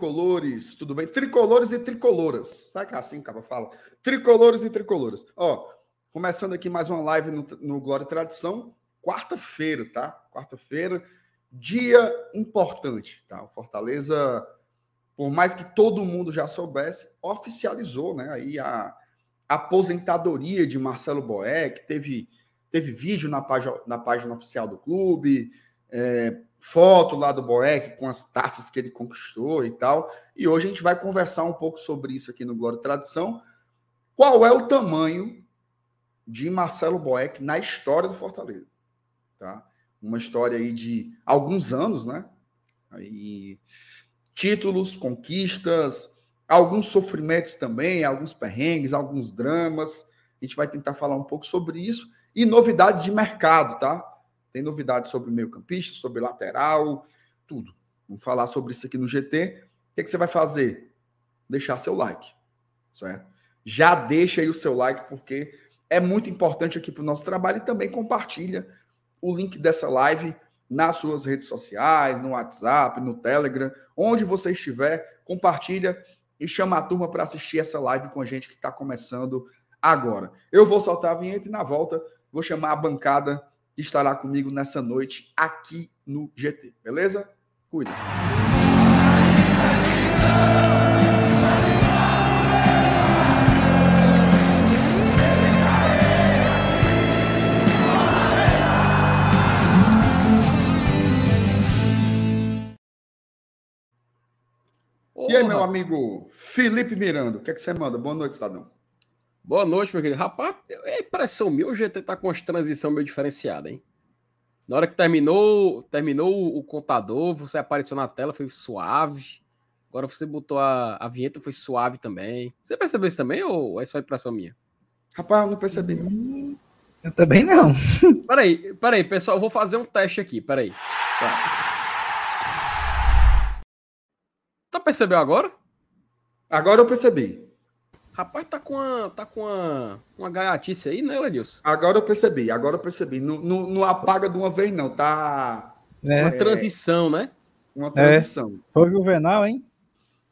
Tricolores, tudo bem? Tricolores e tricoloras. Sabe que assim que fala? Tricolores e tricoloras. Ó, começando aqui mais uma live no, no Glória e Tradição, quarta-feira, tá? Quarta-feira, dia importante, tá? O Fortaleza, por mais que todo mundo já soubesse, oficializou, né? Aí a aposentadoria de Marcelo Boeck, teve, teve vídeo na página, na página oficial do clube, é, foto lá do Boeck com as taças que ele conquistou e tal. E hoje a gente vai conversar um pouco sobre isso aqui no Glória e Tradição. Qual é o tamanho de Marcelo Boeck na história do Fortaleza? Tá? Uma história aí de alguns anos, né? Aí, títulos, conquistas, alguns sofrimentos também, alguns perrengues, alguns dramas. A gente vai tentar falar um pouco sobre isso e novidades de mercado, tá? Tem novidades sobre meio-campista, sobre lateral, tudo. Vamos falar sobre isso aqui no GT. O que, é que você vai fazer? Deixar seu like, certo? Já deixa aí o seu like, porque é muito importante aqui para o nosso trabalho e também compartilha o link dessa live nas suas redes sociais, no WhatsApp, no Telegram, onde você estiver, compartilha e chama a turma para assistir essa live com a gente que está começando agora. Eu vou soltar a vinheta e na volta vou chamar a bancada estará comigo nessa noite aqui no GT. Beleza? Cuida. E aí, meu amigo Felipe Miranda, o que, é que você manda? Boa noite, cidadão. Boa noite, meu querido. Rapaz, é impressão minha, o GT tá com uma transição meio diferenciada, hein? Na hora que terminou, terminou o contador, você apareceu na tela, foi suave. Agora você botou a, a vinheta, foi suave também. Você percebeu isso também ou é só impressão minha? Rapaz, eu não percebi. Não. Eu também não. Peraí, peraí, pessoal, eu vou fazer um teste aqui, peraí. Tá. Tá percebeu agora? Agora eu percebi. Rapaz, tá com uma, tá com uma, uma gaiatice aí, né, Lenilson? Agora eu percebi, agora eu percebi. Não, não, não apaga de uma vez, não. Tá. É. Uma transição, né? Uma transição. É. Foi o Juvenal, hein?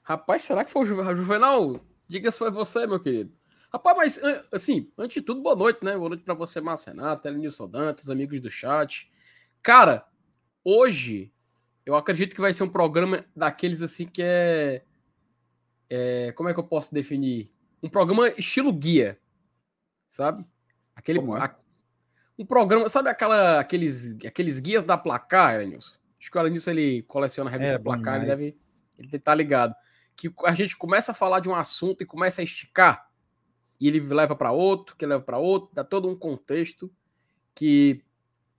Rapaz, será que foi o Juvenal? Diga se foi você, meu querido. Rapaz, mas assim, antes de tudo, boa noite, né? Boa noite para você, Marcenato, Elenilson Dantas, amigos do chat. Cara, hoje eu acredito que vai ser um programa daqueles assim que é, é como é que eu posso definir? Um programa estilo guia, sabe? Aquele, é? a, um programa, sabe aquela, aqueles, aqueles guias da placar, Elenilson? Acho que o Elenilson ele coleciona revista é, placar, ele deve ele estar tá ligado. Que a gente começa a falar de um assunto e começa a esticar, e ele leva para outro, que leva para outro, dá todo um contexto que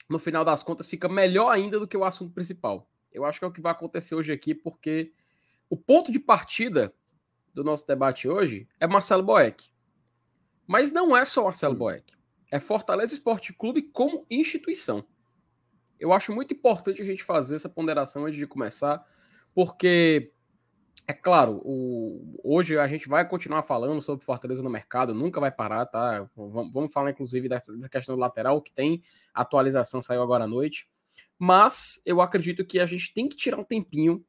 no final das contas fica melhor ainda do que o assunto principal. Eu acho que é o que vai acontecer hoje aqui, porque o ponto de partida do nosso debate hoje é Marcelo Boeck. Mas não é só Marcelo. Boeck. É Fortaleza Esporte Clube como instituição. Eu acho muito importante a gente fazer essa ponderação antes de começar, porque, é claro, o, hoje a gente vai continuar falando sobre Fortaleza no mercado, nunca vai parar, tá? Vamos, vamos falar, inclusive, dessa, dessa questão do lateral, que tem atualização, saiu agora à noite. Mas eu acredito que a gente tem que tirar um tempinho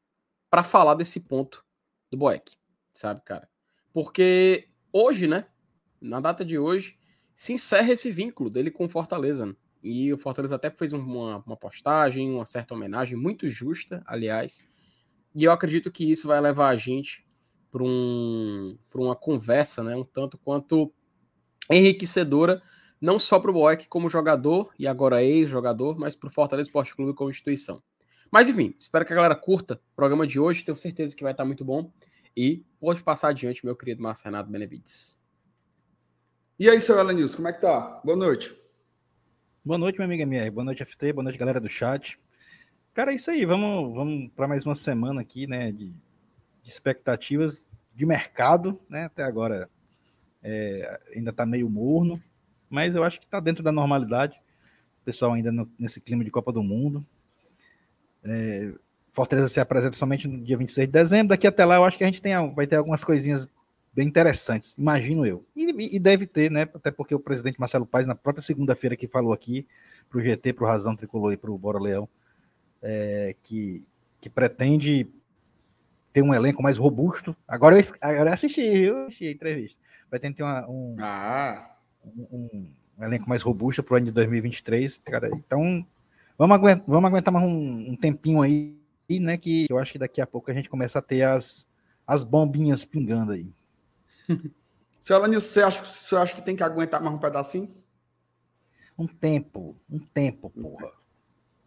para falar desse ponto do Boeck sabe, cara? Porque hoje, né? Na data de hoje, se encerra esse vínculo dele com Fortaleza. Né? E o Fortaleza até fez uma, uma postagem, uma certa homenagem, muito justa, aliás. E eu acredito que isso vai levar a gente para um, uma conversa, né? Um tanto quanto enriquecedora, não só para o Boeck como jogador, e agora ex-jogador, mas para o Fortaleza Esporte Clube como instituição. Mas enfim, espero que a galera curta o programa de hoje, tenho certeza que vai estar muito bom. E pode passar adiante, meu querido Márcio Renato Benevides. E aí, seu Elenilson, como é que tá? Boa noite. Boa noite, minha amiga MR. Boa noite, FT. Boa noite, galera do chat. Cara, é isso aí. Vamos, vamos para mais uma semana aqui, né? De, de, expectativas de mercado, né? Até agora é, ainda tá meio morno, mas eu acho que tá dentro da normalidade. O pessoal ainda no, nesse clima de Copa do Mundo. É, Fortaleza se apresenta somente no dia 26 de dezembro. Daqui até lá, eu acho que a gente tem, vai ter algumas coisinhas bem interessantes, imagino eu. E, e deve ter, né? Até porque o presidente Marcelo Paes, na própria segunda-feira, que falou aqui para o GT, para o Razão Tricolor e para o Bora Leão, é, que, que pretende ter um elenco mais robusto. Agora eu, agora eu assisti, eu assisti a entrevista. Pretende ter uma, um, Ah, um, um elenco mais robusto para o ano de 2023. Cara. Então, vamos aguentar, vamos aguentar mais um, um tempinho aí, né? Que eu acho que daqui a pouco a gente começa a ter as, as bombinhas pingando aí. seu Alanilson, você acha, você acha que tem que aguentar mais um pedacinho? Um tempo, um tempo, porra.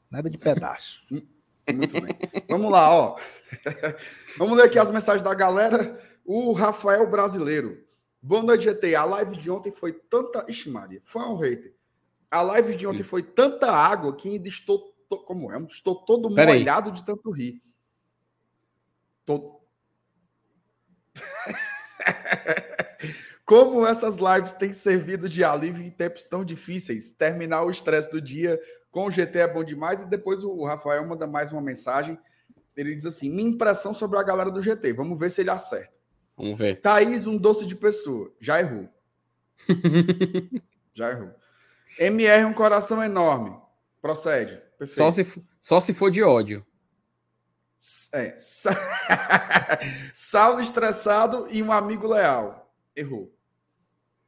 Nada de pedaço. Muito bem. Vamos lá, ó. Vamos ler aqui as mensagens da galera. O Rafael Brasileiro. Boa noite, GT. A live de ontem foi tanta. Ixi, Maria, foi um hater. A live de ontem foi tanta água que ainda estou. To- Como é? Estou todo Pera aí. molhado de tanto rir. Tô... Como essas lives têm servido de alívio em tempos tão difíceis? Terminar o estresse do dia com o GT é bom demais. E depois o Rafael manda mais uma mensagem. Ele diz assim: minha impressão sobre a galera do GT. Vamos ver se ele acerta. Vamos ver. Thaís, um doce de pessoa. Já errou. Já errou. MR, um coração enorme. Procede. Perfeito. Só se, só se for de ódio. É. Sa- Saulo estressado e um amigo leal. Errou.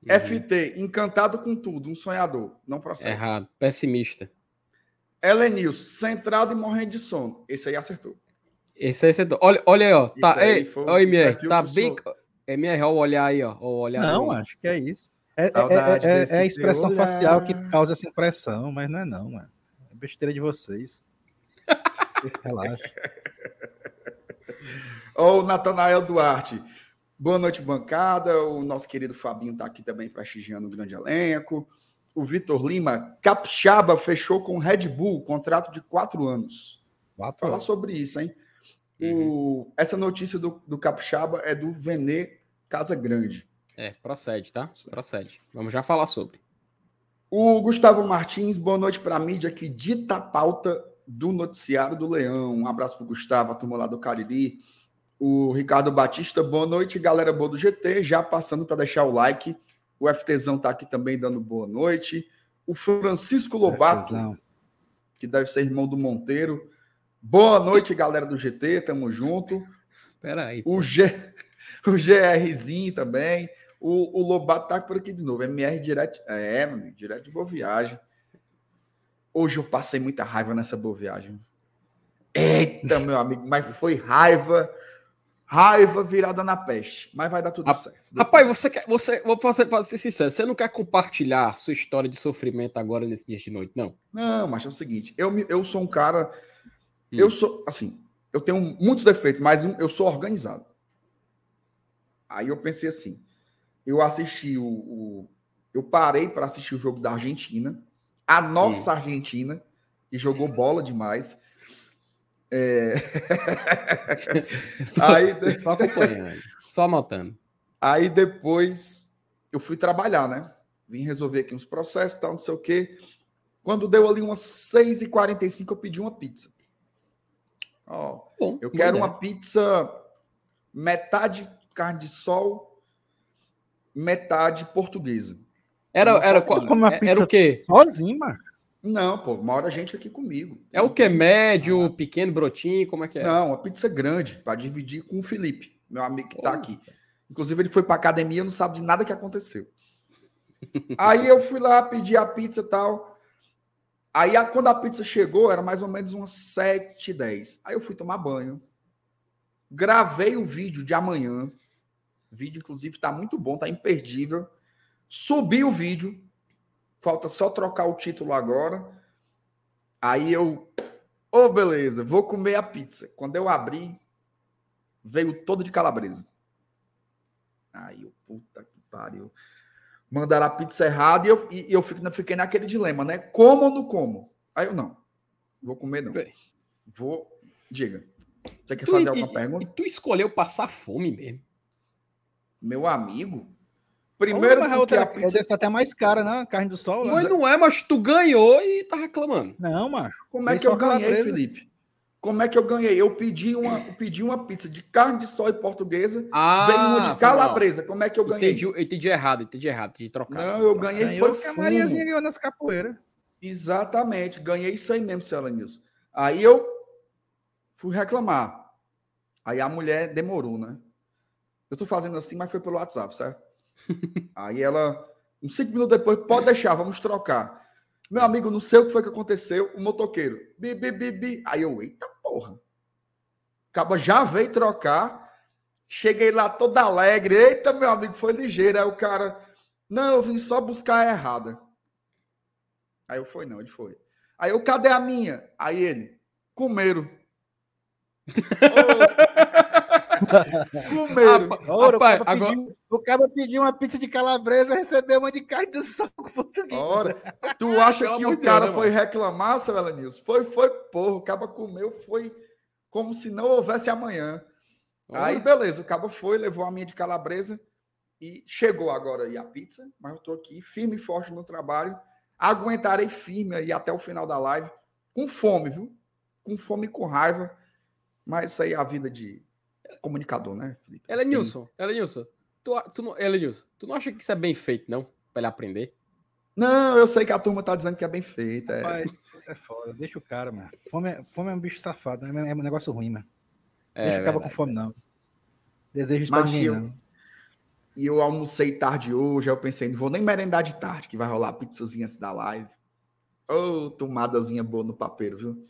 Uhum. FT, encantado com tudo, um sonhador. Não procede. Errado. Pessimista. Helenilson, centrado e morrendo de sono. Esse aí acertou. Esse aí você. Olha, olha aí, ó. Tá, Isso aí ei, ó, MR, tá que eu bem. MR, ó, o olhar aí, ó. o olhar Não, aí. acho que é isso. É, é- é- é- é a expressão facial que causa essa impressão, mas não é não, mano. Besteira de vocês. Relaxa. Ó, o Natanael Duarte. Boa noite, bancada. O nosso querido Fabinho está aqui também prestigiando o grande elenco. O Vitor Lima, Capixaba fechou com Red Bull, contrato de quatro anos. Quatro Falar sobre isso, hein? Uhum. O- essa notícia do, do Capixaba é do Venê Casa Grande. É, procede, tá? Procede. Vamos já falar sobre. O Gustavo Martins, boa noite para a mídia que dita a pauta do noticiário do Leão. Um abraço para o Gustavo, a turma lá do Cariri. O Ricardo Batista, boa noite, galera boa do GT. Já passando para deixar o like. O FTzão tá aqui também dando boa noite. O Francisco Lobato, Artesão. que deve ser irmão do Monteiro. Boa noite, galera do GT, tamo junto. Pera aí. O, G, o GRzinho também. O, o Lobato tá por aqui de novo. MR direto. É, meu amigo, direto de boa viagem. Hoje eu passei muita raiva nessa boa viagem. Eita, meu amigo, mas foi raiva. Raiva virada na peste. Mas vai dar tudo Rap- certo. Rapaz, você quer. Você, vou fazer, fazer ser sincero. Você não quer compartilhar sua história de sofrimento agora nesse dia de noite, não? Não, mas é o seguinte: eu, eu sou um cara. Hum. Eu sou, assim, eu tenho muitos defeitos, mas eu sou organizado. Aí eu pensei assim: eu assisti o. o- eu parei para assistir o jogo da Argentina, a nossa Argentina, que jogou bola demais. É... aí, Só acompanhando. Só anotando. Aí depois eu fui trabalhar, né? Vim resolver aqui uns processos, tal, não sei o quê. Quando deu ali umas 6h45, eu pedi uma pizza. Ó, Bom, eu quero uma pizza metade carne de sol, metade portuguesa. Era, era, Como qual- uma era pizza- o quê? Sozinho, mano. Não, pô, mora gente aqui comigo. É o quê? Médio, pequeno, brotinho? Como é que é? Não, uma pizza grande, para dividir com o Felipe, meu amigo que tá Oh. aqui. Inclusive, ele foi pra academia, não sabe de nada que aconteceu. Aí eu fui lá pedir a pizza e tal. Aí, a- quando a pizza chegou, era mais ou menos umas 7 10 Aí eu fui tomar banho. Gravei o vídeo de amanhã. O vídeo, inclusive, tá muito bom, tá imperdível. Subi o vídeo. Falta só trocar o título agora. Aí eu Ô, beleza, vou comer a pizza. Quando eu abri, veio todo de calabresa. Aí eu, puta que pariu. Mandaram a pizza errada e eu, e eu fiquei, fiquei naquele dilema, né? Como ou não como? Aí eu, não. Vou comer, não. Vou. Diga. Você quer Tu- fazer alguma e- pergunta? E tu escolheu passar fome mesmo. Meu amigo. Primeiro, Mas a porque outra a pizza. deve ser até mais cara, né? Carne do sol. lá. Mas não é, mas tu ganhou e tá reclamando. Não, macho. Como é que eu ganhei, calabresa. Felipe? Como é que eu ganhei? Eu pedi uma, eu pedi uma pizza de carne de sol e portuguesa. Ah, veio uma de foi mal. calabresa. Como é que eu ganhei? Entendi, eu entendi errado, entendi errado, entendi trocar. Não, eu ganhei foi que a. Mariazinha ganhou nas capoeiras. Exatamente, ganhei isso aí mesmo, Celanilson. Aí eu fui reclamar. Aí a mulher demorou, né? Eu tô fazendo assim, mas foi pelo WhatsApp, certo? Aí ela, uns cinco minutos depois, pode deixar, vamos trocar. Meu amigo, não sei o que foi que aconteceu, o motoqueiro, bi, bi, bi, bi. Aí eu, eita porra. Acaba já veio trocar, cheguei lá todo alegre, eita, meu amigo, foi ligeiro. Aí o cara, não, eu vim só buscar a errada. Aí eu, foi não, ele foi. Aí eu, cadê a minha? Aí ele, comeram. Comeram. Rapaz, o, cara agora... pediu, o cara pediu uma pizza de calabresa recebeu uma de carne do sol português. Ora, tu acha que o cara foi reclamar, seu Elenilson? Foi, foi, porra. O cara comeu, foi como se não houvesse amanhã. Aí, beleza, o cabo foi, levou a minha de calabresa e chegou agora aí a pizza, mas eu tô aqui firme e forte no trabalho. Aguentarei firme aí até o final da live, com fome, viu? Com fome e com raiva. Mas isso aí é a vida de comunicador, né, Felipe? Ela é Nilson, ela é Nilson. Tu, tu, não, ela é Nilson, tu não acha que isso é bem feito, não? Pra ele aprender? Não, eu sei que a turma tá dizendo que é bem feito. É. Rapaz, isso é foda. Deixa o cara, mano. Fome é, fome é um bicho safado, é, é um negócio ruim, mano. É, Deixa o cara com fome, não. Desejo pra ninguém, eu. E eu almocei tarde hoje, aí eu pensei, não vou nem merendar de tarde, que vai rolar pizzazinha antes da live. Ô, oh, tomadazinha boa no papeiro, viu?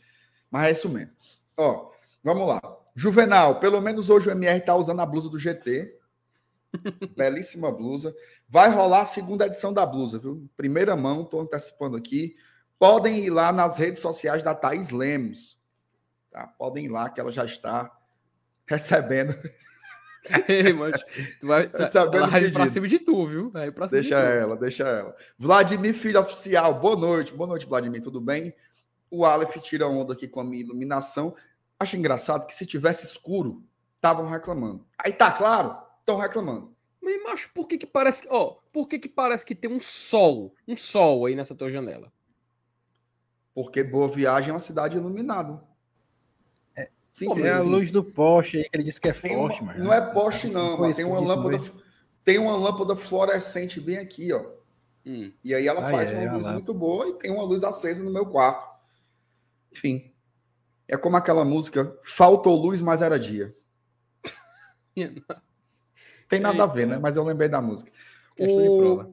Mas é isso mesmo. Ó, vamos lá. Juvenal, pelo menos hoje o MR tá usando a blusa do GT. Belíssima blusa. Vai rolar a segunda edição da blusa, viu? Primeira mão, estou antecipando aqui. Podem ir lá nas redes sociais da Thaís Lemos. Tá? Podem ir lá, que ela já está recebendo. Ei, mas tu vai, recebendo ela vai pra cima de tu, viu? Vai pra cima deixa de ela, deixa ela. Vladimir Filho Oficial, boa noite. Boa noite, Vladimir, tudo bem? O Aleph tira onda aqui com a minha iluminação. Acho engraçado que se tivesse escuro, estavam reclamando. Aí tá claro, estão reclamando. Mas, macho, por que que parece... Ó, por que que parece que tem um sol, um sol aí nessa tua janela? Porque Boa Viagem é uma cidade iluminada. É, Sim, é a luz do poste aí que ele disse que é tem forte, uma, Não é poste, não, mas tem uma lâmpada. Tem uma lâmpada fluorescente bem aqui, ó. Hum. E aí ela ah, faz é, uma luz muito boa e tem uma luz acesa no meu quarto. Enfim. É como aquela música Faltou luz, mas era dia. Tem nada a ver, né? Mas eu lembrei da música. O,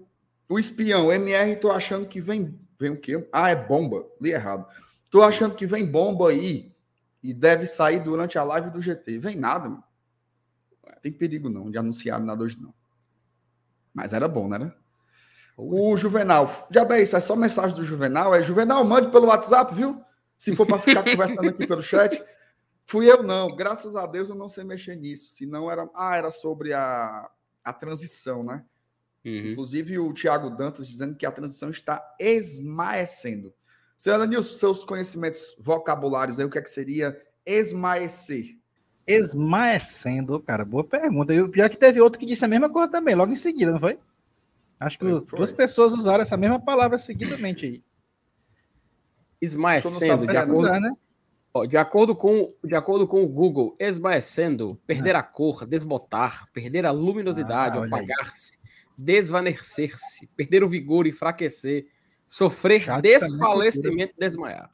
o espião, MR, tô achando que vem. Vem o quê? Ah, é bomba. Li errado. Tô achando que vem bomba aí e deve sair durante a live do GT. Vem nada, mano. Tem perigo não de anunciar nada hoje, não. Mas era bom, né? O Juvenal. Já bem, isso é só mensagem do Juvenal. É Juvenal, mande pelo WhatsApp, viu? Se for para ficar conversando aqui pelo chat. Fui eu, não. Graças a Deus eu não sei mexer nisso. Senão era. Ah, era sobre a, a transição, né? Uhum. Inclusive o Tiago Dantas dizendo que a transição está esmaecendo. Senhora Nilson, seus conhecimentos vocabulários aí, o que é que seria esmaecer? Esmaecendo, cara, boa pergunta. Eu, pior que teve outro que disse a mesma coisa também, logo em seguida, não foi? Acho que foi, foi. duas pessoas usaram essa mesma palavra seguidamente aí. Esmaecendo, de acordo, né? Ó, de, acordo com, de acordo com o Google, esmaecendo, perder ah. a cor, desbotar, perder a luminosidade, ah, apagar-se, desvanecer-se, perder o vigor, enfraquecer, sofrer Chato desfalecimento, desmaiar.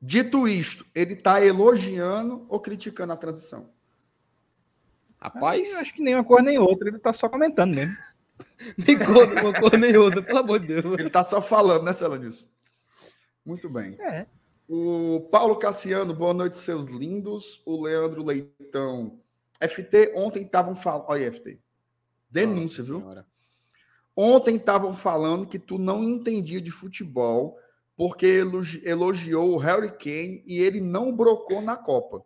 Dito isto, ele está elogiando ou criticando a transição? Rapaz. Eu acho que nem uma cor nem outra, ele está só comentando mesmo. nem cor, uma cor nem outra, pelo amor de Deus. Ele está só falando, né, Celanilson? Muito bem. É. O Paulo Cassiano, boa noite, seus lindos. O Leandro Leitão. FT, ontem estavam falando. Olha, FT. Denúncia, Nossa viu? Senhora. Ontem estavam falando que tu não entendia de futebol porque elogiou o Harry Kane e ele não brocou na Copa.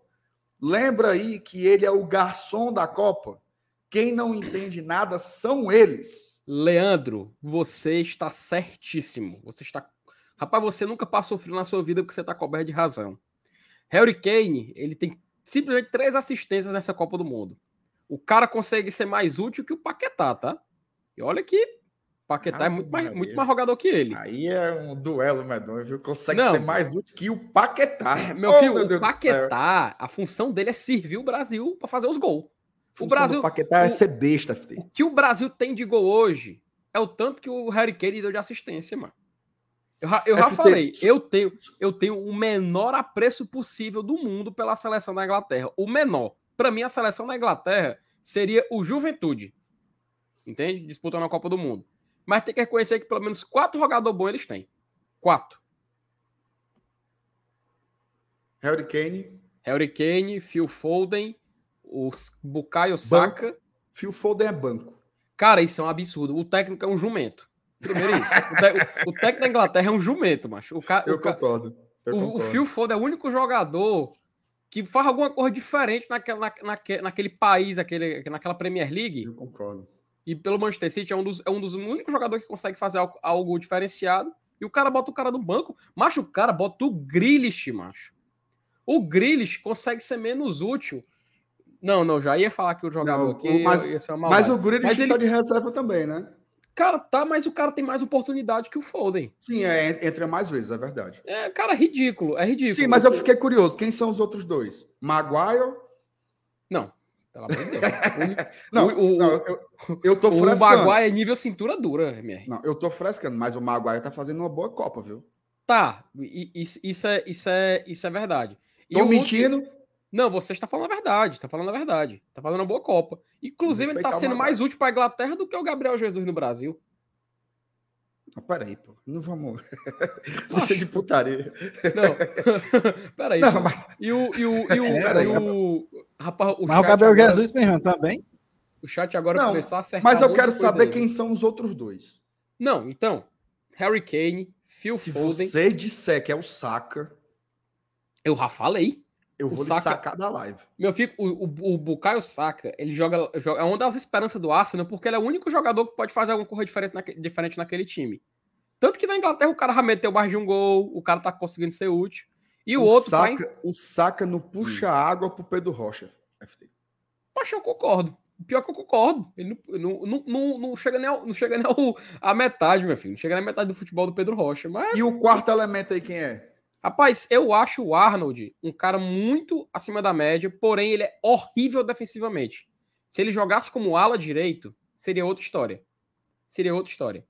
Lembra aí que ele é o garçom da Copa? Quem não entende nada são eles. Leandro, você está certíssimo. Você está Rapaz, você nunca passou frio na sua vida porque você está coberto de razão. Harry Kane, ele tem simplesmente três assistências nessa Copa do Mundo. O cara consegue ser mais útil que o Paquetá, tá? E olha que o Paquetá ah, é muito mais, muito mais jogador que ele. Aí é um duelo medonho, viu? Consegue Não. ser mais útil que o Paquetá. É, meu oh, filho, meu o Paquetá, a função dele é servir o Brasil para fazer os gols. O Brasil, do Paquetá é ser besta, filho. O que o Brasil tem de gol hoje é o tanto que o Harry Kane deu de assistência, mano. Eu, eu já falei, eu tenho, eu tenho o menor apreço possível do mundo pela seleção da Inglaterra. O menor. Para mim, a seleção da Inglaterra seria o Juventude. Entende? Disputando a Copa do Mundo. Mas tem que reconhecer que pelo menos quatro jogadores bons eles têm. Quatro. Harry Kane. Harry Kane, Phil Foden, o Bukayo Saka. Phil Foden é banco. Cara, isso é um absurdo. O técnico é um jumento. Primeiro isso. O, o técnico da Inglaterra é um jumento, macho. O ca, eu o concordo. Eu o, concordo. o Phil Foden é o único jogador que faz alguma coisa diferente naquele, na, naquele, naquele país, aquele, naquela Premier League. Eu concordo. E pelo Manchester City é um dos, é um dos únicos jogadores que consegue fazer algo, algo diferenciado. E o cara bota o cara no banco. Macho, o cara bota o Grealish, macho. O Grealish consegue ser menos útil. Não, não, já ia falar que o jogador Não, aqui o- mas- ia ser uma Mas o Grealish Mas tá ele- de reserva também, né? Cara, tá, mas o cara tem mais oportunidade que o Foden. Sim, é, entra mais vezes, é verdade. É, cara, ridículo, é ridículo. Sim, mas eu fiquei curioso. Quem são os outros dois? Maguire? Não, pelo amor de Deus. Não, O- o- não, eu, eu tô O, o frescando. Maguire é nível cintura dura, MR. Não, eu tô frescando, mas o Maguire tá fazendo uma boa Copa, viu? Tá, isso, isso, é, isso, é, isso é verdade. E Tô o outro- mentindo? Não, você está falando a verdade, está falando a verdade. Está fazendo uma boa Copa. Inclusive, ele está sendo mais útil para a Inglaterra do que o Gabriel Jesus no Brasil. Ah, peraí, pô. Não vamos. Deixa de putaria. Não. Peraí. Não, mas E o. E o, e o, É, peraí. e o rapaz, o Mas o Gabriel agora- Jesus, meu irmão, também. O chat agora Não, começou a acertar. mas eu quero saber aí. quem são os outros dois. Não, então. Harry Kane, Phil Se Foden. você disser que é o Saka, Eu já falei. Eu O vou Saka- sacar da live. Meu filho, o, o, o Bukayo Saka, ele joga, joga. É uma das esperanças do Arsenal, porque ele é o único jogador que pode fazer alguma coisa diferente, naque- diferente naquele time. Tanto que na Inglaterra o cara já meteu mais de um gol, o cara tá conseguindo ser útil. E o, outro tá em- Saka, o Saka não puxa água pro Pedro Rocha. FT. Poxa, eu concordo. Pior que eu concordo. Ele não, não, não, não, não chega nem, ao, não chega nem ao, a metade, meu filho. Não chega nem a metade do futebol do Pedro Rocha. Mas, E o quarto elemento aí quem é? Rapaz, eu acho o Arnold um cara muito acima da média, porém ele é horrível defensivamente. Se ele jogasse como ala direito, seria outra história. Seria outra história.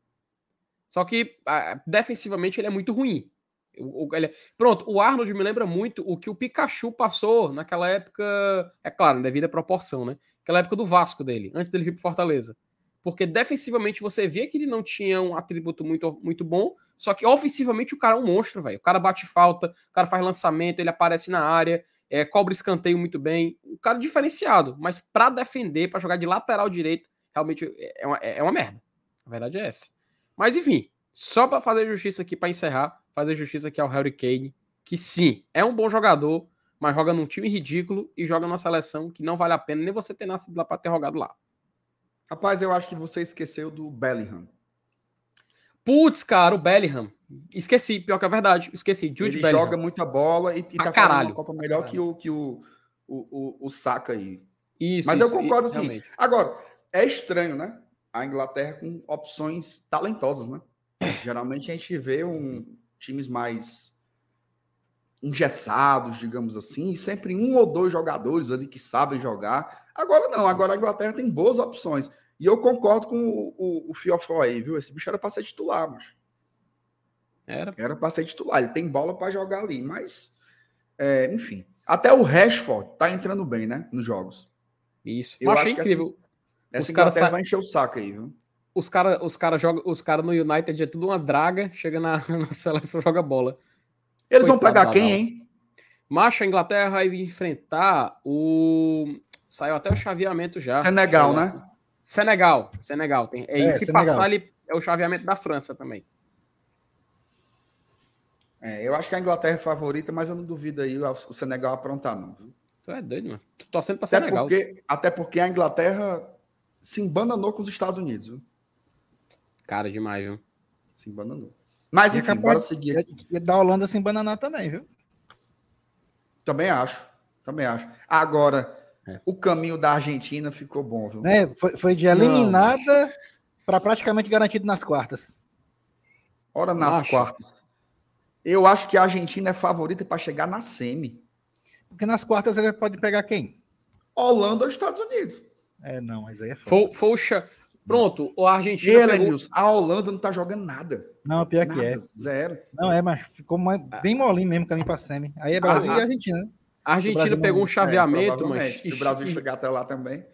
Só que ah, defensivamente ele é muito ruim. É- Pronto, o Arnold me lembra muito o que o Pikachu passou naquela época. É claro, devido à proporção, né? Aquela época do Vasco dele, antes dele vir pro Fortaleza. Porque defensivamente você via que ele não tinha um atributo muito, muito bom, só que ofensivamente o cara é um monstro, velho. O cara bate falta, o cara faz lançamento, ele aparece na área, é, cobra escanteio muito bem. O cara é diferenciado, mas pra defender, pra jogar de lateral direito, realmente é uma, é uma merda. A verdade é essa. Mas enfim, só pra fazer justiça aqui, pra encerrar, fazer justiça aqui ao Harry Kane, que sim, é um bom jogador, mas joga num time ridículo e joga numa seleção que não vale a pena nem você ter nascido lá pra ter jogado lá. Rapaz, eu acho que você esqueceu do Bellingham. Putz, cara, o Bellingham. Esqueci, pior que a verdade. Esqueci. Jude ele Bellingham. joga muita bola e, e tá fazendo caralho. uma Copa melhor que o, que o, o, o, o Saka aí. Isso, Mas eu isso, concordo, isso, assim. realmente. Agora, é estranho, né? A Inglaterra com opções talentosas, né? Geralmente a gente vê um, times mais engessados, digamos assim, e sempre um ou dois jogadores ali que sabem jogar. Agora não, agora a Inglaterra tem boas opções. E eu concordo com o, o, o Fiofó aí, viu? Esse bicho era para ser titular, mas Era. era para ser titular. Ele tem bola para jogar ali, mas é, enfim. Até o Rashford tá entrando bem, né? Nos jogos. Isso. Eu Eu achei acho que incrível. Essa Os caras Inglaterra sa- vai encher o saco aí, viu? Os caras os cara jogam, os cara no United é tudo uma draga, chega na, na seleção joga bola. Eles vão Coitado pegar da quem, hein? Macho, a Inglaterra vai enfrentar o. Saiu até o chaveamento já. Senegal, né? Senegal. Senegal. Tem... E É, se Senegal. passar, ele é o chaveamento da França também. É, eu acho que a Inglaterra é favorita, mas eu não duvido aí o Senegal aprontar, não. Viu? Tu é doido, mano. Tô torcendo pra Até Senegal. porque, até porque a Inglaterra se embananou com os Estados Unidos, viu? Cara, demais, viu? Se embananou. Mas E é enfim, bora seguir. aqui. E da Holanda sem bananar também, viu? Também acho. Também acho. Agora, É. o caminho da Argentina ficou bom, viu? Né? Foi, foi de eliminada para praticamente garantido nas quartas. Ora nas Acho. quartas. Eu acho que a Argentina é favorita para chegar na semi. Porque nas quartas ele pode pegar quem? Holanda ou Estados Unidos. É, não, mas aí é foda. O cha- Pronto, o Argentina. E, pegou... a Holanda não tá jogando nada. Não, pior nada, que é. Zero. Não, é, mas ficou bem molinho mesmo caminho pra semi. Aí é Brasil ah, e Argentina. Né? A Argentina pegou um chaveamento, é, mas. Se o Brasil chegar até lá também.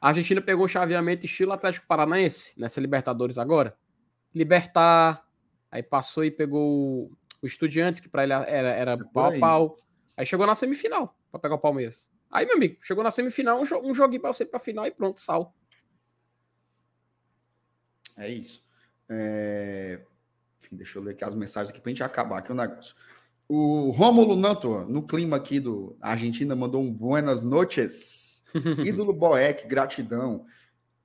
a Argentina pegou um chaveamento estilo Atlético Paranaense nessa Libertadores agora. Libertar, aí passou e pegou o Estudiantes, que para ele era, era é pau a pau. Aí chegou na semifinal para pegar o Palmeiras. Aí, meu amigo, chegou na semifinal, um, um joguinho para você para final e pronto, sal. É isso. É... Enfim, deixa eu ler aqui as mensagens aqui para gente acabar aqui o negócio. O Rômulo Nanto, no clima aqui do Argentina, mandou um buenas noches. Ídolo Boeck, gratidão.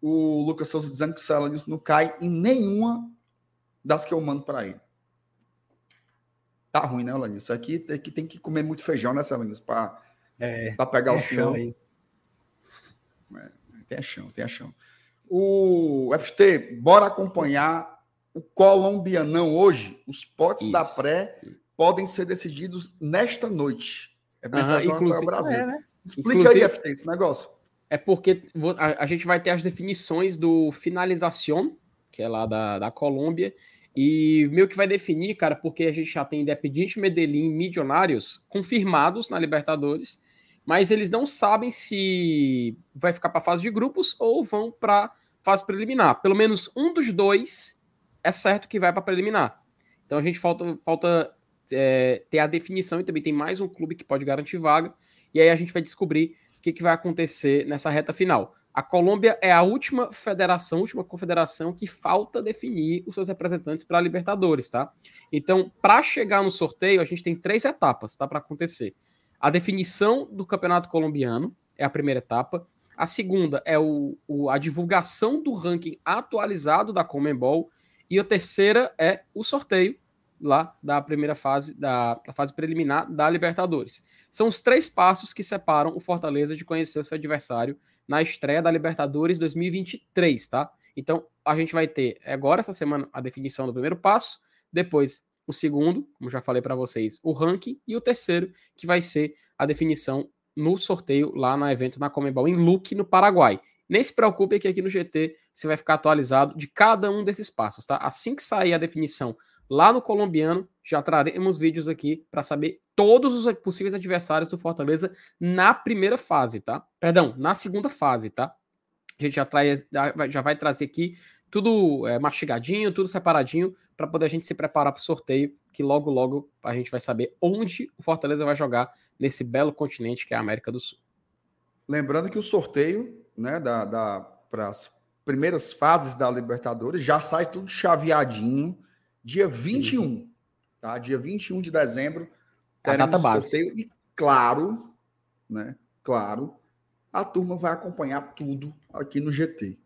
O Lucas Souza dizendo que o Celanils não cai em nenhuma das que eu mando para ele. Tá ruim, né, Alanis? Isso aqui, aqui tem que comer muito feijão, né, Alanis? Para é, pegar é o chão. Aí. É, tem a chão, tem a chão. O FT, bora acompanhar o colombianão hoje. Os potes Isso. da pré podem ser decididos nesta noite. É pensar uhum, inclusive, o Brasil. É, né? Explica inclusive, aí, FT, esse negócio. É porque a, a, gente vai ter as definições do finalização, que é lá da, da Colômbia, e meio que vai definir, cara, porque a gente já tem Independiente Medellín Milionários confirmados na Libertadores, mas eles não sabem se vai ficar para fase de grupos ou vão para fase preliminar. Pelo menos um dos dois é certo que vai para preliminar. Então a gente falta, falta é, ter a definição e também tem mais um clube que pode garantir vaga. E aí a gente vai descobrir o que, que vai acontecer nessa reta final. A Colômbia é a última federação, última confederação que falta definir os seus representantes para a Libertadores, tá? Então, para chegar no sorteio, a gente tem três etapas, tá? Para acontecer. A definição do campeonato colombiano é a primeira etapa. A segunda é o, o, a divulgação do ranking atualizado da Comembol. E a terceira é o sorteio lá da primeira fase, da, da fase preliminar da Libertadores. São os três passos que separam o Fortaleza de conhecer seu adversário na estreia da Libertadores 2023, tá? Então, a gente vai ter agora essa semana a definição do primeiro passo, depois o segundo, como já falei para vocês, o ranking e o terceiro, que vai ser a definição no sorteio lá no evento na Comebol em Luque, no Paraguai. Nem se preocupe que aqui no GT você vai ficar atualizado de cada um desses passos, tá? Assim que sair a definição lá no colombiano, já traremos vídeos aqui para saber todos os possíveis adversários do Fortaleza na primeira fase, tá? Perdão, na segunda fase, tá? A gente já, traz, já vai trazer aqui tudo é, mastigadinho, tudo separadinho, para poder a gente se preparar para o sorteio, que logo, logo a gente vai saber onde o Fortaleza vai jogar nesse belo continente que é a América do Sul. Lembrando que o sorteio, né, da, da para as primeiras fases da Libertadores já sai tudo chaveadinho dia 21. Sim. Tá? Dia 21 de dezembro. É a data base. Sorteio, e claro, né? Claro, a turma vai acompanhar tudo aqui no GT.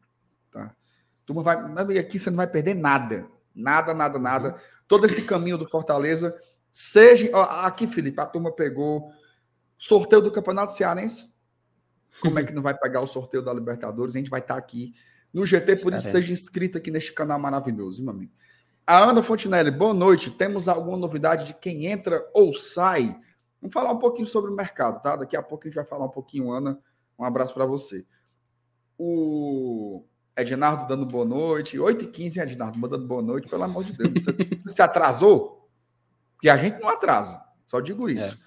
Tá? A turma vai. Aqui você não vai perder nada. Nada, nada, nada. Uhum. Todo esse caminho do Fortaleza. Seja. Aqui, Felipe, a turma pegou sorteio do Campeonato Cearense. Como é que não vai pegar o sorteio da Libertadores? A gente vai estar aqui no GT, por isso seja inscrito aqui neste canal maravilhoso, meu amigo. A Ana Fontinelli, boa noite. Temos alguma novidade de quem entra ou sai? Vamos falar um pouquinho sobre o mercado, tá? Daqui a pouco a gente vai falar um pouquinho, Ana. Um abraço para você. O Ednardo dando boa noite. 8h15, Ednardo, mandando boa noite. Pelo amor de Deus. Você, se atrasou? Porque a gente não atrasa. Só digo isso. É.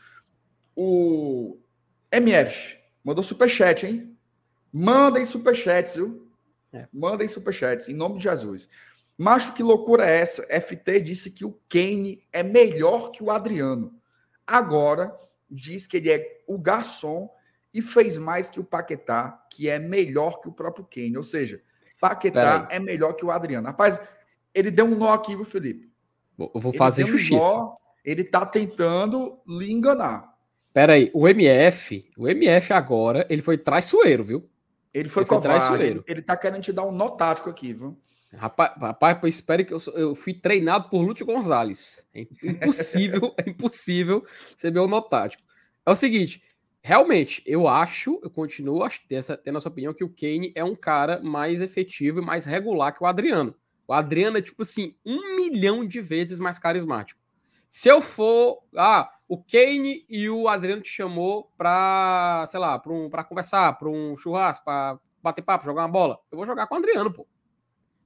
O MF mandou superchat, hein? Mandem superchats, viu? É. Mandem superchats, em nome de Jesus. Macho, que loucura é essa? FT disse que o Kane é melhor que o Adriano. Agora diz que ele é o garçom e fez mais que o Paquetá, que é melhor que o próprio Kane. Ou seja, Paquetá é melhor que o Adriano. Rapaz, ele deu um nó aqui, viu, Felipe? Eu vou fazer justiça. Um nó, ele tá tentando lhe enganar. Pera aí, o MF, o MF agora, ele foi traiçoeiro, viu? Ele foi, ele foi traiçoeiro. Ele, ele tá querendo te dar um nó tático aqui, viu? Rapaz, rapaz espere que eu, sou, eu fui treinado por Lúcio Gonzalez. É impossível, é impossível ser meu notático. É o seguinte, realmente, eu acho, eu continuo tendo tendo essa opinião que o Kane é um cara mais efetivo e mais regular que o Adriano. O Adriano é, tipo assim, um milhão de vezes mais carismático. Se eu for. Ah, o Kane e o Adriano te chamou pra, sei lá, pra, um, pra conversar, pra um churrasco, pra bater papo, jogar uma bola, eu vou jogar com o Adriano, pô.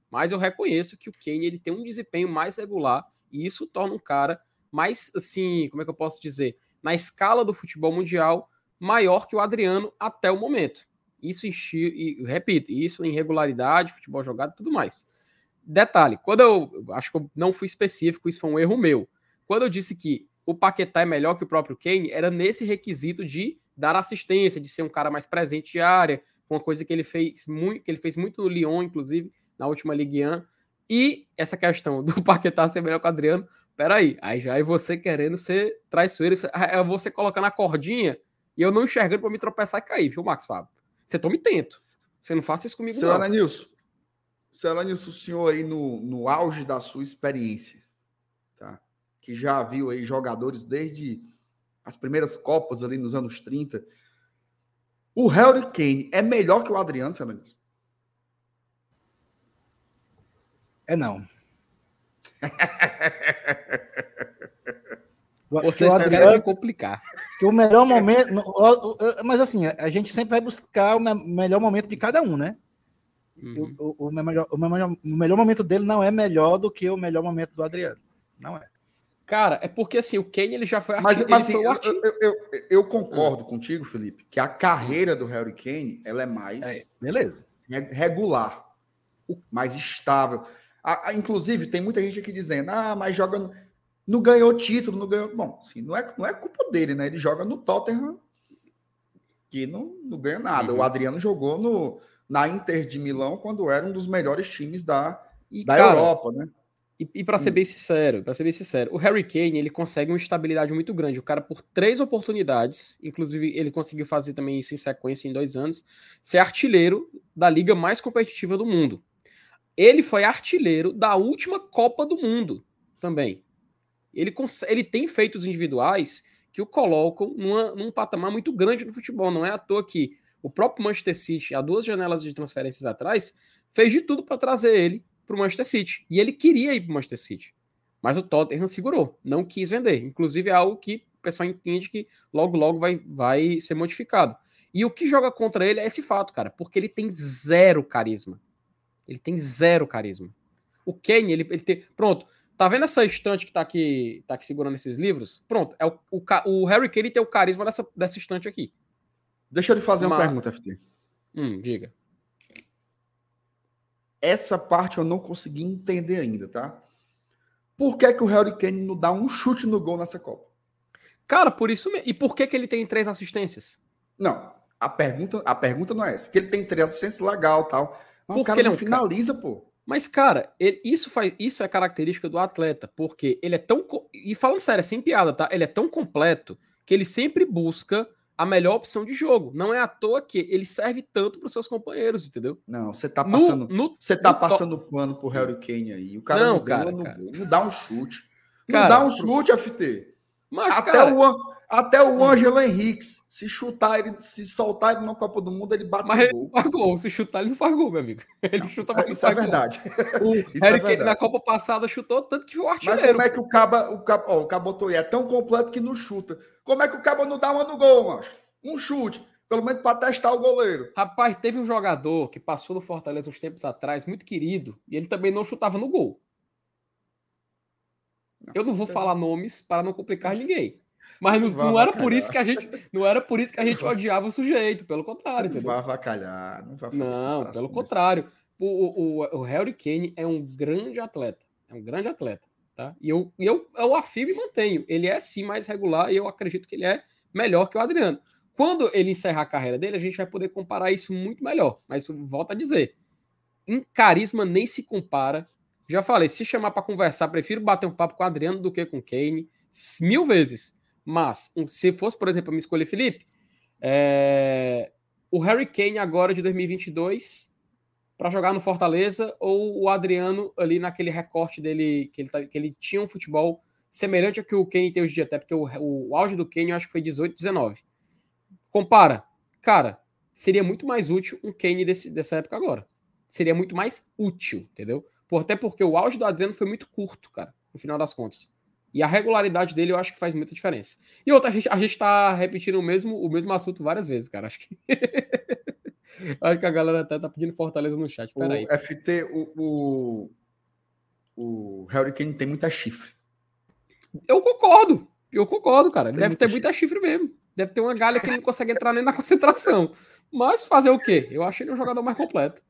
Mas eu reconheço que o Kane ele tem um desempenho mais regular e isso torna um cara mais, assim, como é que eu posso dizer? Na escala do futebol mundial, maior que o Adriano até o momento. Isso em, e repito, isso em regularidade, futebol jogado e tudo mais. Detalhe, quando eu acho que eu não fui específico, isso foi um erro meu. Quando eu disse que o Paquetá é melhor que o próprio Kane, era nesse requisito de dar assistência, de ser um cara mais presente de área, uma coisa que ele fez muito, que ele fez muito no Lyon, inclusive, na última Ligue 1. E essa questão do Paquetá ser melhor que o Adriano, peraí, aí já é você querendo ser traiçoeiro, é você colocando a cordinha e eu não enxergando para me tropeçar e cair, viu, Max Fábio? Você tome tento. Você não faça isso comigo, Seu não. Aranilson, seu Aranilson, o senhor aí no, no auge da sua experiência, tá? Que já viu aí jogadores desde as primeiras Copas ali nos anos 30. O Harry Kane é melhor que o Adriano, seu Aranilson? É não. Vocês querem complicar. Que o melhor momento. Mas assim, a gente sempre vai buscar o melhor momento de cada um, né? Uhum. O, o, o, melhor, o, melhor, o melhor momento dele não é melhor do que o melhor momento do Adriano. Não é. Cara, é porque assim, o Kane ele já foi Mas, mas assim, eu, eu, eu, eu, concordo contigo, Felipe, que a carreira do Harry Kane ela é mais é, beleza. regular, mais estável. A, a, inclusive, tem muita gente aqui dizendo: ah, mas joga não ganhou título, não ganhou. Bom, assim, não é, não é culpa dele, né? Ele joga no Tottenham, que não, não ganha nada. Uhum. O Adriano jogou no, na Inter de Milão quando era um dos melhores times da, e, da cara, Europa, né? E, e para ser hum. bem sincero, para ser bem sincero, o Harry Kane ele consegue uma estabilidade muito grande. O cara, por três oportunidades, inclusive ele conseguiu fazer também isso em sequência em dois anos, ser artilheiro da liga mais competitiva do mundo. Ele foi artilheiro da última Copa do Mundo também. Ele, ele tem feitos individuais que o colocam numa, num patamar muito grande no futebol. Não é à toa que o próprio Manchester City, há duas janelas de transferências atrás, fez de tudo para trazer ele para o Manchester City. E ele queria ir para o Manchester City. Mas o Tottenham segurou, não quis vender. Inclusive é algo que o pessoal entende que logo, logo vai, vai ser modificado. E o que joga contra ele é esse fato, cara, porque ele tem zero carisma. Ele tem zero carisma. O Kane, ele, ele tem. Pronto, Tá vendo essa estante que tá aqui, tá aqui segurando esses livros? Pronto, é o, o, o Harry Kane tem o carisma dessa, dessa estante aqui. Deixa eu lhe fazer uma, uma pergunta, FT. Hum, diga. Essa parte eu não consegui entender ainda, tá? Por que, que o Harry Kane não dá um chute no gol nessa Copa? Cara, por isso mesmo. E por que, que ele tem três assistências? Não, a pergunta, a pergunta não é essa. Que ele tem três assistências legal tal. Mas Porque o cara ele não é finaliza, ca... pô. Mas, cara, ele, isso, faz, isso é característica do atleta, porque ele é tão. E falando sério, é sem piada, tá? Ele é tão completo que ele sempre busca a melhor opção de jogo. Não é à toa que ele serve tanto para os seus companheiros, entendeu? Não, você tá passando. No, você tá passando to... pano pro Harry Kane aí. O cara não, não, cara, não, cara. não dá um chute. Não cara, dá um chute, FT. Mas, Até cara, o até o. Ângelo Henriques, se chutar ele, se soltar ele na Copa do Mundo, ele bate Mas ele gol. faz gol. Se chutar, ele não faz gol, meu amigo. Ele não, chuta isso, é, isso é verdade. O isso Harry é verdade. na Copa passada chutou tanto que o artilheiro. Mas como é que o Caba, o Caba, ó, o aí, é tão completo que não chuta. Como é que o Caba não dá uma no gol, macho? Um chute. Pelo menos para testar o goleiro. Rapaz, teve um jogador que passou no Fortaleza uns tempos atrás, muito querido, e ele também não chutava no gol. Não, Eu não vou falar nomes para não complicar ninguém. Mas não, não era por isso que a gente não era por isso que a gente odiava o sujeito, pelo contrário. Não vai avacalhar, não vai fazer Não, pelo contrário. O, o, o Harry Kane é um grande atleta, é um grande atleta, tá? E eu, eu, eu afirmo e mantenho, ele é sim mais regular e eu acredito que ele é melhor que o Adriano. Quando ele encerrar a carreira dele, a gente vai poder comparar isso muito melhor. Mas volta a dizer, em carisma nem se compara. Já falei, se chamar para conversar, prefiro bater um papo com o Adriano do que com o Kane, mil vezes. Mas, se fosse, por exemplo, a me escolher Felipe, é... o Harry Kane agora de 2022 para jogar no Fortaleza ou o Adriano ali naquele recorte dele, que ele, tá, que ele tinha um futebol semelhante ao que o Kane tem hoje em dia, até porque o, o, o auge do Kane eu acho que foi 18, 19. Compara, cara, seria muito mais útil um Kane desse, dessa época agora. Seria muito mais útil, entendeu? Por, até porque o auge do Adriano foi muito curto, cara, no final das contas. E a regularidade dele eu acho que faz muita diferença. E outra, a gente, a gente tá repetindo o mesmo, o mesmo assunto várias vezes, cara. Acho que. Acho que a galera até tá pedindo Fortaleza no chat. Peraí. O FT, o, o, o Harry Kane tem muita chifre. Eu concordo. Eu concordo, cara. Tem deve ter muita muita chifre mesmo. Deve ter uma galha que ele não consegue entrar nem na concentração. Mas fazer o quê? Eu acho ele um jogador mais completo.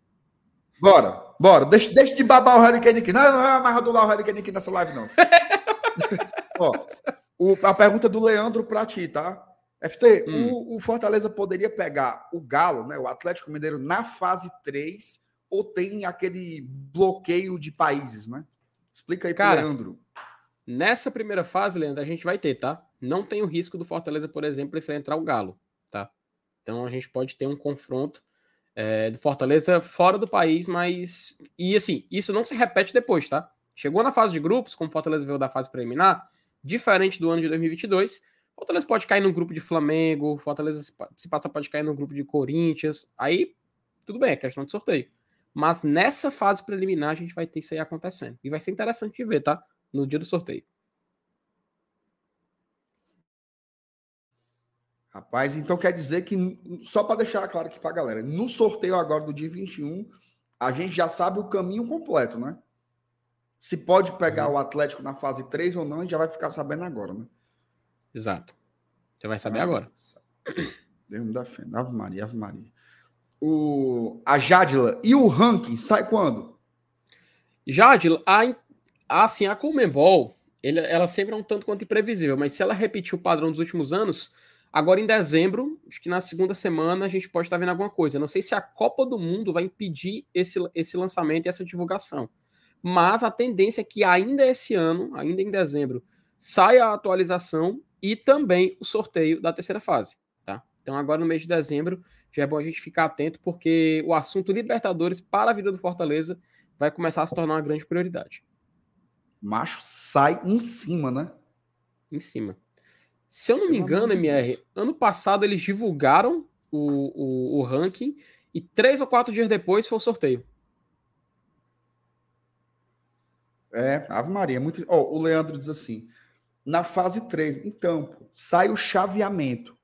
Bora, bora. Deixa, deixa de babar o Harry Kane aqui. Não, não é amarradular o Harry Kane aqui nessa live, não. Ó, o- a pergunta do Leandro pra ti, tá? FT, Hum. o, o Fortaleza poderia pegar o Galo, né, o Atlético Mineiro, na fase 3 ou tem aquele bloqueio de países, né? Explica aí pro Leandro. Nessa primeira fase, Leandro, a gente vai ter, tá? Não tem o risco do Fortaleza, por exemplo, enfrentar o Galo, tá? Então a gente pode ter um confronto é, do Fortaleza fora do país, mas. E assim, isso não se repete depois, tá? Chegou na fase de grupos, como o Fortaleza veio da fase preliminar, diferente do ano de 2022. Fortaleza pode cair no grupo de Flamengo, Fortaleza se pa- se passa pode cair no grupo de Corinthians. Aí, tudo bem, é questão de sorteio. Mas nessa fase preliminar a gente vai ter isso aí acontecendo. E vai ser interessante de ver, tá? No dia do sorteio. Rapaz, então quer dizer que, só para deixar claro aqui pra galera, no sorteio agora do dia 21, a gente já sabe o caminho completo, né? Se pode pegar Uhum. o Atlético na fase 3 ou não, a gente já vai ficar sabendo agora, né? Exato. Você vai saber Ah, agora. Deus me defenda. Ave Maria, Ave Maria. O, a Jadila e o ranking sai quando? Jade, a, assim, a Comembol, ele- ela sempre é um tanto quanto imprevisível, mas se ela repetir o padrão dos últimos anos, agora em dezembro, acho que na segunda semana, a gente pode estar vendo alguma coisa. Não sei se a Copa do Mundo vai impedir esse, esse lançamento e essa divulgação. Mas a tendência é que ainda esse ano, ainda em dezembro, saia a atualização e também o sorteio da terceira fase. Tá? Então, agora no mês de dezembro, já é bom a gente ficar atento, porque o assunto Libertadores para a vida do Fortaleza vai começar a se tornar uma grande prioridade. Macho sai em cima, né? Em cima. Se eu não me engano, MR, ano passado eles divulgaram o, o, o ranking e três ou quatro dias depois foi o sorteio. É, Ave Maria. Muito... Ó, o Leandro diz assim: na fase 3, então, sai o chaveamento.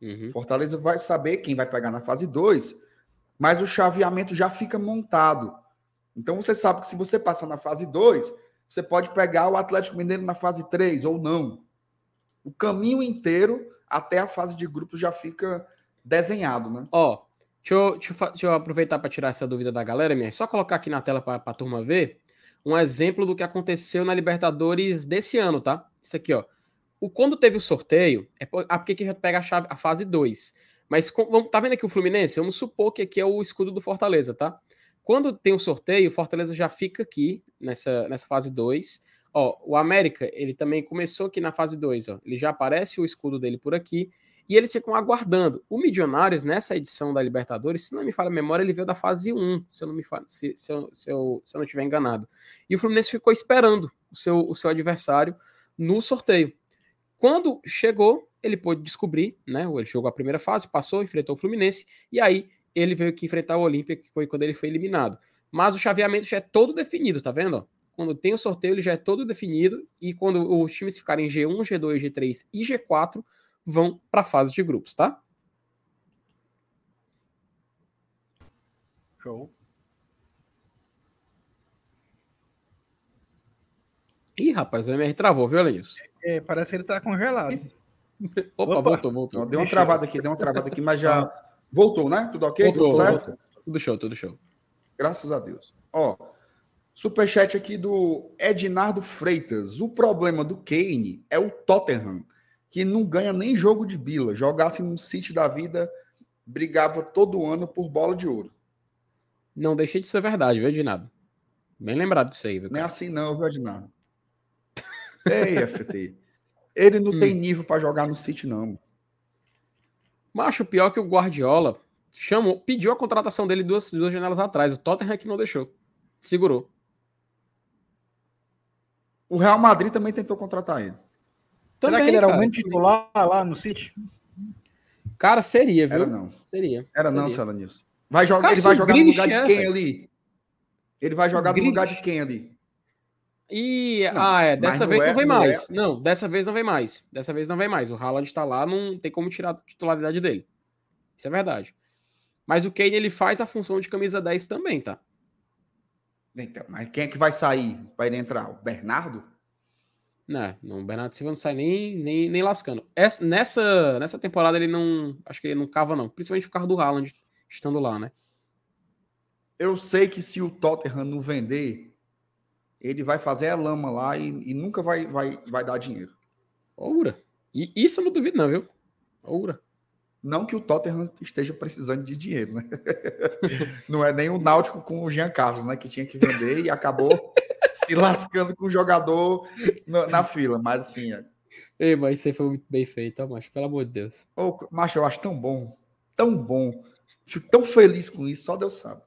Uhum. Fortaleza vai saber quem vai pegar na fase 2, mas o chaveamento já fica montado. Então você sabe que se você passar na fase 2, você pode pegar o Atlético Mineiro na fase 3 ou não. O caminho inteiro até a fase de grupos já fica desenhado, né? Ó, deixa eu, deixa fa- deixa eu aproveitar para tirar essa dúvida da galera, minha. Só colocar aqui na tela para a turma ver um exemplo do que aconteceu na Libertadores desse ano, tá? Isso aqui, ó. O, quando teve o sorteio, é ah, porque aqui já pega a, chave, a fase 2. Mas tá vendo aqui o Fluminense? Vamos supor que aqui é o escudo do Fortaleza, tá? Quando tem o sorteio, o Fortaleza já fica aqui nessa, nessa fase 2. Ó, o América, ele também começou aqui na fase 2, ó. Ele já aparece o escudo dele por aqui e eles ficam aguardando. O Milionários, nessa edição da Libertadores, se não me falha a memória, ele veio da fase 1, se eu não me falha, se, se, eu, se, eu, se eu não estiver enganado. E o Fluminense ficou esperando o seu, o seu adversário no sorteio. Quando chegou, ele pôde descobrir, né? Ele jogou a primeira fase, passou, enfrentou o Fluminense, e aí ele veio aqui enfrentar o Olímpia, que foi quando ele foi eliminado. Mas o chaveamento já é todo definido, tá vendo? Quando tem o sorteio, ele já é todo definido, e quando os times ficarem G1, G2, G3 e G4, vão para a fase de grupos, tá? Show. Ih, rapaz, o MR travou, viu, Lenilson? É, parece que ele tá congelado. Opa, Opa. voltou, voltou. Deu uma travada aqui, deu uma travada aqui, mas já voltou, né? Tudo ok? Voltou, Tudo certo? voltou. Tudo show, tudo show. Graças a Deus. Ó, superchat aqui do Ednardo Freitas. O problema do Kane é o Tottenham, que não ganha nem jogo de bila. Jogasse num City da vida, brigava todo ano por bola de ouro. Não deixei de ser verdade, viu, Edinado? Bem lembrado disso aí, viu? Não é cara? assim não, viu, Ednardo? Ei, FT. Ele não Hum. tem nível para jogar no City, não. Macho, pior que o Guardiola chamou, pediu a contratação dele duas, duas janelas atrás. O Tottenham é que não deixou. Segurou. O Real Madrid também tentou contratar ele. Será que ele era o cara, mesmo titular lá no City? Cara, seria, viu? Era não. Seria. Era não, seria. Sela Nilson. Vai jogar, Cara, ele vai jogar no lugar de é, quem velho. ali? Ele vai jogar no lugar de quem ali? E, Não, ah, é, dessa não vez é- não vem não mais. Não, dessa vez não vem mais. Dessa vez não vem mais. O Haaland tá lá, não tem como tirar a titularidade dele. Isso é verdade. Mas o Kane ele faz a função de camisa 10 também, tá? Então, mas quem é que vai sair? Vai entrar? O Bernardo? Não, não, o Bernardo Silva não sai nem, nem, nem lascando. Essa, nessa, nessa temporada ele não. Acho que ele não cava, não. Principalmente por causa do Haaland estando lá, né? Eu sei que se o Tottenham não vender, ele vai fazer a lama lá e, e nunca vai, vai, vai dar dinheiro. Oura. E isso eu não duvido, não, viu? Oura. Não que o Tottenham esteja precisando de dinheiro, né? Não é nem o Náutico com o Jean Carlos, né? Que tinha que vender e acabou se lascando com o jogador na, na fila. Mas assim. É... Ei, mas isso aí foi muito bem feito, ó, macho. Pelo amor de Deus. Ô, macho, eu acho tão bom. Tão bom. Fico tão feliz com isso, só Deus sabe.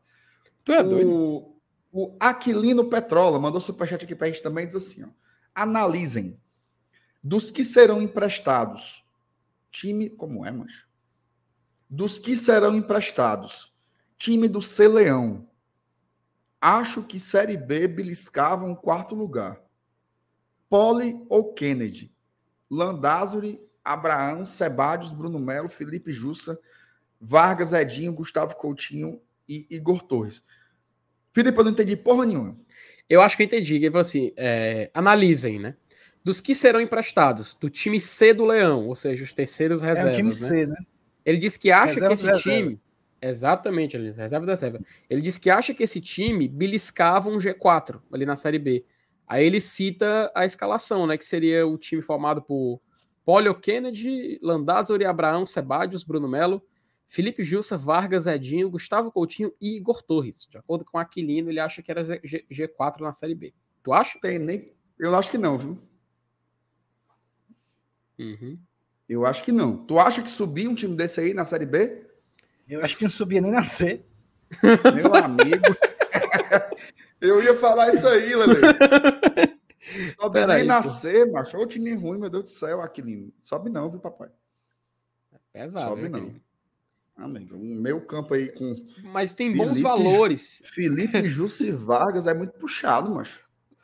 Tu é doido. O, o Aquilino Petrola mandou superchat aqui pra gente também diz assim: ó, analisem dos que serão emprestados. Time. Como é, macho? Dos que serão emprestados, time do C Leão. Acho que Série B beliscava um quarto lugar. Pole ou Kennedy? Landázuri, Abraão, Sebadios, Bruno Melo, Felipe Jussa, Vargas, Edinho, Gustavo Coutinho e Igor Torres. Felipe, eu não entendi porra nenhuma. Eu acho que eu entendi. Ele falou assim: é, analisem, né? Dos que serão emprestados, do time C do Leão, ou seja, os terceiros reservas. É o time né? C, né? Ele disse que acha reserva que esse time. Exatamente, ali, reserva da reserva. Ele disse que acha que esse time beliscava um G4 ali na Série B. Aí ele cita a escalação, né? Que seria o time formado por Polio Kennedy, Landázuri, Abraão, Sebadios, Bruno Melo, Felipe Jussa, Vargas, Edinho, Gustavo Coutinho e Igor Torres. De acordo com Aquilino, ele acha que era G G4 na Série B. Tu acha? Tem, nem... Eu acho que não, viu? Uhum. Eu acho que não. Tu acha que subir um time desse aí na Série B? Eu acho que não subia nem na C. Meu amigo. eu ia falar isso aí, Lele. Sobe nem nascer, macho. Ô time ruim, meu Deus do céu, Aquilino. Sobe não, viu, papai? É pesado, Sobe não. Amigo, o meu campo aí com. Mas tem Felipe, bons valores. Felipe Jussi Vargas é muito puxado, macho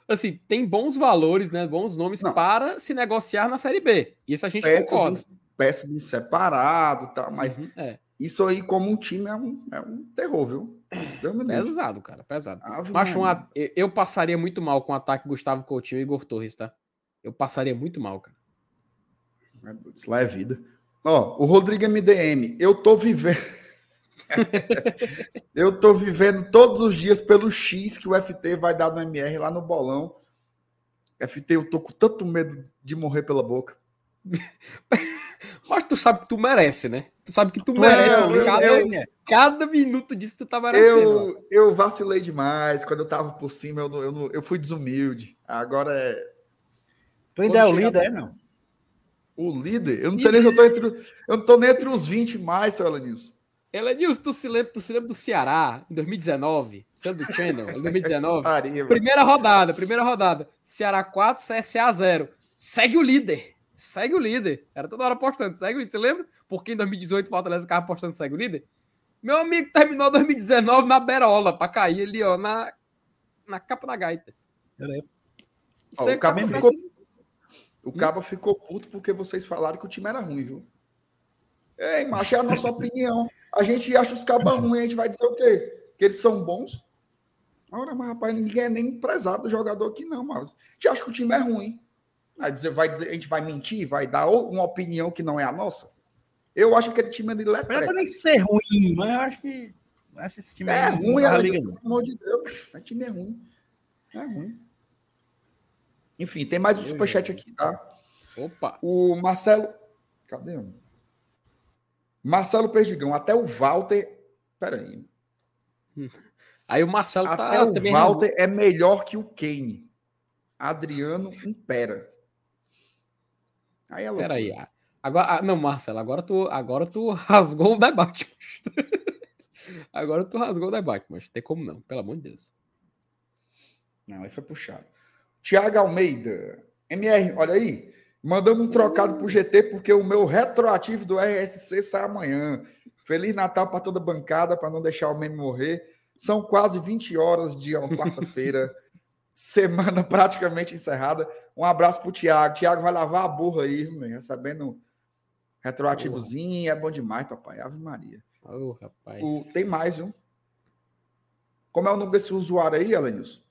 assim, tem bons valores, né? Bons nomes Não. para se negociar na Série B. Isso a gente peças concorda. Em, peças em separado, tá? Mas uhum, é. Isso aí, como um time, é um, é um terror, viu? Pesado, cara, pesado. Macho, um, eu passaria muito mal com o ataque Gustavo Coutinho e Igor Torres, tá? Eu passaria muito mal, cara. Isso lá é vida. Ó, o Rodrigo MDM, eu tô vivendo. eu tô vivendo todos os dias pelo X que o FT vai dar no MR lá no bolão. FT, eu tô com tanto medo de morrer pela boca. Mas tu sabe que tu merece, né? Tu sabe que tu merece. Não, cada, eu, cada, minuto disso tu tá merecendo. Eu, eu vacilei demais. Quando eu tava por cima, eu, eu, eu fui desumilde. Agora é. Tu ainda é o líder, é, não? O líder? Eu não sei nem se eu tô entre. Eu não tô nem entre os 20 mais, seu Elenilson. Elenilson, tu se lembra, tu se lembra do Ceará em 2019? Você do Channel, em 2019? primeira rodada, primeira rodada. Ceará 4, CSA 0. Segue o líder. Segue o líder. Era toda hora apostando. Segue o líder. Você lembra? Porque em 2018 Fortaleza ficava apostando segue o líder? Meu amigo terminou 2019 na berola para cair ali, ó, na, na capa da gaita. Eu lembro. Ó, o Cabo ficou, o Cabo ficou puto porque vocês falaram que o time era ruim, viu? Ei, macho, é a nossa opinião. A gente acha os cabas ruins, a gente vai dizer o quê? Que eles são bons? Ora, mas rapaz, ninguém é nem prezado do jogador aqui, não, mas a gente acha que o time é ruim. Vai dizer, vai dizer, a gente vai mentir, vai dar uma opinião que não é a nossa. Eu acho que aquele time é de letra. Não nem ser ruim, mas eu acho que. Eu acho esse time é, é ruim, é, pelo amor de Deus. O time é ruim. É ruim. Enfim, tem mais um superchat aqui, tá? Opa! O Marcelo. Cadê? Um? Marcelo Perdigão, até o Walter. Peraí. Aí o Marcelo tá até o Walter é melhor que o Kane. Adriano impera. Aí é Peraí. Agora, não, Marcelo, agora tu, agora tu rasgou o debate. agora tu rasgou o debate, mas não tem como não, pelo amor de Deus. Não, aí foi puxado. Tiago Almeida. MR, olha aí. Mandando um trocado pro GT, porque o meu retroativo do RSC sai amanhã. Feliz Natal para toda a bancada, para não deixar o meme morrer. São quase 20 horas de quarta-feira. Semana praticamente encerrada. Um abraço pro Thiago. Thiago vai lavar a burra aí, recebendo retroativozinho. É bom demais, papai. Ave Maria. Oh, rapaz. O, tem mais, viu? Como é o nome desse usuário aí, Elenius?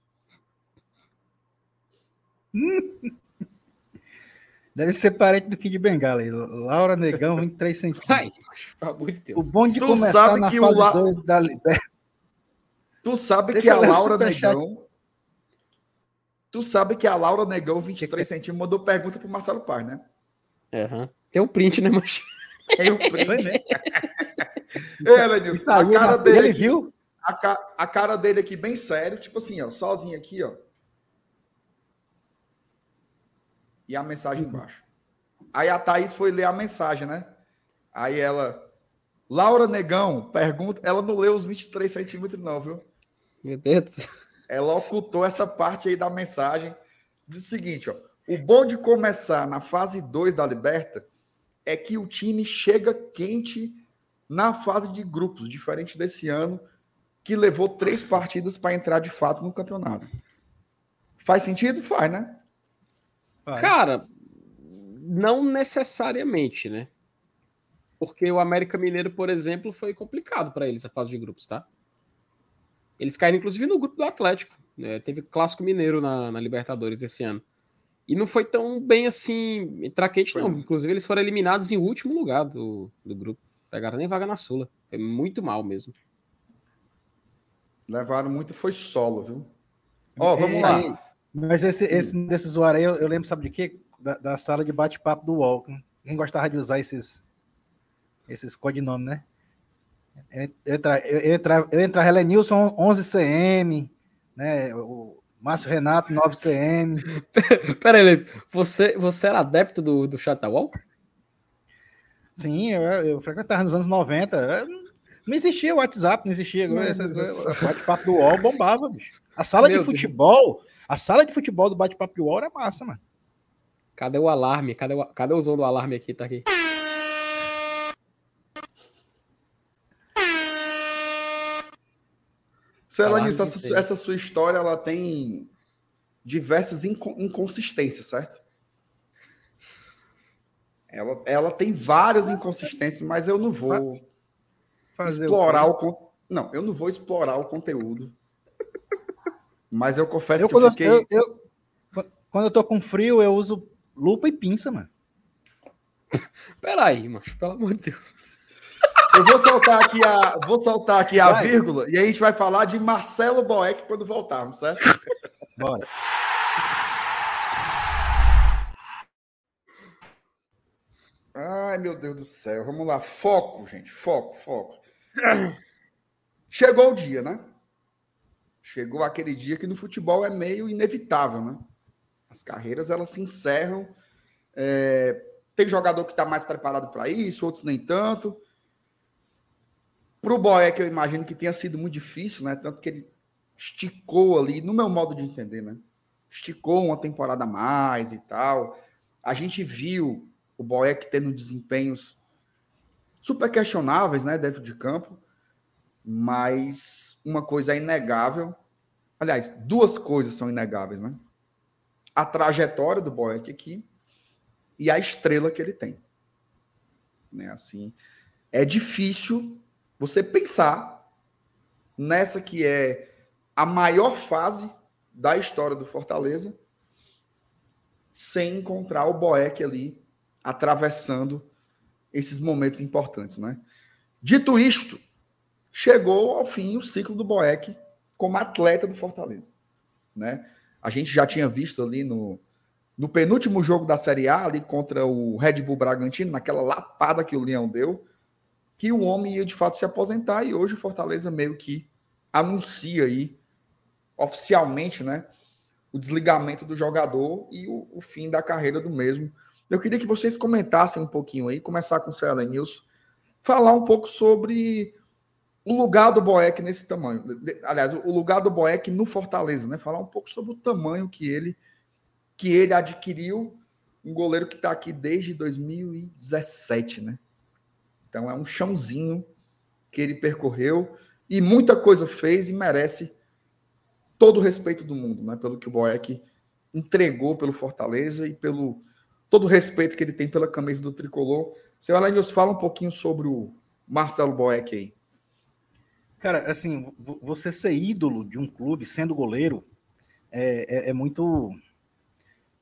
Deve ser parente do Kid Bengala. aí. Laura Negão, 23 centímetros. Ai, pelo amor de Deus. O bom de Tu começar sabe na fase La- 2 da Libertadores. Tu sabe Deixa que a Laura. Negão. Tu sabe que a Laura Negão, 23 centímetros, mandou pergunta pro Marcelo Paz, né? Aham. Tem um print, né, mancha? Aí o Foi print. Ei, Elenilson, Isso a cara dele ele aqui, viu? a, ca- a cara dele aqui bem sério, tipo assim, ó, sozinho aqui, ó. E a mensagem embaixo. Aí a Thaís foi ler a mensagem, né? Aí ela, Laura Negão, pergunta, ela não leu os 23 centímetros não, viu? Meu Deus do céu. Ela ocultou essa parte aí da mensagem. Diz o seguinte, ó. O bom de começar na fase 2 da Liberta é que o time chega quente na fase de grupos, diferente desse ano, que levou três partidas para entrar de fato no campeonato. Faz sentido? Faz, né? Cara, não necessariamente, né? Porque o América Mineiro, por exemplo, foi complicado para eles a fase de grupos, tá? Eles caíram, inclusive, no grupo do Atlético. né? Teve Clássico Mineiro na, na Libertadores esse ano. E não foi tão bem assim, entrar quente, Foi não. Inclusive, eles foram eliminados em último lugar do, do grupo. Pegaram nem vaga na Sula. Foi muito mal mesmo. Levaram muito, foi solo, viu? Ó, vamos lá. E- Mas esse, esse desse usuário aí, eu, eu lembro, sabe de quê? Da, da sala de bate-papo do UOL. Quem gostava de usar esses, esses codinomes, né? Eu, entra, eu, entra, eu entrava Helenilson 11CM, né? O Márcio Renato 9CM. Pera aí, você, você era adepto do, do Chatawal? Sim, eu, eu frequentava nos anos 90. Eu- Não existia o WhatsApp, não existia. Deus O bate-papo do UOL bombava, bicho. A sala Meu de Deus. futebol, a sala de futebol do bate-papo do UOL era massa, mano. Cadê o alarme? Cadê o, cadê o som do alarme aqui? Tá aqui. Celanice, essa, essa sua história ela tem diversas inco- inconsistências, certo? Ela, ela tem várias inconsistências, mas eu não vou Fazer explorar o o, con- não, eu não vou explorar o conteúdo. Mas eu confesso Eu, que eu quando, fiquei eu, eu- quando eu tô com frio, eu uso lupa e pinça, mano. Pera aí, macho, pelo amor de Deus. Eu vou soltar aqui a, vou soltar aqui a Vai. vírgula e a gente vai falar de Marcelo Boeck quando voltarmos, certo? Bora. Ai, meu Deus do céu. Vamos lá. Foco, gente. Foco, foco. Chegou o dia, né? Chegou aquele dia que no futebol é meio inevitável, né? As carreiras elas se encerram. É, Tem jogador que está mais preparado para isso, outros nem tanto. Para o Boeck, eu imagino que tenha sido muito difícil, né? Tanto que ele esticou ali, no meu modo de entender, né? Esticou uma temporada a mais e tal. A gente viu o Boeck tendo desempenhos super questionáveis, né, dentro de campo, mas uma coisa é inegável. Aliás, duas coisas são inegáveis, né? A trajetória do Boeck aqui e a estrela que ele tem. Né, assim, é difícil você pensar nessa que é a maior fase da história do Fortaleza sem encontrar o Boeck ali atravessando esses momentos importantes, né? Dito isto, chegou ao fim o ciclo do Boeck como atleta do Fortaleza, né? A gente já tinha visto ali no, no penúltimo jogo da Série A, ali contra o Red Bull Bragantino, naquela lapada que o Leão deu, que o homem ia de fato se aposentar e hoje o Fortaleza meio que anuncia aí oficialmente, né, o desligamento do jogador e o, o fim da carreira do mesmo. Eu queria que vocês comentassem um pouquinho aí, começar com o Céu Nilson, falar um pouco sobre o lugar do Boeck nesse tamanho. Aliás, o lugar do Boeck no Fortaleza, né? Falar um pouco sobre o tamanho que ele que ele adquiriu, um goleiro que está aqui desde 2017, né? Então é um chãozinho que ele percorreu e muita coisa fez e merece todo o respeito do mundo, né? Pelo que o Boeck entregou pelo Fortaleza e pelo todo o respeito que ele tem pela camisa do tricolor. Seu Alanios, fala um pouquinho sobre o, Marcelo Boeck aí? Cara, assim, você ser ídolo de um clube sendo goleiro é, é, é muito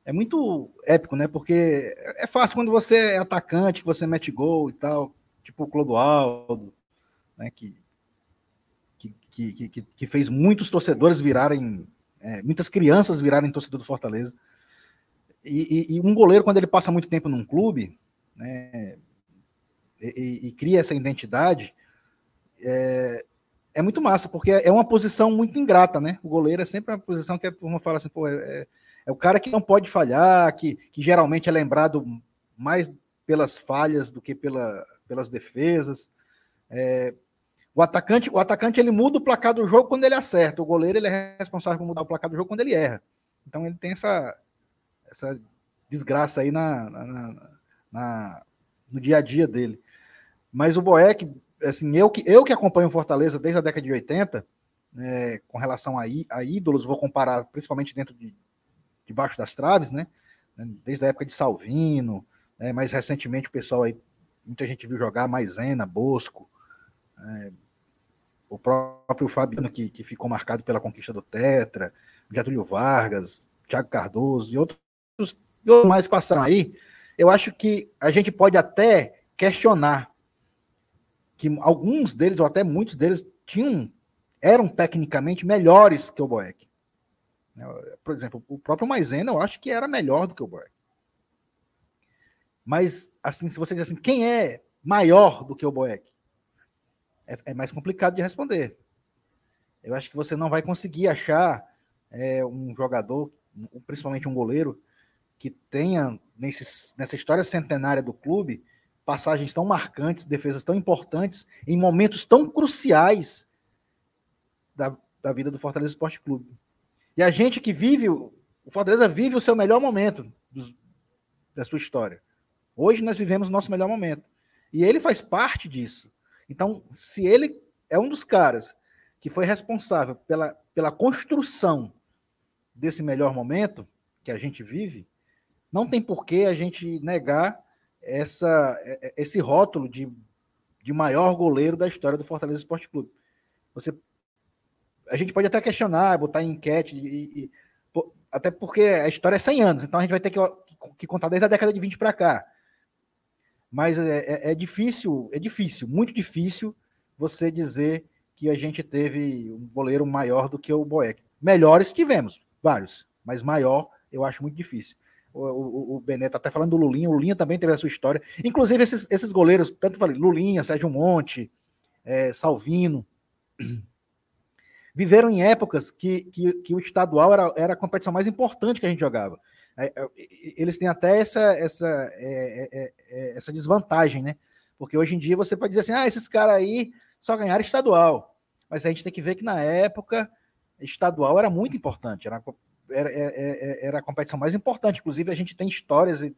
é muito épico, né? Porque é fácil quando você é atacante, que você mete gol e tal, tipo o Clodoaldo, né? Que, que, que, que fez muitos torcedores virarem, é, muitas crianças virarem torcedor do Fortaleza. E, e, e, um goleiro, quando ele passa muito tempo num clube, né? E, e cria essa identidade, é, é muito massa, porque é uma posição muito ingrata, né? O goleiro é sempre uma posição que a turma fala assim, pô, é, é, é o cara que não pode falhar, que, que geralmente é lembrado mais pelas falhas do que pela, pelas defesas. É, o atacante, o atacante ele muda o placar do jogo quando ele acerta. O goleiro ele é responsável por mudar o placar do jogo quando ele erra. Então ele tem essa, essa desgraça aí na, na, na no dia a dia dele. Mas o Boeck, assim, eu que, eu que acompanho o Fortaleza desde a década de 80, né, com relação a, a ídolos, vou comparar principalmente dentro de debaixo das traves, né? Desde a época de Salvino, né, mais recentemente o pessoal aí, muita gente viu jogar Maisena, Bosco, é, o próprio Fabiano, que, que ficou marcado pela conquista do Tetra, Getúlio Vargas, Thiago Cardoso e outros, e outros mais passaram aí, eu acho que a gente pode até questionar que alguns deles, ou até muitos deles, tinham, eram tecnicamente melhores que o Boeck. Por exemplo, o próprio Maisena eu acho que era melhor do que o Boeck. Mas, assim, se você diz assim, quem é maior do que o Boeck? É, é, mais complicado de responder. Eu acho que você não vai conseguir achar é, um jogador, principalmente um goleiro, que tenha nesse, nessa história centenária do clube passagens tão marcantes, defesas tão importantes, em momentos tão cruciais da, da vida do Fortaleza Esporte Clube. E a gente que vive, o Fortaleza vive o seu melhor momento dos, da sua história. Hoje nós vivemos o nosso melhor momento. E ele faz parte disso. Então, se ele é um dos caras que foi responsável pela, pela construção desse melhor momento que a gente vive, não tem por que a gente negar essa, esse rótulo de, de maior goleiro da história do Fortaleza Esporte Clube. Você, a gente pode até questionar, botar em enquete, e, e, até porque a história é 100 anos, então a gente vai ter que, que contar desde a década de 20 para cá. Mas é, é, é, difícil, é difícil, muito difícil você dizer que a gente teve um goleiro maior do que o Boeck. Melhores tivemos, vários, mas maior eu acho muito difícil o, o, o tá até falando do Lulinha, o Lulinha também teve a sua história. Inclusive, esses, esses goleiros, tanto falei, Lulinha, Sérgio Monte, é, Salvino, viveram em épocas que, que, que, o estadual era, era a competição mais importante que a gente jogava. É, é, eles têm até essa, essa, é, é, é, essa desvantagem, né? Porque hoje em dia você pode dizer assim, ah, esses caras aí só ganharam estadual. Mas a gente tem que ver que na época estadual era muito importante, era era, é, é, é, era a competição mais importante. Inclusive, a gente tem histórias de,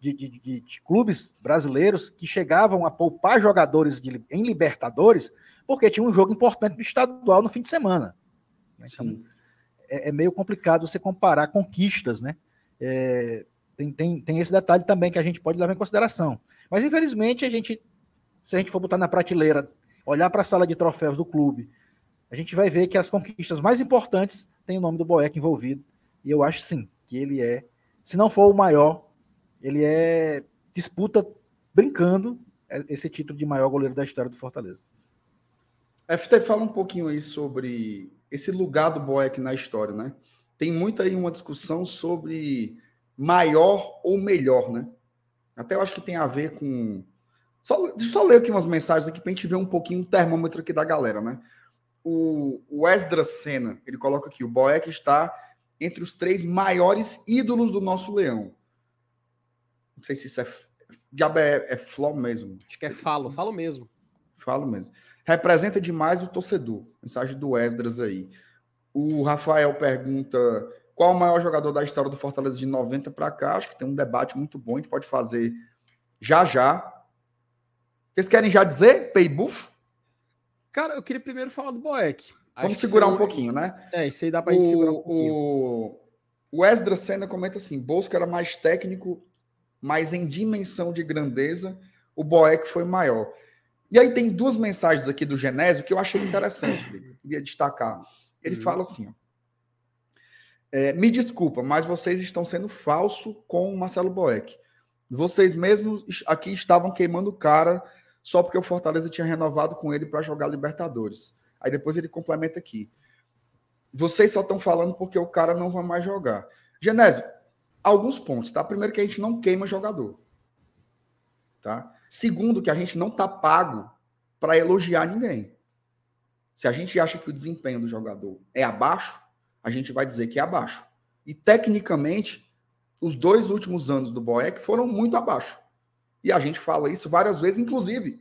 de, de, de clubes brasileiros que chegavam a poupar jogadores em Libertadores porque tinha um jogo importante do estadual no fim de semana. Então, é, é, meio complicado você comparar conquistas, né? É, tem, tem, tem esse detalhe também que a gente pode levar em consideração. Mas, infelizmente, a gente, se a gente for botar na prateleira, olhar para a sala de troféus do clube, a gente vai ver que as conquistas mais importantes tem o nome do Boeck envolvido. E eu acho sim que ele é, se não for o maior, ele é disputa brincando esse título de maior goleiro da história do Fortaleza. FT fala um pouquinho aí sobre esse lugar do Boeck na história, né? Tem muito aí uma discussão sobre maior ou melhor, né? Até eu acho que tem a ver com. Só, deixa eu só ler aqui umas mensagens aqui para a gente ver um pouquinho o termômetro aqui da galera, né? o, o Esdras Senna, ele coloca aqui, o Boeck está entre os três maiores ídolos do nosso leão. Não sei se isso é. Diabo é, é fló mesmo. Acho que é falo, falo mesmo. Falo mesmo. Representa demais o torcedor. Mensagem do Esdras aí. O Rafael pergunta qual o maior jogador da história do Fortaleza de 90 para cá. Acho que tem um debate muito bom, a gente pode fazer já já. Vocês querem já dizer, Peibuff? Cara, eu queria primeiro falar do Boeck. Vamos segurar um pouquinho, né? É, isso aí dá para gente segurar um pouquinho. O, o Esdra Senna comenta assim: Bosco era mais técnico, mas em dimensão de grandeza, o Boeck foi maior. E aí tem duas mensagens aqui do Genésio que eu achei interessante, Felipe, queria destacar. Ele uhum. fala assim: ó, é, me desculpa, mas vocês estão sendo falso com o Marcelo Boeck. Vocês mesmos aqui estavam queimando o cara só porque o Fortaleza tinha renovado com ele para jogar Libertadores. Aí depois ele complementa aqui. Vocês só estão falando porque o cara não vai mais jogar. Genésio, alguns pontos, tá? Primeiro que a gente não queima jogador. Tá? Segundo que a gente não tá pago para elogiar ninguém. Se a gente acha que o desempenho do jogador é abaixo, a gente vai dizer que é abaixo. E tecnicamente, os dois últimos anos do Boeck foram muito abaixo. E a gente fala isso várias vezes, inclusive.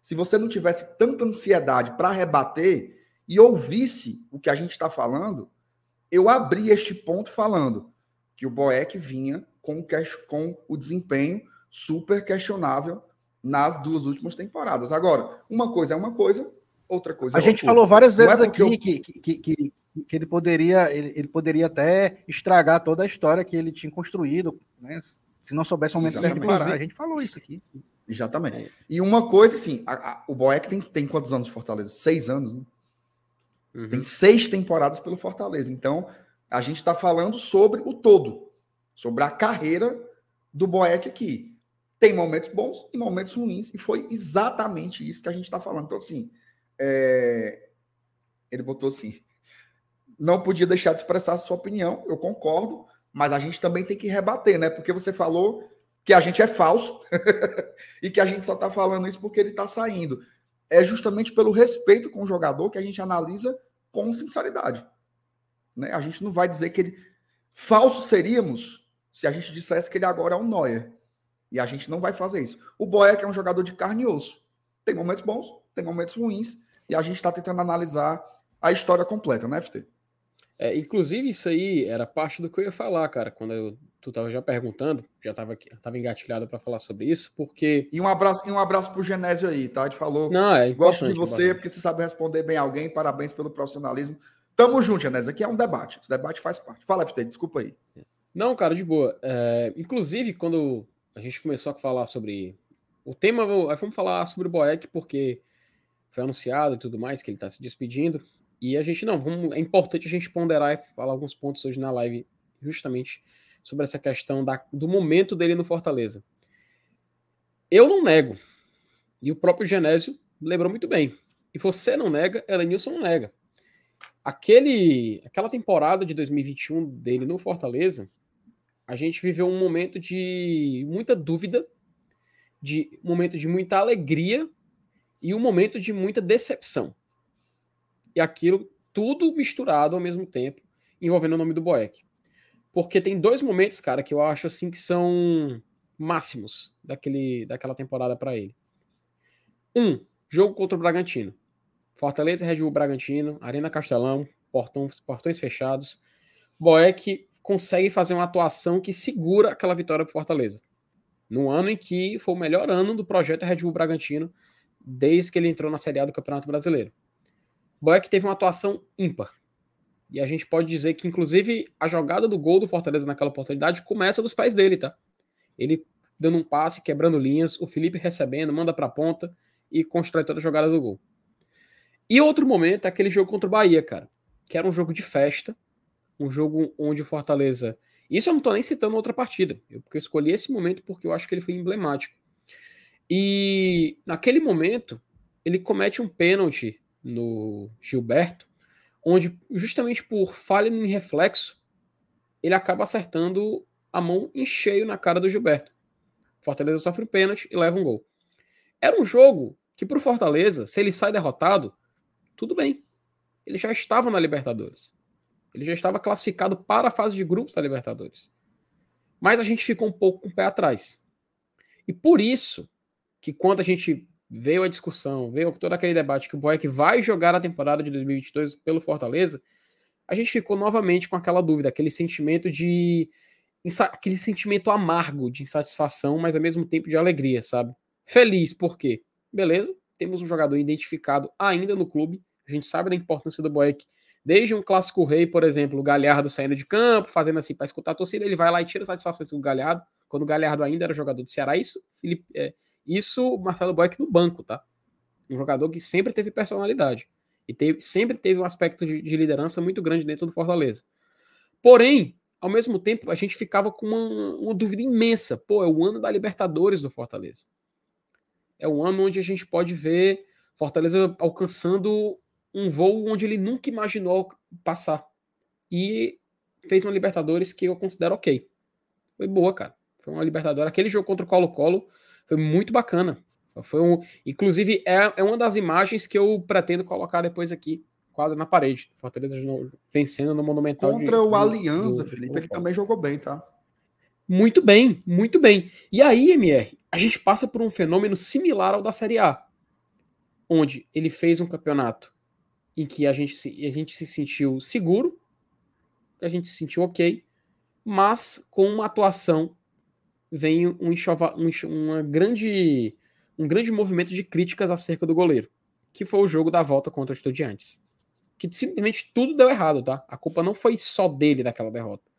Se você não tivesse tanta ansiedade para rebater e ouvisse o que a gente está falando, eu abri este ponto falando que o Boeck vinha com, com o desempenho super questionável nas duas últimas temporadas. Agora, uma coisa é uma coisa, outra coisa a é gente outra. falou várias vezes é aqui eu... que, que, que, que ele poderia, ele, ele, poderia até estragar toda a história que ele tinha construído, né? Se não soubesse o momento certo de parar. A gente falou isso aqui. Exatamente. É. E uma coisa, assim, a, a, o Boeck tem, tem quantos anos de Fortaleza? Seis anos, né? Uhum. Tem seis temporadas pelo Fortaleza. Então, a gente está falando sobre o todo, sobre a carreira do Boeck aqui. Tem momentos bons e momentos ruins, e foi exatamente isso que a gente está falando. Então, assim, é... ele botou assim: não podia deixar de expressar sua opinião, eu concordo, mas a gente também tem que rebater, né? Porque você falou que a gente é falso e que a gente só está falando isso porque ele está saindo. É justamente pelo respeito com o jogador que a gente analisa com sinceridade. Né? A gente não vai dizer que ele. Falso seríamos se a gente dissesse que ele agora é um Neuer. E a gente não vai fazer isso. O Boeck é um jogador de carne e osso. Tem momentos bons, tem momentos ruins, e a gente está tentando analisar a história completa, né, FT? É, inclusive, isso aí era parte do que eu ia falar, cara, quando eu, tu estava já perguntando, já estava tava engatilhado para falar sobre isso, porque. E um abraço, e um abraço pro Genésio aí, tá? A gente falou. Não, é Gosto de você, porque você sabe responder bem alguém, parabéns pelo profissionalismo. Tamo junto, Genésio. Aqui é um debate. O debate faz parte. Fala, FT, desculpa aí. Não, cara, de boa. É, inclusive, quando a gente começou a falar sobre. O tema, vamos falar sobre o Boeck, porque foi anunciado e tudo mais, que ele está se despedindo. E a gente não, vamos, é importante a gente ponderar e falar alguns pontos hoje na live, justamente sobre essa questão da, do momento dele no Fortaleza. Eu não nego. E o próprio Genésio lembrou muito bem. E você não nega, Elenilson não nega. Aquele, aquela temporada de 2021 dele no Fortaleza, a gente viveu um momento de muita dúvida, de um momento de muita alegria e um momento de muita decepção e aquilo tudo misturado ao mesmo tempo, envolvendo o nome do Boeck. Porque tem dois momentos, cara, que eu acho assim que são máximos daquele, daquela temporada para ele. Um, jogo contra o Bragantino. Fortaleza Red Bull Bragantino, Arena Castelão, portão, portões fechados. Boeck consegue fazer uma atuação que segura aquela vitória para Fortaleza. No ano em que foi o melhor ano do projeto Red Bull Bragantino desde que ele entrou na Série A do Campeonato Brasileiro. Boeck teve uma atuação ímpar. E a gente pode dizer que, inclusive, a jogada do gol do Fortaleza naquela oportunidade começa dos pés dele, tá? Ele dando um passe, quebrando linhas, o Felipe recebendo, manda para a ponta e constrói toda a jogada do gol. E outro momento é aquele jogo contra o Bahia, cara, que era um jogo de festa, um jogo onde o Fortaleza. Isso eu não tô nem citando outra partida, eu, porque eu escolhi esse momento porque eu acho que ele foi emblemático. E naquele momento, ele comete um pênalti no Gilberto, onde justamente por falha em reflexo, ele acaba acertando a mão em cheio na cara do Gilberto. Fortaleza sofre um pênalti e leva um gol. Era um jogo que para o Fortaleza, se ele sai derrotado, tudo bem. Ele já estava na Libertadores. Ele já estava classificado para a fase de grupos da Libertadores. Mas a gente ficou um pouco com o pé atrás. E por isso que quando a gente veio a discussão, veio todo aquele debate que o Boeck vai jogar a temporada de 2022 pelo Fortaleza, a gente ficou novamente com aquela dúvida, aquele sentimento de aquele sentimento amargo de insatisfação, mas ao mesmo tempo de alegria, sabe? Feliz, por quê? Beleza, temos um jogador identificado ainda no clube, a gente sabe da importância do Boeck, desde um clássico rei, por exemplo, o Galhardo saindo de campo, fazendo assim para escutar a torcida, ele vai lá e tira satisfação do Galhardo, quando o Galhardo ainda era jogador de Ceará, isso Felipe, é, isso Marcelo Boeck no banco, tá? Um jogador que sempre teve personalidade. E teve, sempre teve um aspecto de, de liderança muito grande dentro do Fortaleza. Porém, ao mesmo tempo, a gente ficava com uma, uma, dúvida imensa. Pô, é o ano da Libertadores do Fortaleza. É o ano onde a gente pode ver Fortaleza alcançando um voo onde ele nunca imaginou passar. E fez uma Libertadores que eu considero ok. Foi boa, cara. Foi uma Libertadores. Aquele jogo contra o Colo-Colo foi muito bacana. Foi um, inclusive, é, é uma das imagens que eu pretendo colocar depois aqui, quase na parede. Fortaleza vencendo no Monumental. Contra de, o Aliança, do, Felipe, ele também jogou bem, tá? Muito bem, muito bem. E aí, MR, a gente passa por um fenômeno similar ao da Série A, onde ele fez um campeonato em que a gente, a gente se sentiu seguro, a gente se sentiu ok, mas com uma atuação vem um, enxova, um, uma grande, um grande movimento de críticas acerca do goleiro, que foi o jogo da volta contra o Estudiantes. Que simplesmente tudo deu errado, tá? A culpa não foi só dele daquela derrota.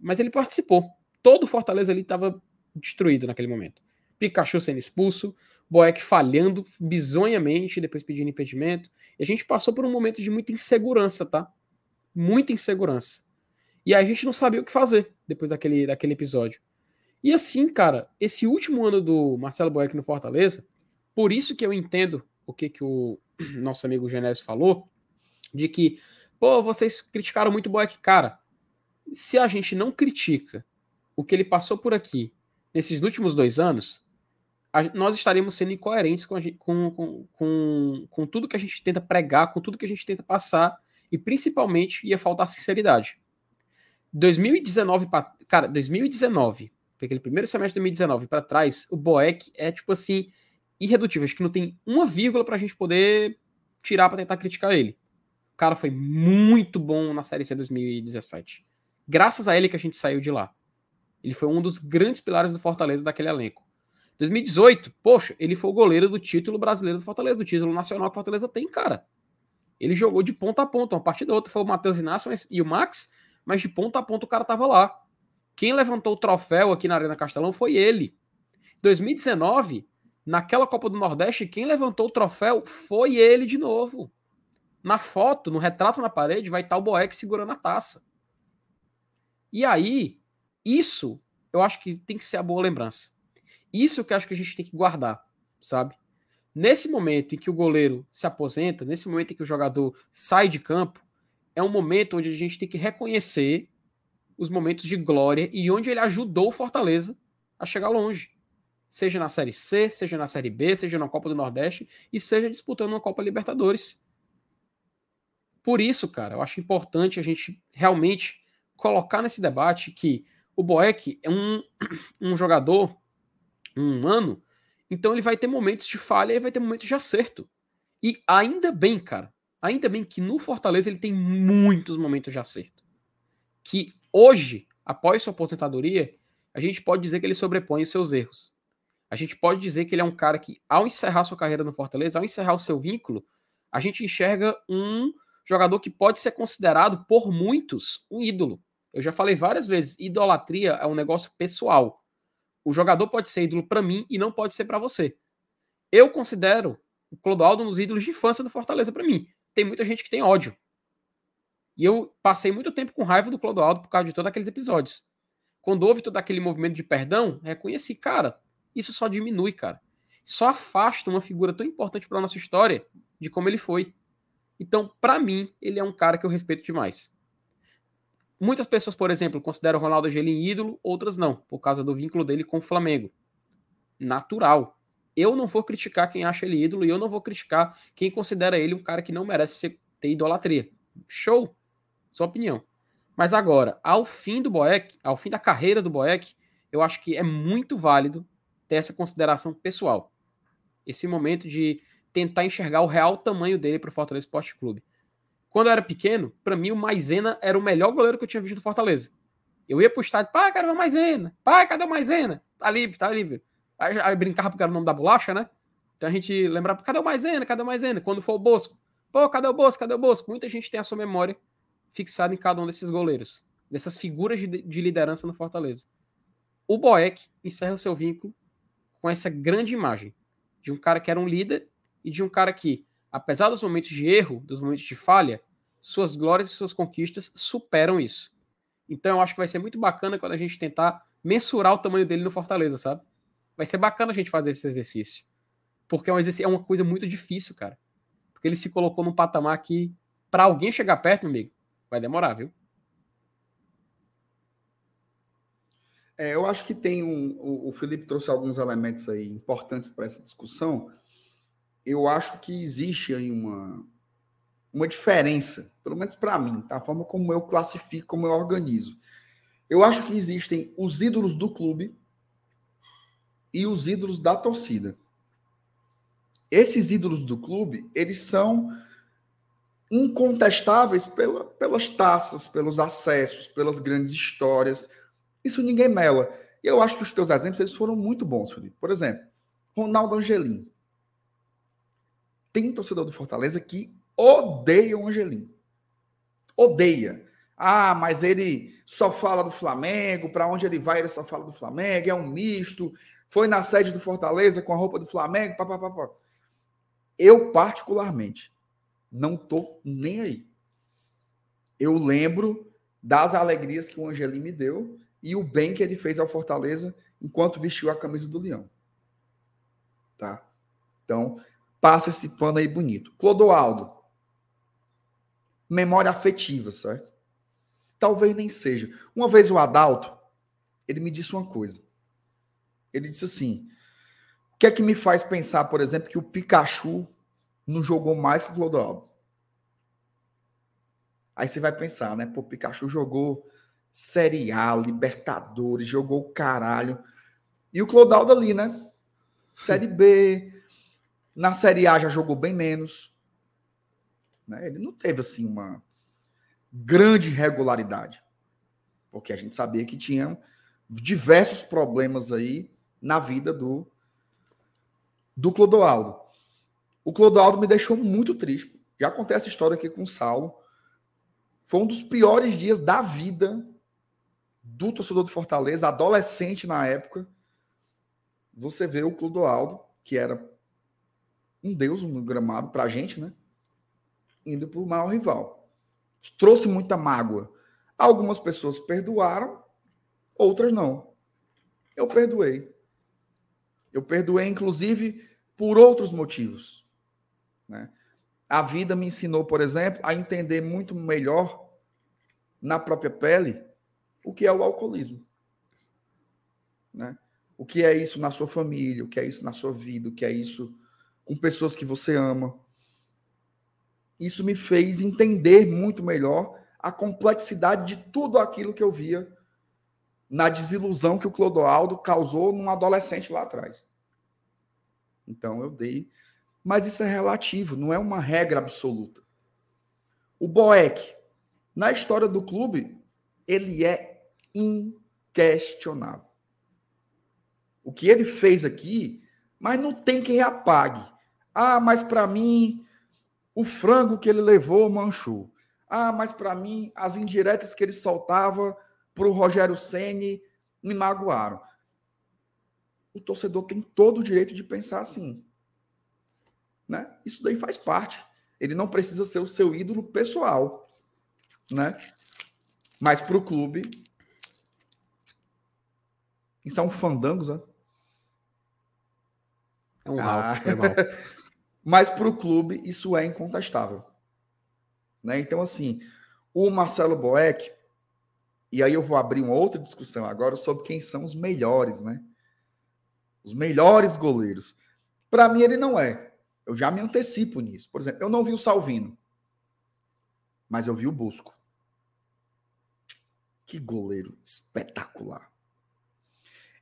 Mas ele participou. Todo o Fortaleza ali estava destruído naquele momento. Pikachu sendo expulso, Boeck falhando bizonhamente, depois pedindo impedimento. E a gente passou por um momento de muita insegurança, tá? Muita insegurança. E aí a gente não sabia o que fazer depois daquele, daquele episódio. E assim, cara, esse último ano do Marcelo Boeck no Fortaleza, por isso que eu entendo o que, que o nosso amigo Genésio falou, de que, pô, vocês criticaram muito o Boeck. Cara, se a gente não critica o que ele passou por aqui nesses últimos dois anos, a, nós estaríamos sendo incoerentes com, com, com, com, com tudo que a gente tenta pregar, com tudo que a gente tenta passar, e principalmente ia faltar sinceridade. 2019, cara, 2019 aquele primeiro semestre de 2019 para trás, o Boeck é tipo assim, irredutível. Acho que não tem uma vírgula para a gente poder tirar para tentar criticar ele. O cara foi muito bom na Série C 2017. Graças a ele que a gente saiu de lá. Ele foi um dos grandes pilares do Fortaleza daquele elenco. 2018, poxa, ele foi o goleiro do título brasileiro do Fortaleza, do título nacional que o Fortaleza tem, cara. Ele jogou de ponta a ponta, uma partida outra foi o Matheus Inácio e o Max, mas de ponta a ponta o cara tava lá. Quem levantou o troféu aqui na Arena Castelão foi ele. 2019, naquela Copa do Nordeste, quem levantou o troféu foi ele de novo. Na foto, no retrato na parede, vai estar o Boeck segurando a taça. E aí, isso eu acho que tem que ser a boa lembrança. Isso que eu acho que a gente tem que guardar, sabe? Nesse momento em que o goleiro se aposenta, nesse momento em que o jogador sai de campo, é um momento onde a gente tem que reconhecer os momentos de glória e onde ele ajudou o Fortaleza a chegar longe. Seja na Série C, seja na Série B, seja na Copa do Nordeste e seja disputando uma Copa Libertadores. Por isso, cara, eu acho importante a gente realmente colocar nesse debate que o Boeck é um, um jogador, um humano, então ele vai ter momentos de falha e vai ter momentos de acerto. E ainda bem, cara, ainda bem que no Fortaleza ele tem muitos momentos de acerto. Que Hoje, após sua aposentadoria, a gente pode dizer que ele sobrepõe os seus erros. A gente pode dizer que ele é um cara que, ao encerrar sua carreira no Fortaleza, ao encerrar o seu vínculo, a gente enxerga um jogador que pode ser considerado por muitos um ídolo. Eu já falei várias vezes, idolatria é um negócio pessoal. O jogador pode ser ídolo para mim e não pode ser para você. Eu considero o Clodoaldo um dos ídolos de infância do Fortaleza para mim. Tem muita gente que tem ódio. E eu passei muito tempo com raiva do Clodoaldo por causa de todos aqueles episódios. Quando houve todo aquele movimento de perdão, reconheci, cara, isso só diminui, cara. Só afasta uma figura tão importante para nossa história de como ele foi. Então, para mim, ele é um cara que eu respeito demais. Muitas pessoas, por exemplo, consideram o Ronaldo Angelim ídolo, outras não, por causa do vínculo dele com o Flamengo. Natural. Eu não vou criticar quem acha ele ídolo e eu não vou criticar quem considera ele um cara que não merece ter idolatria. Show! Sua opinião. Mas agora, ao fim do Boeck, ao fim da carreira do Boeck, eu acho que é muito válido ter essa consideração pessoal. Esse momento de tentar enxergar o real tamanho dele para o Fortaleza Esporte Clube. Quando eu era pequeno, para mim o Maisena era o melhor goleiro que eu tinha visto do Fortaleza. Eu ia pro estádio, pai, cadê o Maisena? Pai, cadê o Maisena? Tá livre, tá livre. Aí, aí brincava porque era o nome da bolacha, né? Então a gente lembrava, cadê o Maisena? Cadê o Maisena? Quando for o Bosco. Pô, cadê o Bosco? Cadê o Bosco? Muita gente tem a sua memória fixado em cada um desses goleiros, dessas figuras de, de liderança no Fortaleza. O Boeck encerra o seu vínculo com essa grande imagem de um cara que era um líder e de um cara que, apesar dos momentos de erro, dos momentos de falha, suas glórias e suas conquistas superam isso. Então eu acho que vai ser muito bacana quando a gente tentar mensurar o tamanho dele no Fortaleza, sabe? Vai ser bacana a gente fazer esse exercício. Porque é, um exercício, é uma coisa muito difícil, cara. Porque ele se colocou num patamar que, para alguém chegar perto, meu amigo, vai demorar, viu? É, eu acho que tem um. O, o Felipe trouxe alguns elementos aí importantes para essa discussão. Eu acho que existe aí uma, uma diferença, pelo menos para mim, tá? a forma como eu classifico, como eu organizo. Eu acho que existem os ídolos do clube e os ídolos da torcida. Esses ídolos do clube, eles são incontestáveis pela, pelas taças, pelos acessos, pelas grandes histórias. Isso ninguém mela. E eu acho que os teus exemplos eles foram muito bons, Felipe. Por exemplo, Ronaldo Angelim. Tem um torcedor do Fortaleza que odeia o Angelim. Odeia. Ah, mas ele só fala do Flamengo, para onde ele vai ele só fala do Flamengo, é um misto. Foi na sede do Fortaleza com a roupa do Flamengo, papapá. Eu, particularmente, não tô nem aí. Eu lembro das alegrias que o Angelim me deu e o bem que ele fez ao Fortaleza enquanto vestiu a camisa do Leão. Tá? Então, passa esse pano aí bonito. Clodoaldo. Memória afetiva, certo? Talvez nem seja. Uma vez o Adalto, ele me disse uma coisa. Ele disse assim: o que é que me faz pensar, por exemplo, que o Pikachu não jogou mais que o Clodoaldo? Aí você vai pensar, né? Pô, Pikachu jogou Série A, Libertadores, jogou caralho. E o Clodoaldo ali, né? Série B. Na Série A já jogou bem menos. Né? Ele não teve, assim, uma grande regularidade. Porque a gente sabia que tinha diversos problemas aí na vida do, do Clodoaldo. O Clodoaldo me deixou muito triste. Já contei essa história aqui com o Saulo. Foi um dos piores dias da vida do torcedor de Fortaleza, adolescente na época. Você vê o Clodoaldo, que era um deus no gramado pra gente, né? Indo pro maior rival. Trouxe muita mágoa. Algumas pessoas perdoaram, outras não. Eu perdoei. Eu perdoei, inclusive, por outros motivos. Né? A vida me ensinou, por exemplo, a entender muito melhor na própria pele o que é o alcoolismo. Né? O que é isso na sua família, o que é isso na sua vida, o que é isso com pessoas que você ama. Isso me fez entender muito melhor a complexidade de tudo aquilo que eu via na desilusão que o Clodoaldo causou num adolescente lá atrás. Então eu dei. Mas isso é relativo, não é uma regra absoluta. O Boeck, na história do clube, ele é inquestionável. O que ele fez aqui, mas não tem quem apague. Ah, mas para mim, o frango que ele levou manchou. Ah, mas para mim, as indiretas que ele soltava para o Rogério Ceni me magoaram. O torcedor tem todo o direito de pensar assim. Né? Isso daí faz parte. Ele não precisa ser o seu ídolo pessoal. Né? Mas para o clube. Isso é um fandangos, né? É um ah. Mas para o clube, isso é incontestável. Né? Então, assim, o Marcelo Boeck, e aí eu vou abrir uma outra discussão agora sobre quem são os melhores, né? Os melhores goleiros. Para mim, ele não é. Eu já me antecipo nisso. Por exemplo, eu não vi o Salvino, mas eu vi o Busco. Que goleiro espetacular.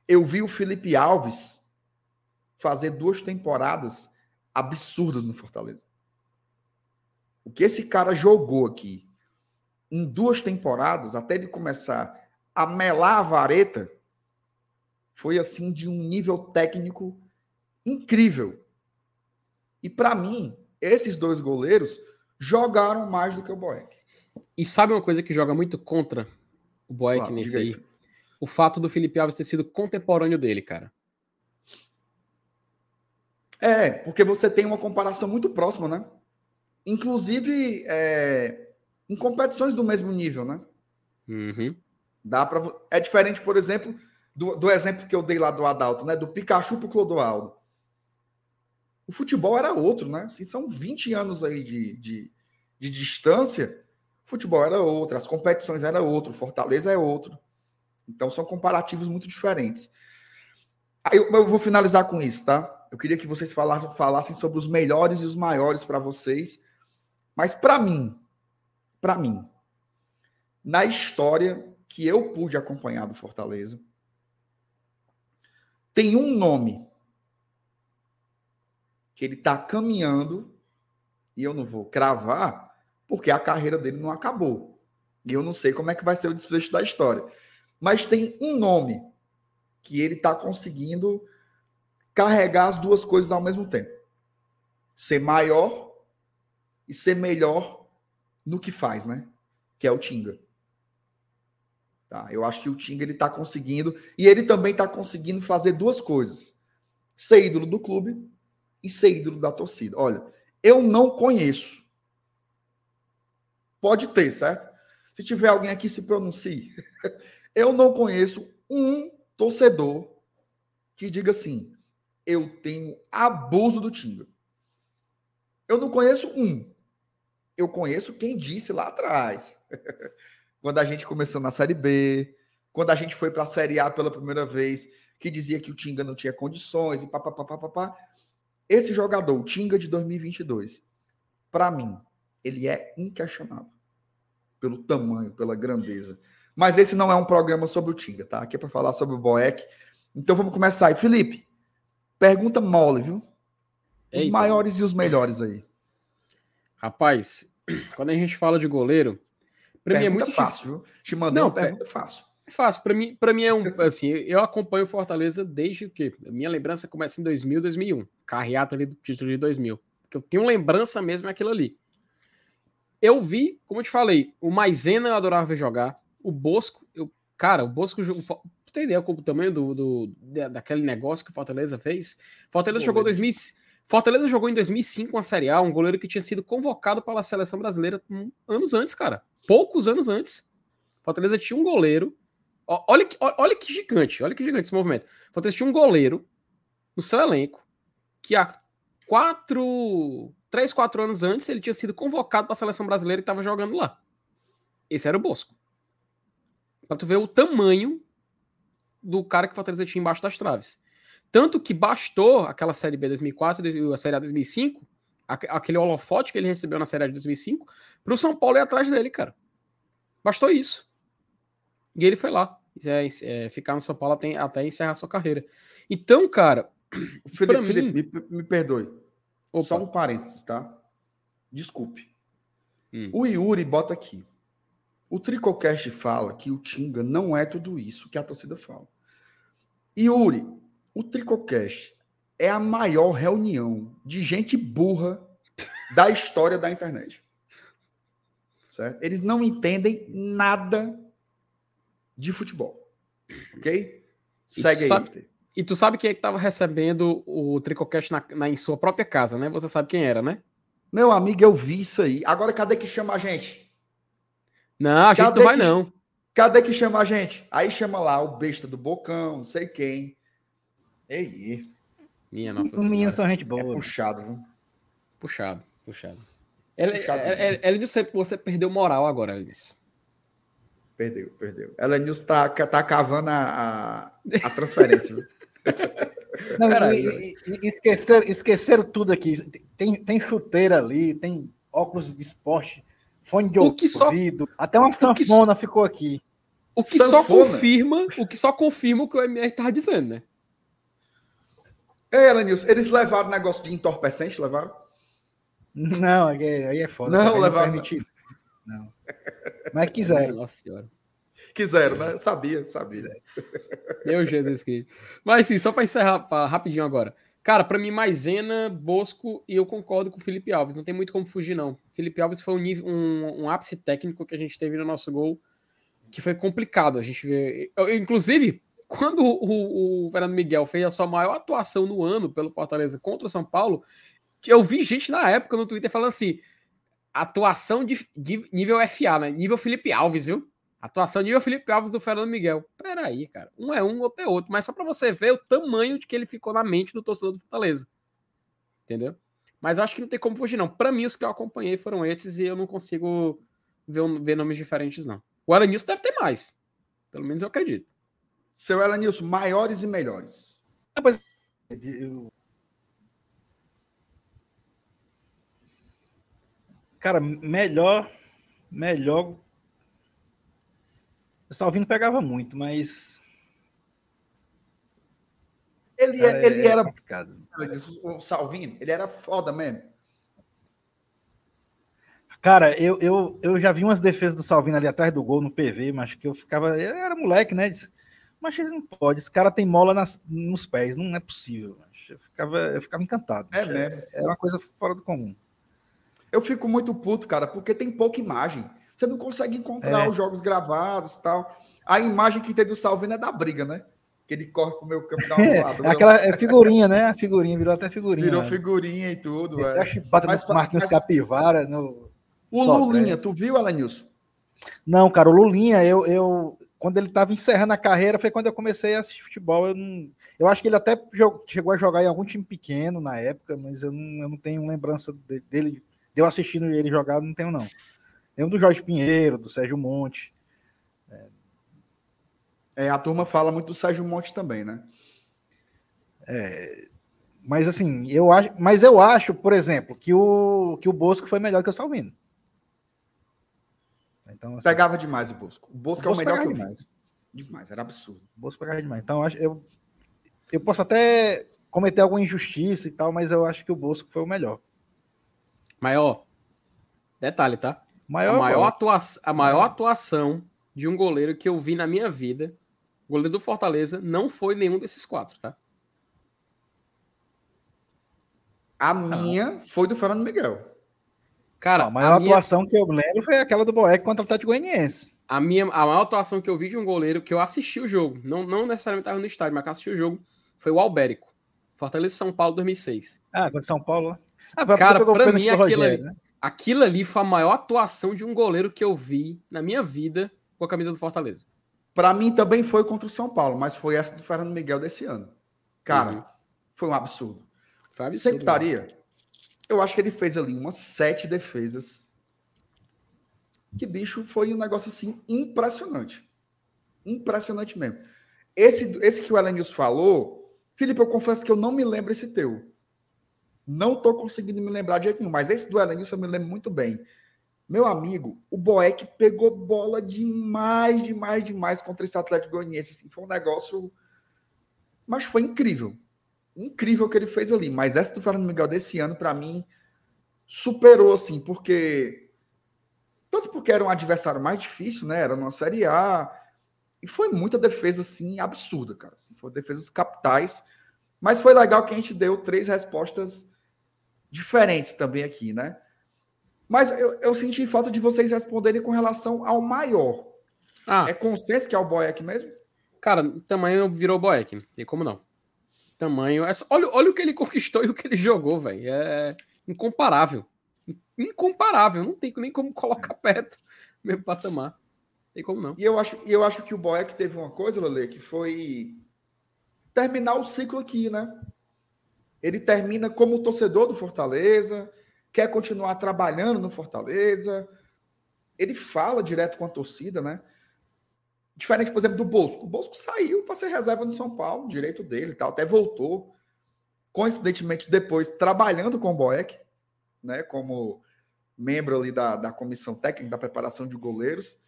Eu vi o Felipe Alves fazer duas temporadas absurdas no Fortaleza. O que esse cara jogou aqui em duas temporadas, até ele começar a melar a vareta, foi assim de um nível técnico incrível. E para mim, esses dois goleiros jogaram mais do que o Boeck. E sabe uma coisa que joga muito contra o Boeck nesse aí? aí? O fato do Felipe Alves ter sido contemporâneo dele, cara. É, porque você tem uma comparação muito próxima, né? Inclusive é, em competições do mesmo nível, né? Uhum. Dá para é diferente, por exemplo, do, do, exemplo que eu dei lá do Adalto, né? Do Pikachu pro Clodoaldo. O futebol era outro, né? Assim, são 20 anos aí de, de, de distância. O futebol era outro, as competições era outro, Fortaleza é outro. Então são comparativos muito diferentes. Aí eu, eu vou finalizar com isso, tá? Eu queria que vocês falassem, falassem sobre os melhores e os maiores para vocês. Mas para mim, para mim, na história que eu pude acompanhar do Fortaleza, tem um nome que ele está caminhando, e eu não vou cravar, porque a carreira dele não acabou. E eu não sei como é que vai ser o desfecho da história. Mas tem um nome que ele está conseguindo carregar as duas coisas ao mesmo tempo. Ser maior e ser melhor no que faz, né? Que é o Tinga. Tá? Eu acho que o Tinga ele está conseguindo e ele também está conseguindo fazer duas coisas: ser ídolo do clube e ser ídolo da torcida. Olha, eu não conheço. Pode ter, certo? Se tiver alguém aqui se pronuncie. Eu não conheço um torcedor que diga assim: eu tenho abuso do Tinga. Eu não conheço um. Eu conheço quem disse lá atrás. quando a gente começou na Série B, quando a gente foi para a Série A pela primeira vez, que dizia que o Tinga não tinha condições e papapá. Esse jogador, o Tinga de 2022, para mim, ele é inquestionável. Pelo tamanho, pela grandeza. Mas esse não é um programa sobre o Tinga, tá? Aqui é para falar sobre o Boeck. Então vamos começar aí. Felipe, pergunta mole, viu? Os Eita. maiores e os melhores aí. Rapaz, quando a gente fala de goleiro, pergunta mim é muito fácil, viu? Te mandei não, uma pergunta fácil. É fácil. Para mim, para mim é um assim, eu acompanho Fortaleza desde o que minha lembrança começa em 2000, 2001, carreata ali do título de 2000. Que eu tenho lembrança mesmo é aquilo ali. Eu vi, como eu te falei, o Maisena eu adorava ver jogar, o Bosco, eu, cara, o Bosco tem ideia como o tamanho do, do, daquele negócio que o Fortaleza fez? Fortaleza Pô, jogou 2000, Fortaleza jogou em 2005 uma Série A, um goleiro que tinha sido convocado pela seleção brasileira anos antes, cara poucos anos antes, Fortaleza tinha um goleiro. Olha que, olha que gigante, olha que gigante esse movimento. Fortaleza tinha um goleiro no seu elenco que há quatro, três, quatro anos antes ele tinha sido convocado para a seleção brasileira e estava jogando lá. Esse era o Bosco. Para tu ver o tamanho do cara que Fortaleza tinha embaixo das traves. Tanto que bastou aquela Série B 2004 e a Série A 2005 aquele holofote que ele recebeu na Série A de 2005, para o São Paulo ir atrás dele, cara. Bastou isso. E ele foi lá. É, é, ficar no São Paulo até, até encerrar sua carreira. Então, cara. Felipe, mim... Felipe me, me, perdoe. Opa. Só um parênteses, tá? Desculpe. Hum. O Yuri bota aqui. O Tricocast fala que o Tinga não é tudo isso que a torcida fala. Yuri, o Tricocast é a maior reunião de gente burra da história da internet. Certo? Eles não entendem nada de futebol. Ok? Segue e aí. Sabe, e tu sabe quem é que estava recebendo o Tricocast na, na, em sua própria casa, né? Você sabe quem era, né? Meu amigo, eu vi isso aí. Agora, cadê que chama a gente? Não, a gente cadê não vai, que, não. Cadê que chama a gente? Aí chama lá o besta do Bocão, não sei quem. Ei, minha nossa Minha são gente boa. É puxado, viu? Puxado, puxado. Ela, puxado ela, ela, disse que você perdeu moral agora, Elis. Perdeu, perdeu. Ela Nilson tá, tá cavando a, a, a transferência. Não, e, e, esqueceram, esqueceram tudo aqui. Tem, tem chuteira ali, tem óculos de esporte, fone de o que ouvido, só, até uma sanfona ficou aqui. O que sanfona? só confirma, o que só confirma o que o MR estava dizendo, né? Ei, Elenilson, eles levaram negócio de entorpecente, levaram? Não, aí é foda. Não, levaram. Não. Mas quiseram. Nossa senhora. Quiseram, né? Sabia, sabia. Meu Jesus Cristo. Mas sim, só para encerrar pra, rapidinho agora. Cara, para mim, Maisena, Bosco e eu concordo com o Felipe Alves. Não tem muito como fugir, não. Felipe Alves foi um, nível, um, um ápice técnico que a gente teve no nosso gol que foi complicado. A gente vê. Eu, inclusive, quando o, o, Fernando Miguel fez a sua maior atuação no ano pelo Fortaleza contra o São Paulo, eu vi gente na época no Twitter falando assim: atuação de, de nível FA, né? Nível Felipe Alves, viu? Atuação nível Felipe Alves do Fernando Miguel. Peraí, cara. Um é um, outro é outro. Mas só para você ver o tamanho de que ele ficou na mente do torcedor do Fortaleza. Entendeu? Mas eu acho que não tem como fugir, não. Para mim, os que eu acompanhei foram esses e eu não consigo ver, ver nomes diferentes, não. O Alanilson deve ter mais. Pelo menos eu acredito. Seu Elanilson, maiores e melhores. Ah, mas... eu... Cara, melhor. Melhor. O Salvino pegava muito, mas. Ele, Cara, é, ele é era. Complicado. O Salvino, ele era foda mesmo. Cara, eu, eu, eu já vi umas defesas do Salvino ali atrás do gol no PV, mas que eu ficava. Eu era moleque, né? Mas ele não pode, esse cara tem mola nas, nos pés, não é possível. Eu ficava, eu ficava encantado. É mesmo. Era uma coisa fora do comum. Eu fico muito puto, cara, porque tem pouca imagem. Você não consegue encontrar é. os jogos gravados e tal. A imagem que tem do Salvino é da briga, né? Que ele corre pro meu campo da um lado. é aquela é figurinha, né? A figurinha, virou até figurinha. Virou figurinha e tudo. Ele é. chibata mas, no Marquinhos mas... Capivara. No... O Lulinha, tu viu, Alanilson? Não, cara, o Lulinha, eu, eu, quando ele estava encerrando a carreira, foi quando eu comecei a assistir futebol. Eu, não, eu acho que ele até chegou a jogar em algum time pequeno na época, mas eu não, eu não tenho lembrança dele, de eu assistindo ele jogar, não tenho, não. Lembro do Jorge Pinheiro, do Sérgio Monte. É. é, a turma fala muito do Sérgio Monte também, né? É, mas assim, eu acho, mas eu acho, por exemplo, que o que o Bosco foi melhor que o Salvino. Então, assim, pegava demais o Bosco. O Bosco, o Bosco é o melhor que eu demais. vi. Demais, era absurdo. O Bosco pegava demais. Então, eu, eu posso até cometer alguma injustiça e tal, mas eu acho que o Bosco foi o melhor. Maior. Detalhe, tá? Maior a, maior atua a maior atuação de um goleiro que eu vi na minha vida, goleiro do Fortaleza, não foi nenhum desses quatro, tá? A minha foi do Fernando Miguel. Cara, a maior a atuação minha... que eu lembro foi aquela do Boeck contra o Atlético Goianiense. A minha a maior atuação que eu vi de um goleiro que eu assisti o jogo, não, não necessariamente estava no estádio, mas que assisti o jogo, foi o Albérico. Fortaleza São Paulo 2006. Ah, São Paulo. Ah, Cara, pra mim aquilo, Rogério, ali, né? aquilo ali foi a maior atuação de um goleiro que eu vi na minha vida com a camisa do Fortaleza. Para mim também foi contra o São Paulo, mas foi essa do Fernando Miguel desse ano. Cara, uhum. foi um absurdo. Foi absurdo. Sempre estaria eu acho que ele fez ali umas sete defesas. Que bicho foi um negócio assim impressionante. Impressionante mesmo. Esse, esse que o Elenius falou, Felipe, eu confesso que eu não me lembro esse teu. Não tô conseguindo me lembrar de jeito nenhum, mas esse do Elenius eu me lembro muito bem. Meu amigo, o Boeck pegou bola demais, demais, demais contra esse Atlético Goianiense. Assim, foi um negócio. Mas foi incrível incrível que ele fez ali. Mas essa do Fernando Miguel desse ano, para mim, superou, assim, porque. Tanto porque era um adversário mais difícil, né? Era numa Série A. E foi muita defesa, assim, absurda, cara. Assim, foi defesas capitais. Mas foi legal que a gente deu três respostas diferentes também aqui, né? Mas eu, eu senti falta de vocês responderem com relação ao maior. Ah. É consenso que é o Boeck mesmo? Cara, tamanho virou Boeck. E como não? tamanho. É olha, olha o que ele conquistou e o que ele jogou, velho. É incomparável. Incomparável. Não tem nem como colocar perto mesmo patamar. Tem como não. E eu acho, eu acho que o Boeck teve uma coisa, Lele, que foi terminar o ciclo aqui, né? Ele termina como torcedor do Fortaleza, quer continuar trabalhando no Fortaleza. Ele fala direto com a torcida, né? Diferente, por exemplo, do Bosco. O Bosco saiu para ser reserva no São Paulo, direito dele tal, até voltou. Coincidentemente, depois, trabalhando com o Boeck, né, como membro ali da, da comissão técnica da preparação de goleiros,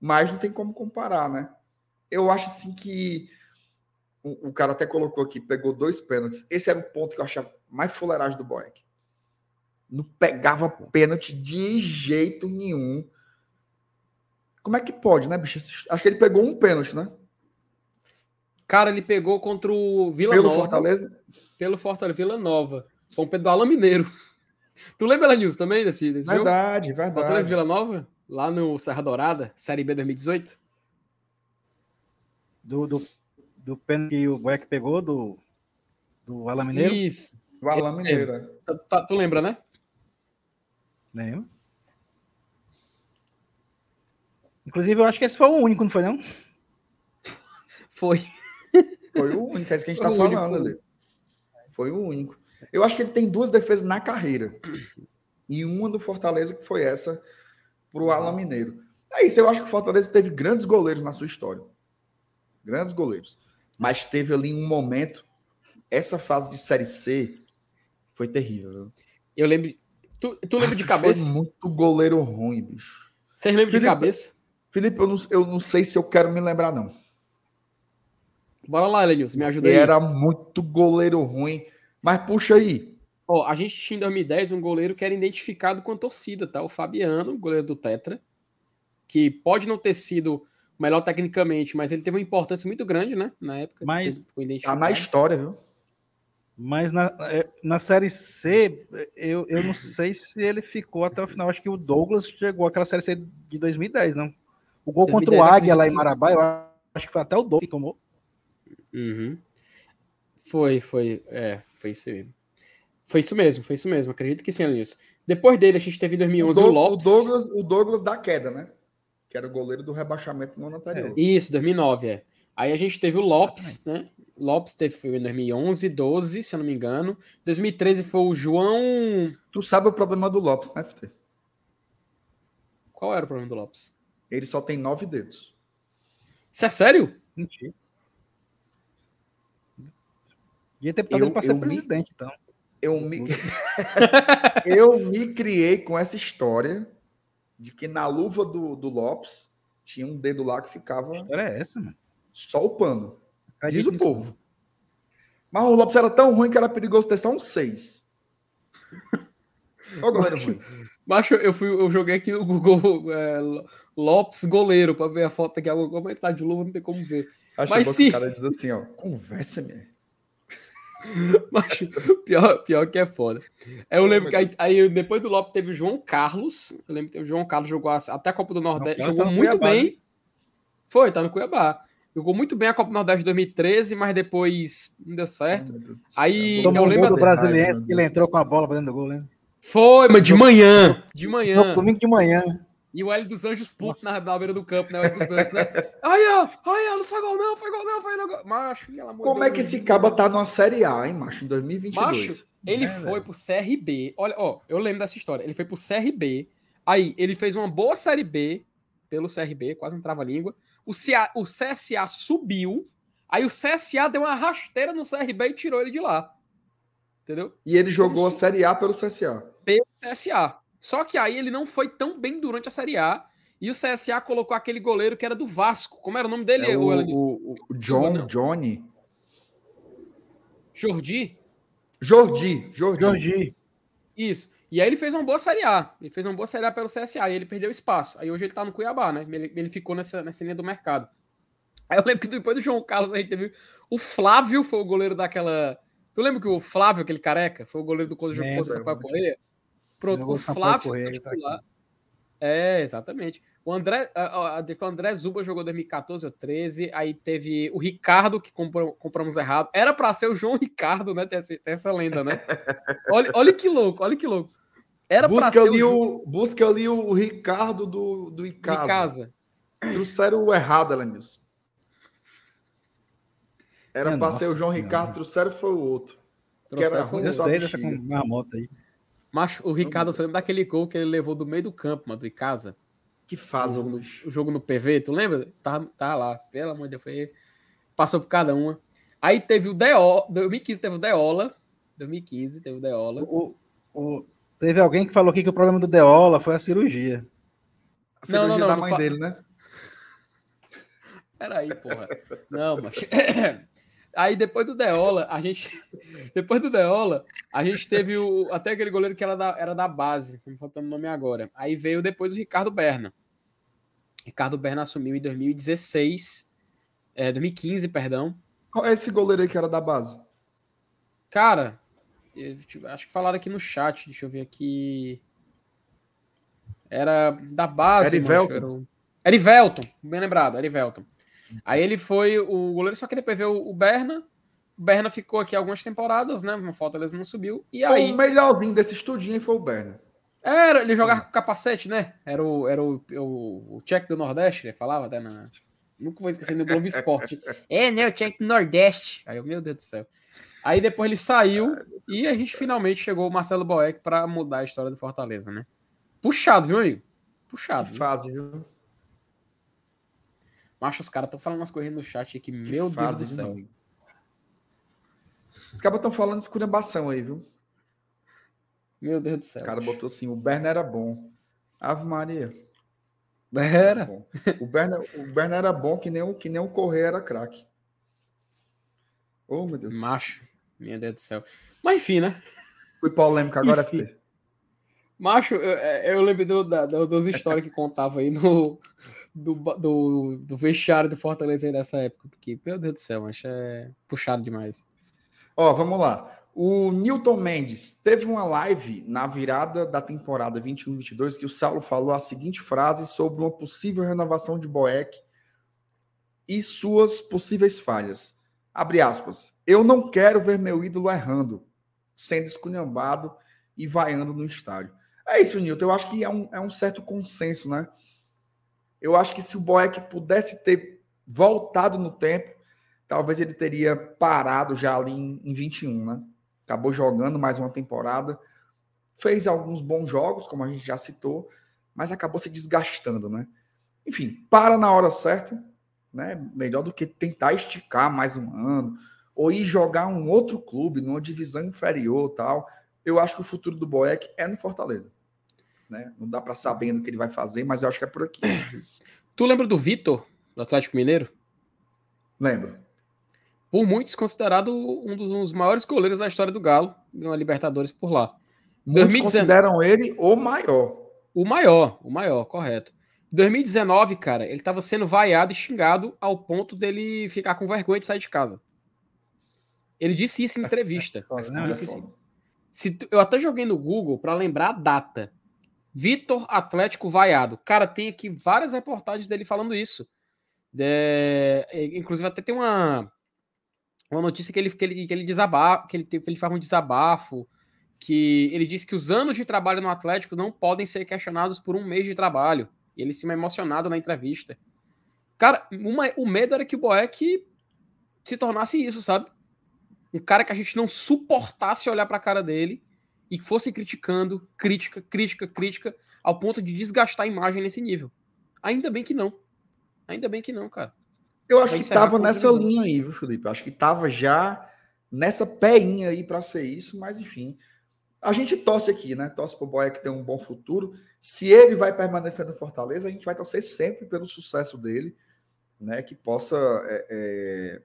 mas não tem como comparar, né? Eu acho assim que o, o cara até colocou aqui, pegou dois pênaltis. Esse era o ponto que eu achava mais fuleiragem do Boeck. Não pegava pênalti de jeito nenhum. Como é que pode, né, bicho? Acho que ele pegou um pênalti, né? Cara, ele pegou contra o Vila pelo Nova. Pelo Fortaleza? Pelo Fortaleza, Vila Nova. São Pedro do Alan Mineiro. Tu lembra da News também desse, desse verdade, jogo? Verdade, Fortaleza Vila Nova? Lá no Serra Dourada, Série B 2018? Do, do, do pênalti que o Boeck pegou do, do Alan Mineiro? Isso. O Alan Mineiro. é. Tá- tá- tu lembra, né? Lembro. Inclusive, eu acho que esse foi o único, não foi não? Foi. Foi o único, é isso que a gente Foi tá o único. falando ali. Foi o único. Eu acho que ele tem duas defesas na carreira. E uma do Fortaleza, que foi essa pro Alan Mineiro. É isso, eu acho que o Fortaleza teve grandes goleiros na sua história. Grandes goleiros. Mas teve ali um momento, essa fase de Série C foi terrível. viu? Eu lembro. Tu, tu lembra de Foi cabeça? muito goleiro ruim, bicho. Vocês lembram de Felipe- cabeça? Felipe, eu não, eu não sei se eu quero me lembrar, não. Bora lá, Elenilson, me ajuda aí. era muito goleiro ruim. Mas puxa aí. Ó, a gente tinha em 2010 um goleiro que era identificado com a torcida, tá? O Fabiano, goleiro do Tetra, que pode não ter sido melhor tecnicamente, mas ele teve uma importância muito grande, né? Na época. Mas Tá na história, viu? Mas na, é, na Série C, eu, eu não sei se ele ficou até o final. Acho que o Douglas chegou àquela Série C de 2010, não? O gol contra o 2010 Águia lá em foi- Marabá, eu acho que foi até o Douglas que tomou. Uhum. Foi, foi, é, foi isso mesmo. Foi isso mesmo, foi isso mesmo. Acredito que sim, Elenilson. Depois dele, a gente teve em O, 2011 o, Doug- o Lopes. Douglas, o Douglas da queda, né? Que era o goleiro do rebaixamento no ano anterior. Isso, 2009, é. Aí a gente teve o Lopes, né? Lopes teve foi em 2011, 12, se eu não me engano. 2013 foi o João. Tu sabe o problema do Lopes, né, FT? Qual era o problema do Lopes? Ele só tem nove dedos. Isso é sério? Mentira. Devia ter ele pra ser eu me- presidente, então. Eu me... eu me criei com essa história de que na luva do, do Lopes tinha um dedo lá que ficava Que história é essa, mano? só o pano. Diz o povo. Mas o Lopes era tão ruim que era perigoso ter só um seis. Ô, goleiro ruim. Macho, eu, fui, eu joguei aqui no Google é, Lopes goleiro pra ver a foto aqui. Como é que tá de luva, não tem como ver. Acho Mas sim. o cara diz assim, ó, conversa, minha. Macho, pior, pior que é foda. Eu lembro que aí, aí depois do Lopes teve o João Carlos. Eu lembro que o João Carlos jogou até a Copa do Nordeste. Carlos Jogou tá no muito Cuiabá, bem. Foi, tá no Cuiabá. Jogou muito bem a Copa do Nordeste de 2013, mas depois não deu certo. Aí. Tomou eu um lembro gol do assim- Brasiliense Ai, que ele entrou com a bola pra dentro do gol, né? Foi, mas de manhã. De manhã. Domingo de manhã. E o Hélio dos Anjos puto na, na beira do campo, né? O Hélio dos Anjos, né? Ai, ó, ai, ó, não foi gol não, foi gol não, foi gol. Macho, pelo amor Como é que esse caba tá numa Série A, hein, macho, em 2022? Macho, ele É, foi velho. pro CRB. Olha, ó, eu lembro dessa história. Ele foi pro CRB. Aí, ele fez uma boa Série B pelo CRB, quase não trava a língua. O, CA, o CSA subiu. Aí o CSA deu uma rasteira no CRB e tirou ele de lá. Entendeu? E ele jogou a Série A pelo CSA. Pelo CSA. Só que aí ele não foi tão bem durante a Série A. E o CSA colocou aquele goleiro que era do Vasco. Como era o nome dele? É o, o, o- o John, não. Johnny. Jordi? Jordi, Jordi. Jordi. Isso. E aí ele fez uma boa Série A. Ele fez uma boa Série A pelo CSA e ele perdeu espaço. Aí hoje ele tá no Cuiabá, né? Ele, ele ficou nessa, nessa linha do mercado. Aí eu lembro que depois do João Carlos a gente teve. O Flávio foi o goleiro daquela. Tu lembra que o Flávio, aquele careca, foi o goleiro do Sampaio Correia? Pronto, o Sampaio Flávio foi tá titular. É, exatamente. O André, a- a- a- o André Zuba jogou 2014 ou 13, aí teve o Ricardo, que comprou- compramos errado. Era pra ser o João Ricardo, né? Tem essa, tem essa lenda, né? Olha, olha que louco, olha que louco. Era pra busca, ser ali o, o, busca ali o Ricardo do, do Icasa. de casa. Trouxeram o errado, Elenilson. Era Minha pra ser o João senhora. Ricardo, trouxeram foi o outro. Que Trouxeram era ruim, o- Eu só sei dessa uma moto aí. Mas o Ricardo, você lembra daquele gol que ele levou do meio do campo, mano, do Icasa? Que O faz, bicho. o jogo no PV, tu lembra? Tá, tá lá, pelo amor de Deus, foi, passou por cada uma. Aí teve o Deola, 2015 teve o Deola, 2015 teve o Deola. O, o- teve alguém que falou aqui que o problema do Deola foi a cirurgia. A Não, não, cirurgia não, da não mãe fa- dele, né? Peraí, porra. Não, mas. Aí depois do Deola, a gente. Depois do Deola, a gente teve o, até aquele goleiro que era da, era da base, me faltando o nome agora. Aí veio depois o Ricardo Berna. Ricardo Berna assumiu em 2016, é, 2015, perdão. Qual é esse goleiro aí que era da base? Cara, eu acho que falaram aqui no chat, deixa eu ver aqui. Era da base. Erivelton? macho, Era o... Erivelton, bem lembrado, Erivelton. Aí ele foi o goleiro, só que depois veio o Berna. O Berna ficou aqui algumas temporadas, né? Uma foto eles não subiu. E aí. O melhorzinho desse estudinho foi o Berna. Era, ele jogava com capacete, né? Era o, era o, o, o check do Nordeste, ele falava até na. Nunca vou esquecer no Globo Esporte. é, né? O check do Nordeste. Aí eu, meu Deus do céu. Aí depois ele saiu e a gente finalmente chegou o Marcelo Boeck para mudar a história do Fortaleza, né? Puxado, viu, amigo? Puxado. Que fase, viu? Macho, os caras estão falando umas coisas no chat aqui, que meu Deus do céu. Viu, os caras estão falando esculhambação aí, viu? Meu Deus do céu. O cara botou assim: o Berna era bom. Ave Maria. Era. O Berna, o Berna era bom que nem o, que nem o Correia era craque. Oh, meu Deus. Macho. Meu Deus do céu. Mas enfim, né? Fui polêmico agora, enfim. FT. Macho, eu, é, eu lembro do, da, das histórias que contava aí no, do, do, do vestiário do Fortaleza aí nessa época. Porque, meu Deus do céu, macho, é puxado demais. Ó, vamos lá. O Newton Mendes teve uma live na virada da temporada 21-22 que o Saulo falou a seguinte frase sobre uma possível renovação de Boeck e suas possíveis falhas. Abre aspas. Eu não quero ver meu ídolo errando, sendo esculhambado e vaiando no estádio. É isso, Nilton. Eu acho que é um, é um certo consenso, né? Eu acho que se o Boeck pudesse ter voltado no tempo, talvez ele teria parado já ali em, em 21, né? Acabou jogando mais uma temporada, fez alguns bons jogos, como a gente já citou, mas acabou se desgastando, né? Enfim, para na hora certa, né? Melhor do que tentar esticar mais um ano ou ir jogar um outro clube numa divisão inferior, tal. Eu acho que o futuro do Boeck é no Fortaleza. Né? Não dá para saber o que ele vai fazer, mas eu acho que é por aqui. Tu lembra do Vitor, do Atlético Mineiro? Lembro. Por muitos considerado um dos maiores goleiros da história do Galo, ganhou a Libertadores por lá. Muitos 2019... consideram ele o maior. O maior, o maior, correto. 2019, cara, ele estava sendo vaiado e xingado ao ponto dele ficar com vergonha de sair de casa. Ele disse isso em entrevista. É, disse assim, se, eu até joguei no Google para lembrar a data. Vitor Atlético vaiado. Cara, tem aqui várias reportagens dele falando isso. É, inclusive, até tem uma, uma notícia que ele, que ele, que ele desabafa, que ele, ele faz um desabafo. Que ele disse que os anos de trabalho no Atlético não podem ser questionados por um mês de trabalho ele se emocionado na entrevista. Cara, uma, o medo era que o Boeck se tornasse isso, sabe? Um cara que a gente não suportasse olhar para a cara dele e fosse criticando, crítica, crítica, crítica, ao ponto de desgastar a imagem nesse nível. Ainda bem que não. Ainda bem que não, cara. Eu acho que estava nessa linha aí, viu, Felipe? Eu acho que estava já nessa peinha aí para ser isso, mas enfim. A gente torce aqui, né? Torce para o Boeck ter um bom futuro. Se ele vai permanecer no Fortaleza, a gente vai torcer sempre pelo sucesso dele, né? Que possa é, é,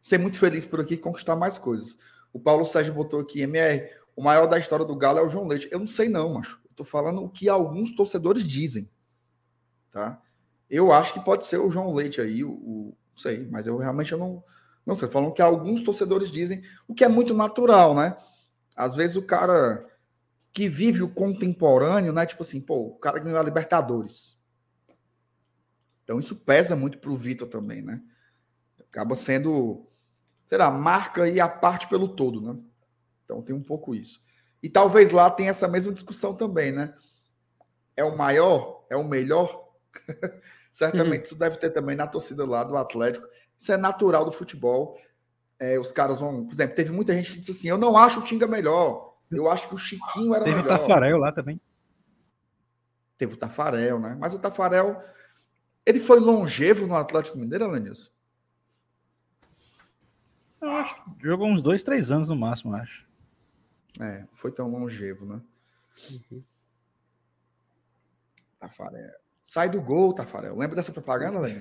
ser muito feliz por aqui e conquistar mais coisas. O Paulo Sérgio botou aqui, MR, o maior da história do Galo é o João Leite. Eu não sei não, macho. Eu tô falando o que alguns torcedores dizem, tá? Eu acho que pode ser o João Leite aí, o, o não sei, mas eu realmente eu não, não sei. Falando que alguns torcedores dizem, o que é muito natural, né? Às vezes o cara que vive o contemporâneo, né? Tipo assim, pô, o cara ganhou a Libertadores. Então isso pesa muito pro Vitor também, né? Acaba sendo, sei lá, marca e a parte pelo todo, né? Então tem um pouco isso. E talvez lá tenha essa mesma discussão também, né? É o maior? É o melhor? Certamente uhum. isso deve ter também na torcida lá do Atlético. Isso é natural do futebol. É, os caras vão. Por exemplo, teve muita gente que disse assim: eu não acho o Tinga melhor. Eu acho que o Chiquinho era Teve melhor. Teve o Tafarel lá também. Teve o Tafarel, né? Mas o Tafarel, ele foi longevo no Atlético Mineiro, Alanilson? Eu acho que jogou uns dois, três anos no máximo, acho. É, foi tão longevo, né? Uhum. Tafarel. Sai do gol, Tafarel. Lembra dessa propaganda, Lênin?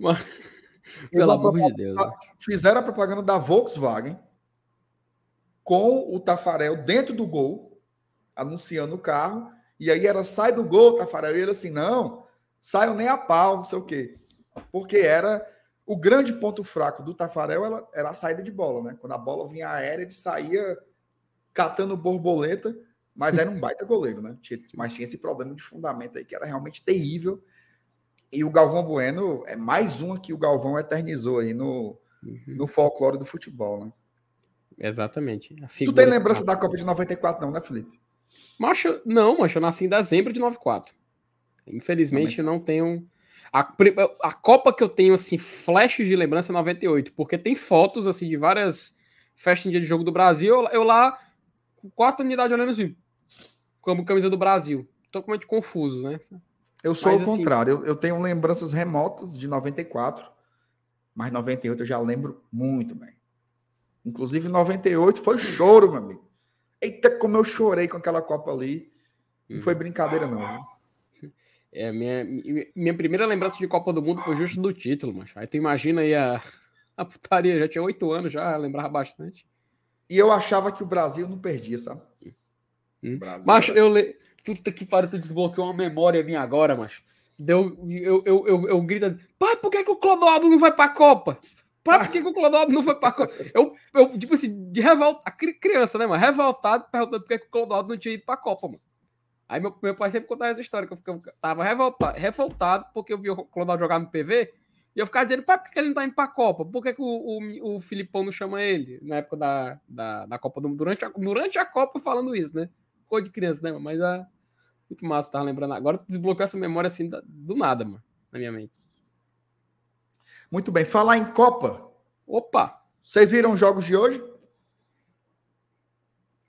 Pelo amor de Deus. Fizeram a propaganda da Volkswagen com o Tafarel dentro do gol, anunciando o carro. E aí era sai do gol, Tafarel. E ele assim, não, saiam nem a pau, não sei o quê. Porque era o grande ponto fraco do Tafarel era, era a saída de bola, né? Quando a bola vinha aérea, ele saía catando borboleta Mas era um baita goleiro, né? Mas tinha esse problema de fundamento aí que era realmente terrível. E o Galvão Bueno é mais uma que o Galvão eternizou aí no, uhum. no folclore do futebol, né? Exatamente. Tu tem lembrança da Copa de 94, não, né, Felipe? Macho, não, macho, eu nasci em dezembro de 94. Infelizmente, Também. não tenho. A, a Copa que eu tenho, assim, flash de lembrança é 98, porque tem fotos, assim, de várias festas em dia de jogo do Brasil. Eu, eu lá, com quatro unidades olhando assim, como camisa do Brasil. Totalmente confuso, né? Eu sou mas, o assim, contrário. Eu, eu tenho lembranças remotas de 94, mas 98 eu já lembro muito bem. Inclusive, 98 foi choro, meu amigo. Eita, como eu chorei com aquela Copa ali. Não foi brincadeira, não. É, minha, minha primeira lembrança de Copa do Mundo foi justo do título, mas aí tu imagina aí a, a putaria, já tinha oito anos, já lembrava bastante. E eu achava que o Brasil não perdia, sabe? Hum. Mas eu le... Puta que pariu, tu desbloqueou uma memória minha agora, mas deu eu, eu, eu, eu grito, pai, por que, que o Clodoaldo não vai pra Copa? Por que, que o Clodoaldo não foi pra Copa? Eu, eu, tipo assim, de revolta, criança, né, mano? Revoltado, perguntando por que, que o Clodoaldo não tinha ido pra Copa, mano. Aí meu, meu pai sempre contava essa história, que eu, tava revoltado, revoltado porque eu vi o Clodoaldo jogar no PV e eu ficava dizendo, pai, por que ele não tá indo pra Copa? Por que, que o, o, o Filipão não chama ele na época da, da, da Copa do Mundo? Durante a, durante a Copa falando isso, né? Coisa de criança, né? Mas é muito massa, tava lembrando. Agora tu desbloqueou essa memória assim do nada, mano, na minha mente. Muito bem. Falar em Copa. Opa! Vocês viram os jogos de hoje?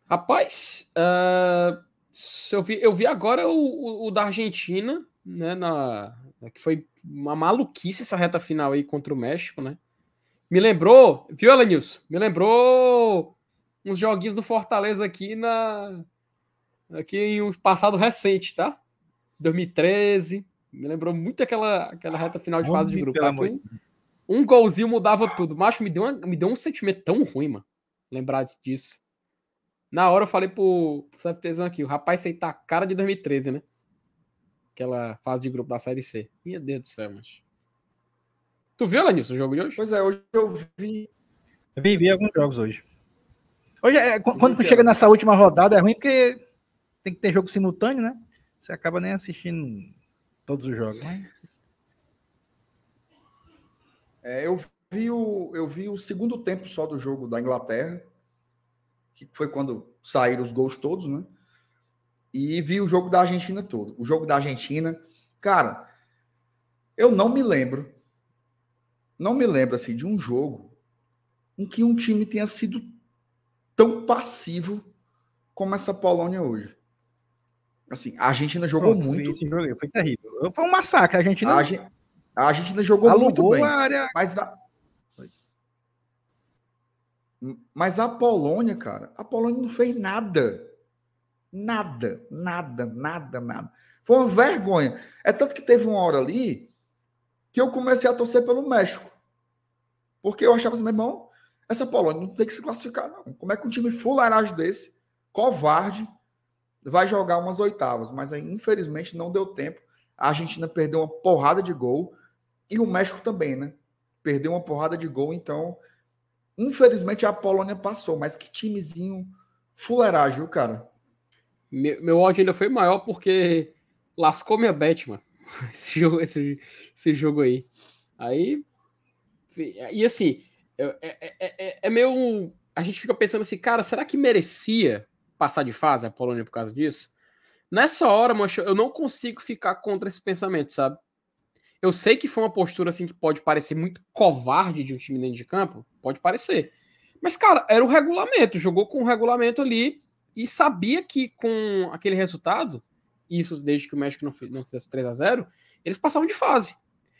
Rapaz, uh, eu, vi, eu vi agora o, o, o, da Argentina, né? Na, que foi uma maluquice essa reta final aí contra o México, né? Me lembrou, viu, Elenilson? Me lembrou uns joguinhos do Fortaleza aqui na. Aqui em um passado recente, tá? 2013. Me lembrou muito aquela, aquela reta final de fase de grupo. Tá? Um, um golzinho mudava tudo. Macho, me deu, uma, me deu um sentimento tão ruim, mano. Lembrar disso. Na hora eu falei pro, pro CFTzão aqui, o rapaz aí tá a cara de 2013, né? Aquela fase de grupo da Série C. Meu Deus do céu, mas. Tu viu, Lanilson, o jogo de hoje? Pois é, hoje eu vi. Eu vi, vi alguns jogos hoje. Hoje, é, quando chega nessa última rodada, é ruim porque tem que ter jogo simultâneo, né? Você acaba nem assistindo todos os jogos. Né? É, eu, vi o, eu vi o segundo tempo só do jogo da Inglaterra, que foi quando saíram os gols todos, né? E vi o jogo da Argentina todo. O jogo da Argentina, cara, eu não me lembro, não me lembro assim de um jogo em que um time tenha sido tão passivo como essa Polônia hoje. Assim, a Argentina jogou Pronto, muito. Esse jogo foi terrível. Foi um massacre. A Argentina. A, a Argentina jogou Alugou muito bem. A área... Mas a... mas a Polônia, cara, a Polônia não fez nada. Nada, nada, nada, nada. Foi uma vergonha. É tanto que teve uma hora ali que eu comecei a torcer pelo México. Porque eu achava assim, meu irmão, essa Polônia não tem que se classificar, não. Como é que um time fularagem desse, covarde, vai jogar umas oitavas? Mas aí, infelizmente, não deu tempo. A Argentina perdeu uma porrada de gol. E o México também, né? Perdeu uma porrada de gol, então. Infelizmente a Polônia passou, mas que timezinho fuleiragem, cara? Meu, meu ódio ainda foi maior porque lascou minha bet, mano. Esse jogo, esse, esse jogo aí. Aí. E assim, é, é, é, é meio. A gente fica pensando assim, cara, será que merecia passar de fase a Polônia por causa disso? Nessa hora, mancha, eu não consigo ficar contra esse pensamento, sabe? Eu sei que foi uma postura assim que pode parecer muito covarde de um time dentro de campo, pode parecer. Mas, cara, era o regulamento, jogou com o regulamento ali e sabia que com aquele resultado, isso desde que o México não, não fizesse 3 a 0 eles passavam de fase.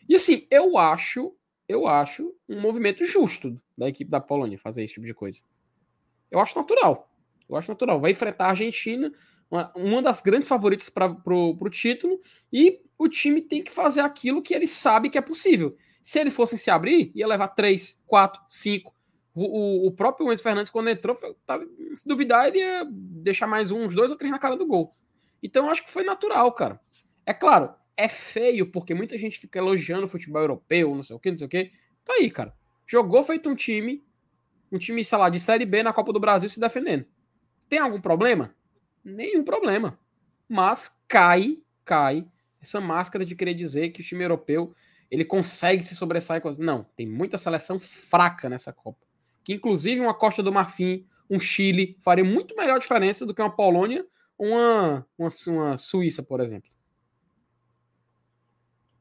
E assim, eu acho, eu acho um movimento justo da equipe da Polônia fazer esse tipo de coisa. Eu acho natural. Eu acho natural. Vai enfrentar a Argentina, uma, uma das grandes favoritas para o título, e o time tem que fazer aquilo que ele sabe que é possível. Se ele fosse se abrir, ia levar 3, 4, 5. O, próprio Enzo Fernandes, quando entrou, tava, se duvidar, ele ia deixar mais um, uns dois ou três na cara do gol. Então, acho que foi natural, cara. É claro, é feio, porque muita gente fica elogiando o futebol europeu, não sei o que, não sei o que. Tá aí, cara. Jogou feito um time, um time, sei lá, de Série B na Copa do Brasil se defendendo. Tem algum problema? nenhum problema. Mas cai, cai essa máscara de querer dizer que o time europeu ele consegue se sobressair. Não, tem muita seleção fraca nessa Copa. Que inclusive uma Costa do Marfim, um Chile, faria muito melhor diferença do que uma Polônia ou uma, uma, uma Suíça, por exemplo.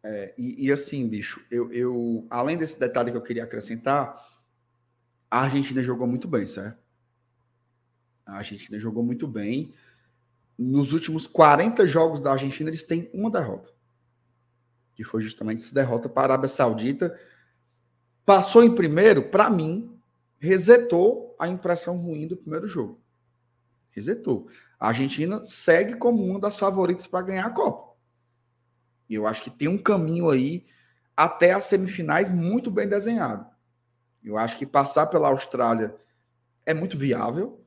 É, e, e, assim, bicho, eu, eu, além desse detalhe que eu queria acrescentar, a Argentina jogou muito bem, certo? A Argentina jogou muito bem. Nos últimos 40 jogos da Argentina, eles têm uma derrota. Que foi justamente essa derrota para a Arábia Saudita. Passou em primeiro, para mim, resetou a impressão ruim do primeiro jogo. Resetou. A Argentina segue como uma das favoritas para ganhar a Copa. E eu acho que tem um caminho aí até as semifinais muito bem desenhado. Eu acho que passar pela Austrália é muito viável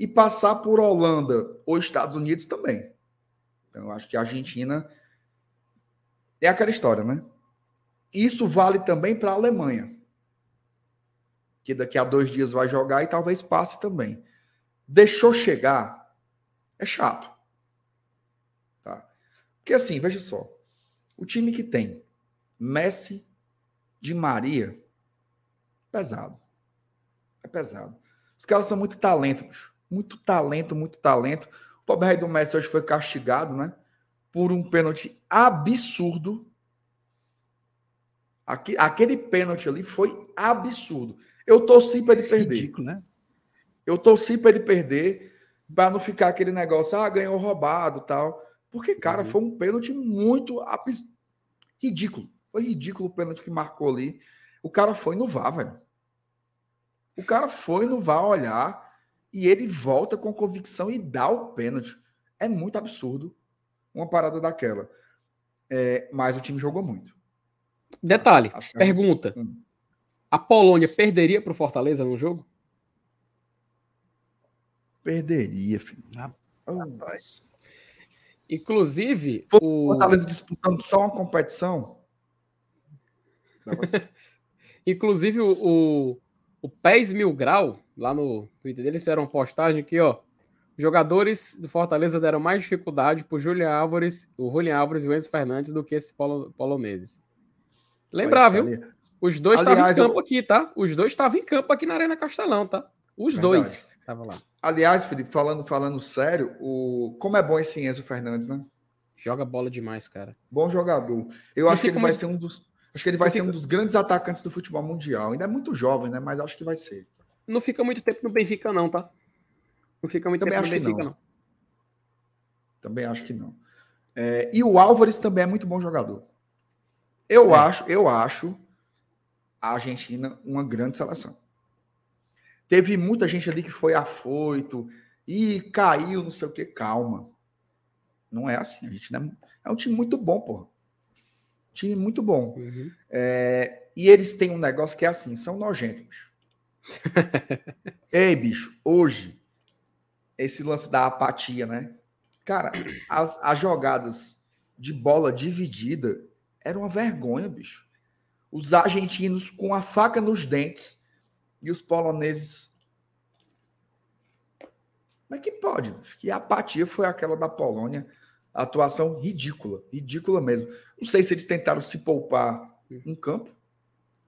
e passar por Holanda ou Estados Unidos também. Então, eu acho que a Argentina é aquela história, né? Isso vale também para a Alemanha, que daqui a dois dias vai jogar e talvez passe também. Deixou chegar, é chato. Tá? Porque assim, veja só. O time que tem Messi, de Maria, pesado. É pesado. Os caras são muito talento, bicho. Muito talento, muito talento. O pobre rei do Messi hoje foi castigado, né? Por um pênalti absurdo. Aquele pênalti ali foi absurdo. Eu torci para ele perder. Ridículo, né? Eu torci para ele perder, para não ficar aquele negócio, ah, ganhou roubado tal. Porque, cara, uhum. foi um pênalti muito abs... ridículo. Foi ridículo o pênalti que marcou ali. O cara foi no VAR, velho. O cara foi no VAR olhar e ele volta com convicção e dá o pênalti. É muito absurdo uma parada daquela. É, mas o time jogou muito. Detalhe, pergunta. A, hum. a Polônia perderia para o Fortaleza no jogo? Perderia, filho. Rapaz. Inclusive, o Fortaleza disputando só uma competição. Inclusive, o, o, PES Mil Grau lá no Twitter deles fizeram uma postagem aqui, ó. Jogadores do Fortaleza deram mais dificuldade pro Julian Álvares, o Julian Álvares e o Enzo Fernandes do que esses polo, poloneses. Lembrar, viu? Os dois estavam em campo eu... aqui, tá? Os dois estavam em campo aqui na Arena Castelão, tá? Os Verdade. dois estavam lá. Aliás, Felipe, falando, falando sério, o... como é bom esse Enzo Fernandes, né? Joga bola demais, cara. Bom jogador. Eu acho que ele vai ser um dos. Acho que ele vai ser um dos grandes atacantes do futebol mundial. Ainda é muito jovem, né? Mas acho que vai ser não fica muito tempo no Benfica, não, tá? Não fica muito também tempo no Benfica, não. não. Também acho que não. É, e o Álvares também é muito bom jogador. Eu é. acho, eu acho a Argentina uma grande seleção. Teve muita gente ali que foi afoito e caiu, não sei o que. Calma. Não é assim. A gente é, é um time muito bom, porra. Time muito bom. Uhum. É, e eles têm um negócio que é assim: são nojentos. Ei, bicho, hoje, esse lance da apatia, né? Cara, as, as jogadas de bola dividida eram uma vergonha, bicho. Os argentinos com a faca nos dentes e os poloneses. Como é que pode? Bicho? Que apatia foi aquela da Polônia. Atuação ridícula, ridícula mesmo. Não sei se eles tentaram se poupar em campo,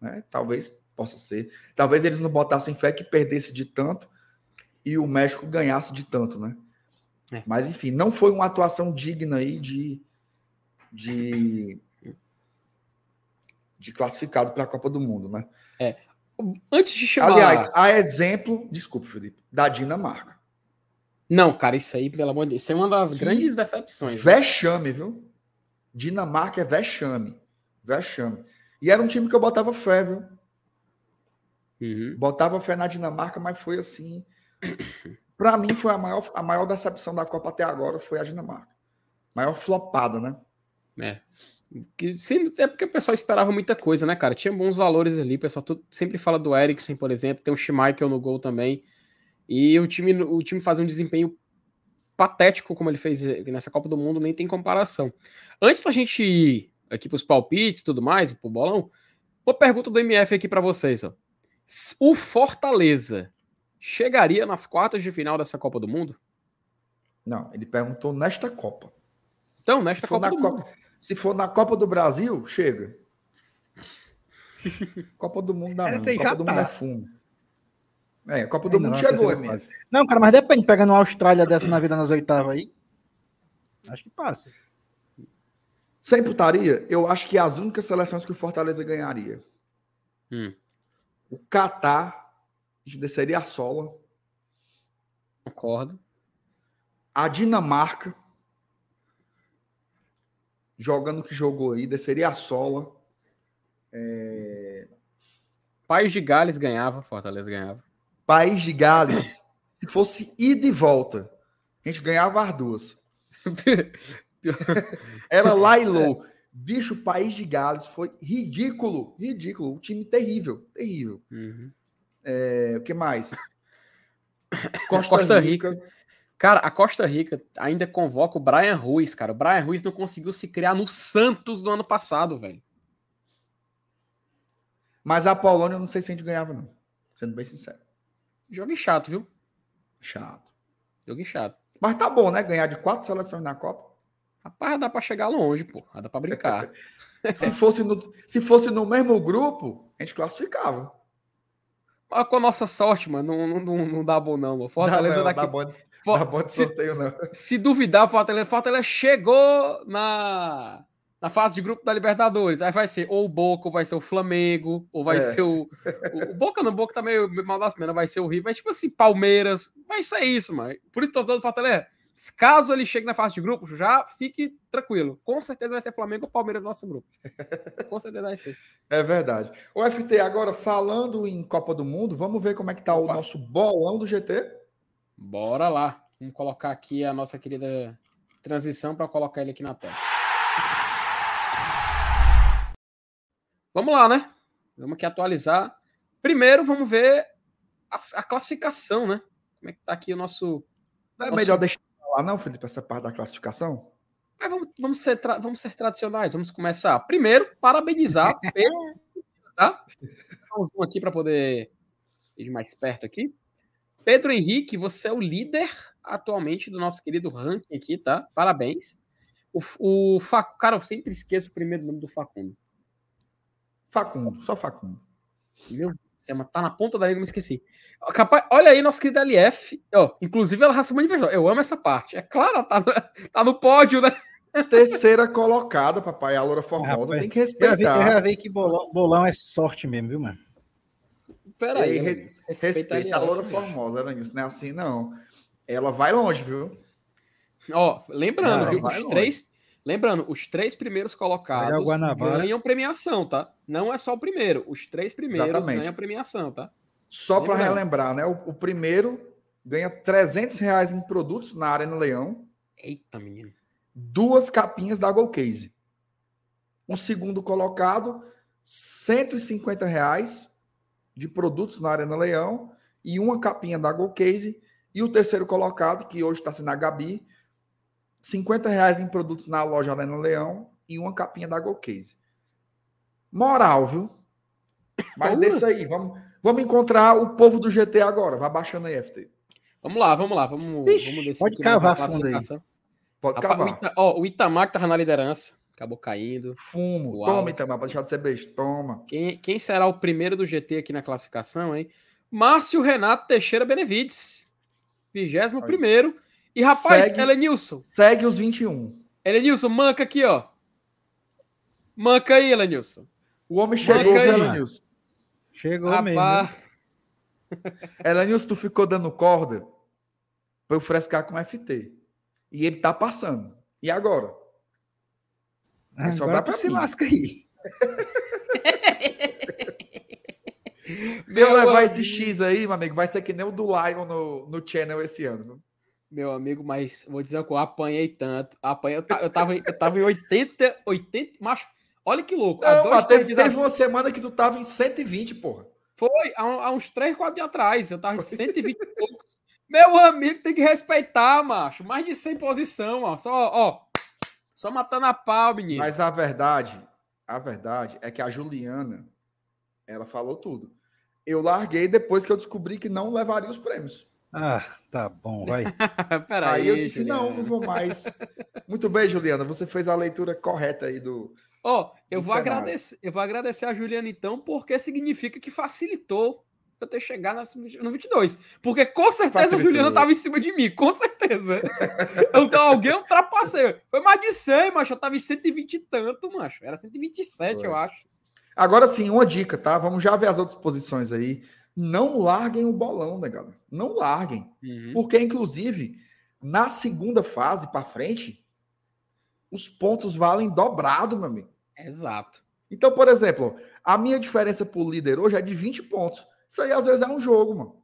né? Talvez possa ser. Talvez eles não botassem fé que perdesse de tanto e o México ganhasse de tanto, né? É. Mas enfim, não foi uma atuação digna aí de de, de classificado para a Copa do Mundo, né? É. Antes de chamar. Aliás, a exemplo, desculpe, Felipe, da Dinamarca. Não, cara, isso aí, pelo amor de Deus, isso é uma das grandes decepções. Né? Vexame, viu? Dinamarca é vexame. Vexame. E era um time que eu botava fé, viu? Uhum. Botava fé na Dinamarca, mas foi assim. Para mim, foi a maior, a maior decepção da Copa até agora foi a Dinamarca. Maior flopada, né? É. Que, sim, é porque o pessoal esperava muita coisa, né, cara? Tinha bons valores ali. O pessoal sempre fala do Eriksen, por exemplo. Tem o Schmeichel no gol também. E o time, o time fazia um desempenho patético como ele fez nessa Copa do Mundo, nem tem comparação. Antes da gente ir aqui para os palpites e tudo mais, pro bolão, uma pergunta do MF aqui para vocês, ó. O Fortaleza chegaria nas quartas de final dessa Copa do Mundo? Não, ele perguntou nesta Copa. Então, nesta Copa na do Copa, Mundo. se for na Copa do Brasil, chega. Copa do Mundo dá não. Copa do tá. Mundo é fumo. É, Copa do Ainda Mundo não, chegou, terceira é fase. mesmo. Não, cara, mas depende. Pegando uma Austrália dessa na vida nas oitavas aí. Acho que passa. Sem putaria, eu acho que as únicas seleções que o Fortaleza ganharia. Hum, O Catar, a gente desceria a sola. concordo. A Dinamarca, jogando o que jogou aí, desceria a sola. País de Gales ganhava, Fortaleza ganhava. País de Gales, se fosse ida e volta, a gente ganhava as duas. Era lá e low. Bicho, o País de Gales foi ridículo, ridículo. Um time terrível, terrível. Uhum. É, o que mais? Costa, Costa Rica. Cara, a Costa Rica ainda convoca o Brian Ruiz, cara. O Brian Ruiz não conseguiu se criar no Santos do ano passado, velho. Mas a Polônia eu não sei se a gente ganhava, não. Sendo bem sincero. Jogo chato, viu? Chato. Jogo chato. Mas tá bom, né? Ganhar de quatro seleções na Copa. Rapaz, dá pra chegar longe, pô. Dá pra brincar. Se fosse no, se fosse no mesmo grupo, a gente classificava. Mas com a nossa sorte, mano, não, não, não, não dá bom, não. Mano. Fortaleza dá, daqui. dá bom de, For- dá bom de se, sorteio, não. se duvidar, Fortaleza, Fortaleza chegou na, na fase de grupo da Libertadores. Aí vai ser ou o Boca, ou vai ser o Flamengo, ou vai É. ser o, o. o Boca não, o Boca tá meio mal das pernas, vai ser o Rio. Mas tipo assim, Palmeiras. Vai ser isso, mano. Por isso, tô todo Fortaleza. Caso ele chegue na fase de grupo, já fique tranquilo. Com certeza vai ser Flamengo ou Palmeiras no nosso grupo. Com certeza vai ser. É verdade. O FT, agora falando em Copa do Mundo, vamos ver como é que tá o Opa. nosso bolão do GT? Bora lá. Vamos colocar aqui a nossa querida transição para colocar ele aqui na tela. Vamos lá, né? Vamos aqui atualizar. Primeiro, vamos ver a, a classificação, né? Como é que tá aqui o nosso. Não é Nossa. melhor deixar lá, não, Felipe, essa parte da classificação? Mas vamos, vamos, ser vamos ser tradicionais. Vamos começar. Primeiro, parabenizar Pedro, tá? Dá um zoom aqui para poder ir mais perto aqui. Pedro Henrique, você é o líder atualmente do nosso querido ranking aqui, tá? Parabéns. O, o Fac... Cara, eu sempre esqueço o primeiro nome do Facundo. Facundo, só Facundo. Meu Deus, céu, mas tá na ponta da língua, me esqueci. Capaz, olha aí, nosso querido LF. Ó, inclusive, ela raça invejosa. Eu amo essa parte. É claro, ela tá no, tá no pódio, né? Terceira colocada, papai, a Loura Formosa. Rapaz, Tem que Já vi, eu respeitar. já vi que bolão, bolão é sorte mesmo, viu, mano? Peraí. Res- respeita Respeita a LF, Loura. Formosa, Elenilson. Não é assim, não. Ela vai longe, viu? Ó, lembrando, viu? Os longe. três. Lembrando, os três primeiros colocados ganham premiação, tá? Não é só o primeiro. Os três primeiros Exatamente. ganham premiação, tá? Só para relembrar, né? O, o primeiro ganha 300 reais em produtos na Arena Leão, Eita, menino. duas capinhas da Go Case. Um segundo colocado, 150 reais de produtos na Arena Leão e uma capinha da Go Case. E o terceiro colocado, que hoje está sendo a Gabi, 50 reais em produtos na loja Arena Leão e uma capinha da Go Case. Moral, viu? Mas desse aí, vamos, vamos encontrar o povo do GT agora. Vai baixando aí, FT. Vamos lá, vamos lá. Vamos, Vixe, vamos descer pode cavar fundo aí. Pode Rapaz, o, cavar. Ita, ó, o Itamar que tava na liderança. Acabou caindo. Fumo. Uau. Toma, Itamar, pra deixar de ser besta. Toma. Quem, quem será o primeiro do GT aqui na classificação, hein? Márcio Renato Teixeira Benevides. 21 primeiro. E rapaz, Segue. Elenilson. Segue os 21. Elenilson, manca aqui, ó. Manca aí, Elenilson. O homem chegou, viu. Elenilson? Chegou mesmo. Rapaz, Elenilson, tu ficou dando corda pra eu frescar com FT. E ele tá passando. E agora? Ah, É sobrar Agora pra se mim. lasca aí. Se eu levar amigo. esse X aí, meu amigo, vai ser que nem o do Lion no, no channel esse ano. Meu amigo, mas vou dizer que eu apanhei tanto. Apanhei, eu, eu, tava, em- eu tava em 80, 80. Macho, olha que louco. Não, dois, mas teve, teve uma semana que tu tava em 120, porra. Foi, há, há uns 3, 4 dias atrás. Eu tava em 120 e poucos. Meu amigo, tem que respeitar, macho. Mais de 100 posição, ó. Só, ó. Só matando a pau, menino. Mas a verdade, a verdade é que a Juliana, ela falou tudo. Eu larguei depois que eu descobri que não levaria os prêmios. Ah, tá bom, vai. aí, aí eu disse, Juliana. não, não vou mais. Muito bem, Juliana, você fez a leitura correta aí do. Ó, oh, eu vou cenário. agradecer, eu vou agradecer a Juliana então, porque significa que facilitou eu ter chegado no 22. Porque com certeza Facilitou. a Juliana tava em cima de mim, com certeza. então alguém ultrapassou. Foi mais de 100, macho. Eu tava em 120 e tanto, macho. Era 127, Foi. eu acho. Agora sim, uma dica, tá? Vamos já ver as outras posições aí. Não larguem o bolão, né, galera? Não larguem. Uhum. Porque, inclusive, na segunda fase para frente, os pontos valem dobrado, meu amigo. Exato. Então, por exemplo, a minha diferença por líder hoje é de 20 pontos. Isso aí às vezes é um jogo, mano.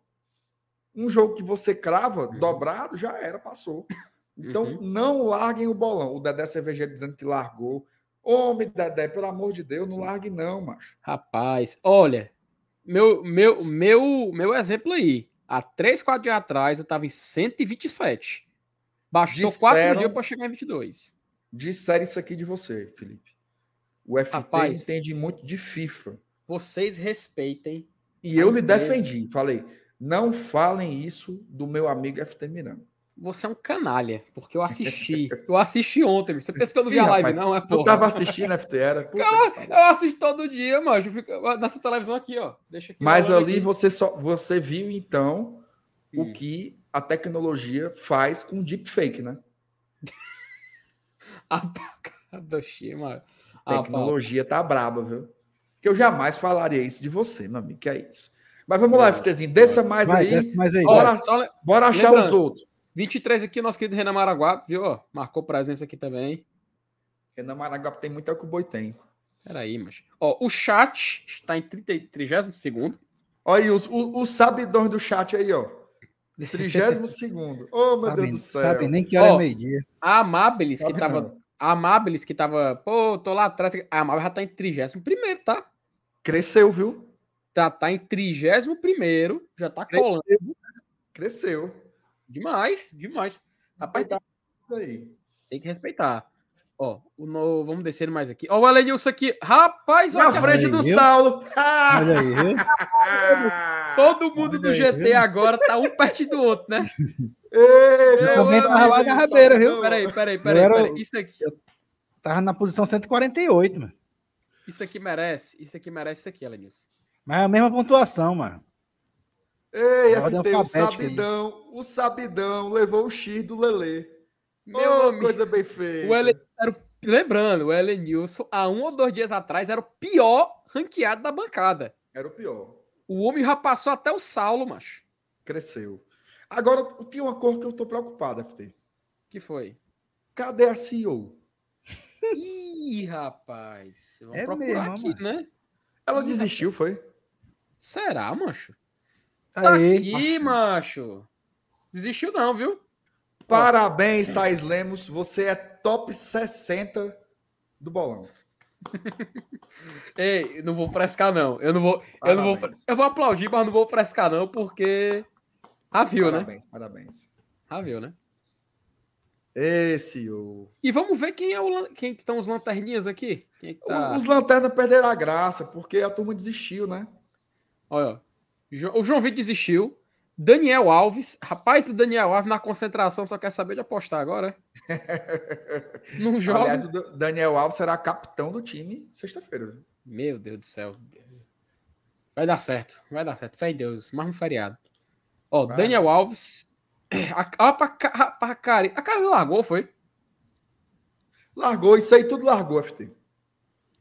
Um jogo que você crava uhum. dobrado, já era, passou. Então, uhum. não larguem o bolão. O Dedé Cervejeiro dizendo que largou. Homem, Dedé, pelo amor de Deus, não largue não, macho. Rapaz, olha, meu, meu, meu, meu exemplo aí. Há 3, 4 dias atrás, eu tava em 127. Bastou Disseram, 4 dias para chegar em 22. Disseram isso aqui de você, Felipe. O FT Rapaz, entende muito de FIFA. Vocês respeitem e eu lhe defendi, falei, não falem isso do meu amigo FT Miranda. Você é um canalha, porque eu assisti. eu assisti ontem. Você pensa que eu não vi a live, não? É, porra. Tu tava assistindo FT, era? Eu, eu, assisto todo dia, mano. Nessa televisão aqui, ó. Deixa aqui, Mas ali aqui. você só você viu, então, hum. o que a tecnologia faz com deepfake, né? a do mano. A tecnologia tá braba, viu? que eu jamais falaria isso de você, meu amigo, que é isso. Mas vamos lá, FTzinho, desça mais Vai, aí. Desce mais aí. Bora, bora achar os outros. 23 aqui, nosso querido Renan Maraguá, viu? Marcou presença aqui também. Renan Maraguá tem muito é o que o Boi tem. Peraí, mas. Ó, o chat está em 30, 30 segundo. Olha aí, os, os, os sabidões do chat aí, ó. 32 segundo. Oh, meu sabe, Deus do céu. Sabe nem que hora é meio-dia. A Amabilis, que tava a Amabilis, que tava, pô, tô lá atrás. A Amabilis já tá em 31, tá? Cresceu, viu? Tá, tá em 31, já tá Cresceu. colando. Cresceu. Demais, demais. Rapaz, tem, aí. tem que respeitar. Ó, o no... vamos descer mais aqui. Ó, o Elenilson aqui. Rapaz, olha. Na frente aí, do viu? Saulo. Olha aí, viu? Todo mundo olha do aí, GT viu? agora tá um perto do outro, né? Ei, também tava lá na rabeira, viu? Peraí, peraí, peraí, era... peraí. Isso aqui. Eu tava na posição 148, mano. Isso aqui merece, isso aqui merece isso aqui, Elenilson. Mas é a mesma pontuação, mano. Ei, FT, o Sabidão, aí. o Sabidão levou o X do Lelê. Meu oh, amigo, coisa bem feita. O Elen, era, lembrando, o Elenilson, há um ou dois dias atrás, era o pior ranqueado da bancada. Era o pior. O homem já passou até o Saulo, macho. Cresceu. Agora, tem uma cor que eu tô preocupado, FT. que foi? Cadê a CEO? Ih, rapaz. Vamos é procurar mesmo, aqui, mano. né? Ela Ih, desistiu, rapaz. foi? Será, macho? Tá Aí, aqui, macho. Desistiu não, viu? Parabéns, Thais Lemos. Você é top 60 do bolão. Ei, não vou frescar, não. Eu não vou. Eu não vou. Eu vou aplaudir, mas não vou frescar, não, porque ah, viu, parabéns, né? Parabéns, parabéns. Viu, né? Esse o. E vamos ver quem é o quem estão os lanterninhas aqui. É tá... Os, os lanternas perderam a graça, porque a turma desistiu, né? Olha, o João Vitor desistiu. Daniel Alves, rapaz, o Daniel Alves na concentração só quer saber de apostar agora. Não joga. Aliás, o Daniel Alves será capitão do time sexta-feira. Meu Deus do céu. Vai dar certo, vai dar certo. Fé em Deus, mais um feriado. Ó, Vai, Daniel. Alves. A, a, a, a, cara, a casa largou, foi? Largou, isso aí tudo largou, FT.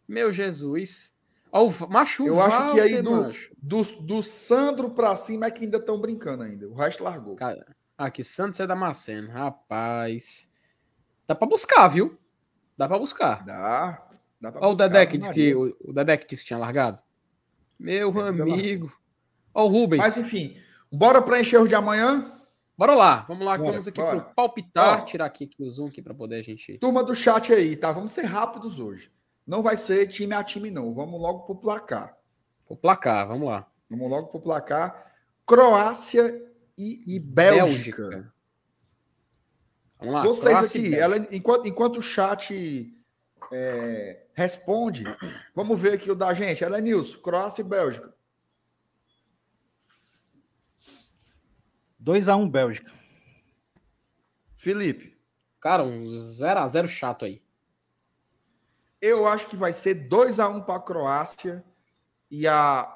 Meu Jesus. Macho Eu acho que aí do, do, do, Sandro pra cima é que ainda estão brincando ainda. O resto largou. Cara, aqui, Santos é da Macena. Rapaz. Dá pra buscar, viu? Dá pra buscar. Dá. Dá pra Ó, buscar. O Dedé, que disse que, o, o Dedé que disse que tinha largado. Meu é, amigo. Ó, o Rubens. Mas enfim, Bora para encher de amanhã? Bora lá, vamos lá, bora, vamos aqui para palpitar, Ó, tirar aqui, aqui o zoom aqui para poder a gente. Turma do chat aí, tá? Vamos ser rápidos hoje. Não vai ser time a time, não. Vamos logo pro placar. O placar, vamos lá. Vamos logo pro placar. Croácia e, e Bélgica. Bélgica. Vamos lá. Vocês Croácia aqui, ela, enquanto, enquanto o chat é, responde, vamos ver aqui o da gente. Ela é Nilson, Croácia e Bélgica. 2x1 Bélgica. Felipe. Cara, um 0x0 chato aí. Eu acho que vai ser 2x1 para a Croácia e a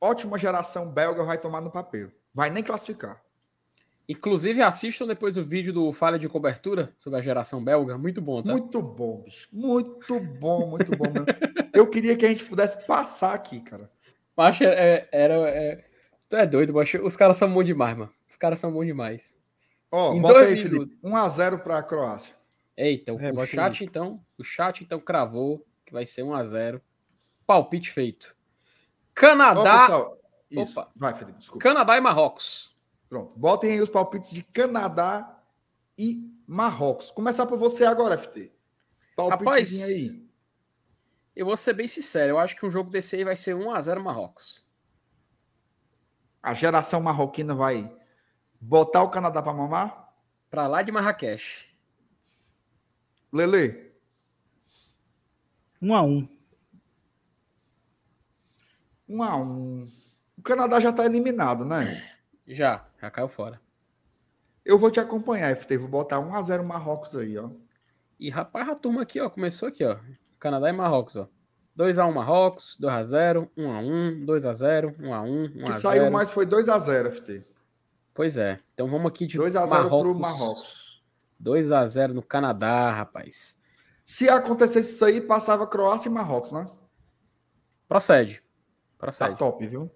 ótima geração belga vai tomar no papel. Vai nem classificar. Inclusive, assistam depois o vídeo do Falha de Cobertura sobre a geração belga. Muito bom, tá? Muito bom, bicho. Muito bom, muito bom mesmo. Eu queria que a gente pudesse passar aqui, cara. Mas é, era. É... Tu é doido, macho. Os caras são bons demais, mano. Os caras são bons demais. Ó, em bota aí, minutos. Felipe. 1x0 para a Croácia. Eita, é, o chat, aí. então. O chat, então, cravou que vai ser 1x0. Palpite feito. Canadá. isso. Opa. Vai, Felipe, desculpa. Canadá e Marrocos. Pronto. Botem aí os palpites de Canadá e Marrocos. Começar por você agora, FT. Rapaz, aí. Eu vou ser bem sincero. Eu acho que um jogo desse aí vai ser 1x0 Marrocos. A geração marroquina vai botar o Canadá para mamar? Para lá de Marrakech. Lele. 1x1. 1x1. O Canadá já está eliminado, né? Já, já caiu fora. Eu vou te acompanhar, FT. Vou botar 1x0 Marrocos aí, ó. E rapaz, a turma aqui, ó, começou aqui, ó. Canadá e Marrocos, ó. 2x1 Marrocos, 2x0, 1x1, 2x0, 1x1, 1x0. O que saiu mais foi 2x0, FT. Pois é. Então vamos aqui de 2x0 Marrocos. pro Marrocos. 2x0 no Canadá, rapaz. Se acontecesse isso aí, passava Croácia e Marrocos, né? Procede. Procede. Tá top, viu?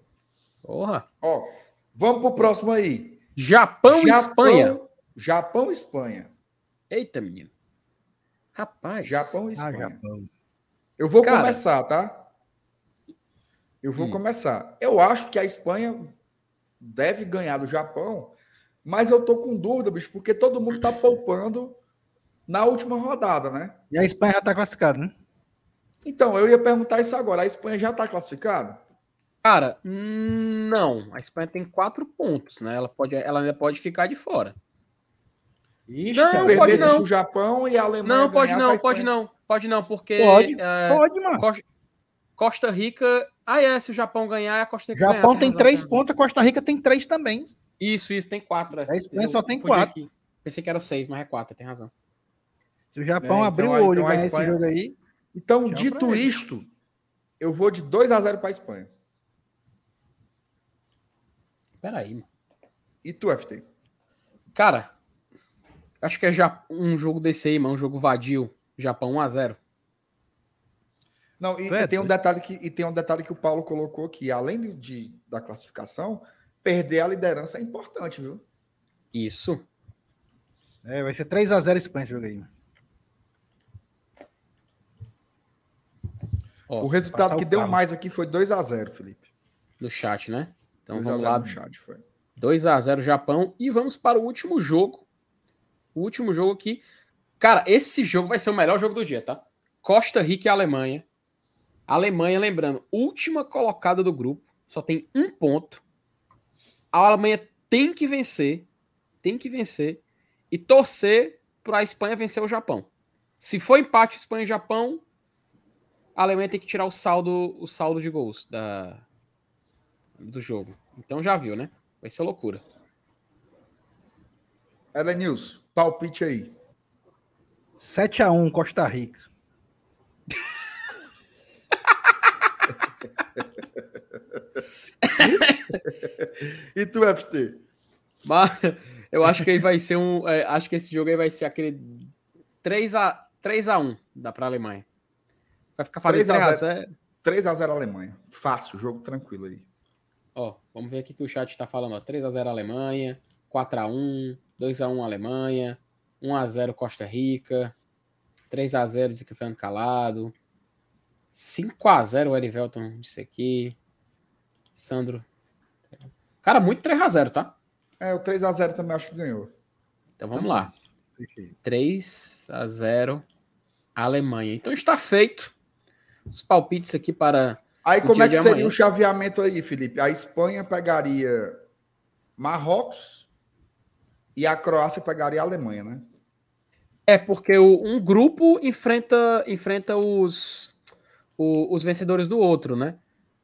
Porra. Ó, vamos pro próximo aí. Japão e Espanha. Japão e Espanha. Eita, menino. Rapaz. Japão e ah, Espanha. Ah, Japão. Eu vou Cara, começar, tá? Eu vou hum. começar. Eu acho que a Espanha deve ganhar do Japão, mas eu tô com dúvida, bicho, porque todo mundo tá poupando na última rodada, né? E a Espanha já tá classificada, né? Então, eu ia perguntar isso agora. A Espanha já tá classificada? Cara, não. A Espanha tem quatro pontos, né? Ela, pode, ela ainda pode ficar de fora. Ixi, não, se pode não. o Japão e a Alemanha. Não, pode não, pode não. Pode não, porque. Pode, é, pode, mano. Costa, Rica. Ah, é, se o Japão ganhar, a Costa Rica. Japão ganhar, tem três pontos, a Costa Rica tem três também. Isso, isso, tem quatro. É. A Espanha Eu só tem quatro. Aqui. Pensei que era seis, mas é quatro, tem razão. Se o Japão é, abrir então, o olho então, e ganhar Espanha... esse jogo aí. Então, dito isto, eu vou de 2 a 0 para a Espanha. Peraí, mano. E tu, FT? Cara, acho que é já um jogo desse aí, mano. Um jogo vadio. Japão 1x0. Não, e, e, tem um detalhe que, e tem um detalhe que o Paulo colocou aqui. Além de, da classificação, perder a liderança é importante, viu? Isso. É, vai ser 3x0 Espanha esse jogo aí. Ó, o resultado que o deu mais aqui foi 2 a 0 Felipe. No chat, né? Então vamos lá. No chat, foi. 2 a 0 Japão. E vamos para o último jogo. O último jogo aqui. Cara, esse jogo vai ser o melhor jogo do dia, tá? Costa Rica e Alemanha. Alemanha, lembrando, última colocada do grupo. Só tem um ponto. A Alemanha tem que vencer. Tem que vencer. E torcer para a Espanha vencer o Japão. Se for empate Espanha e Japão, a Alemanha tem que tirar o saldo, o saldo de gols da, do jogo. Então já viu, né? Vai ser loucura. Ela News, palpite aí. 7x1 Costa Rica. e tu, FT? Mas, eu acho que aí vai ser um. É, acho que esse jogo aí vai ser aquele 3x, 3x1 dá pra Alemanha. Vai ficar fazendo 3x0. 3x0 Alemanha. Fácil, jogo tranquilo aí. Ó, vamos ver aqui que o chat tá falando. 3x0 Alemanha, 4x1, 2x1 Alemanha, 1x0 Costa Rica, 3x0 Zico Fernando Calado, 5x0 o Erivelton disse aqui. Sandro. Cara, muito 3x0, tá? É, o 3x0 também acho que ganhou. Então vamos tá lá. 3x0 Alemanha. Então está feito os palpites aqui para. Aí como é que seria amanhã. o chaveamento aí, Felipe? A Espanha pegaria Marrocos e a Croácia pegaria a Alemanha, né? É, porque o, um grupo enfrenta, enfrenta os, o, os vencedores do outro, né?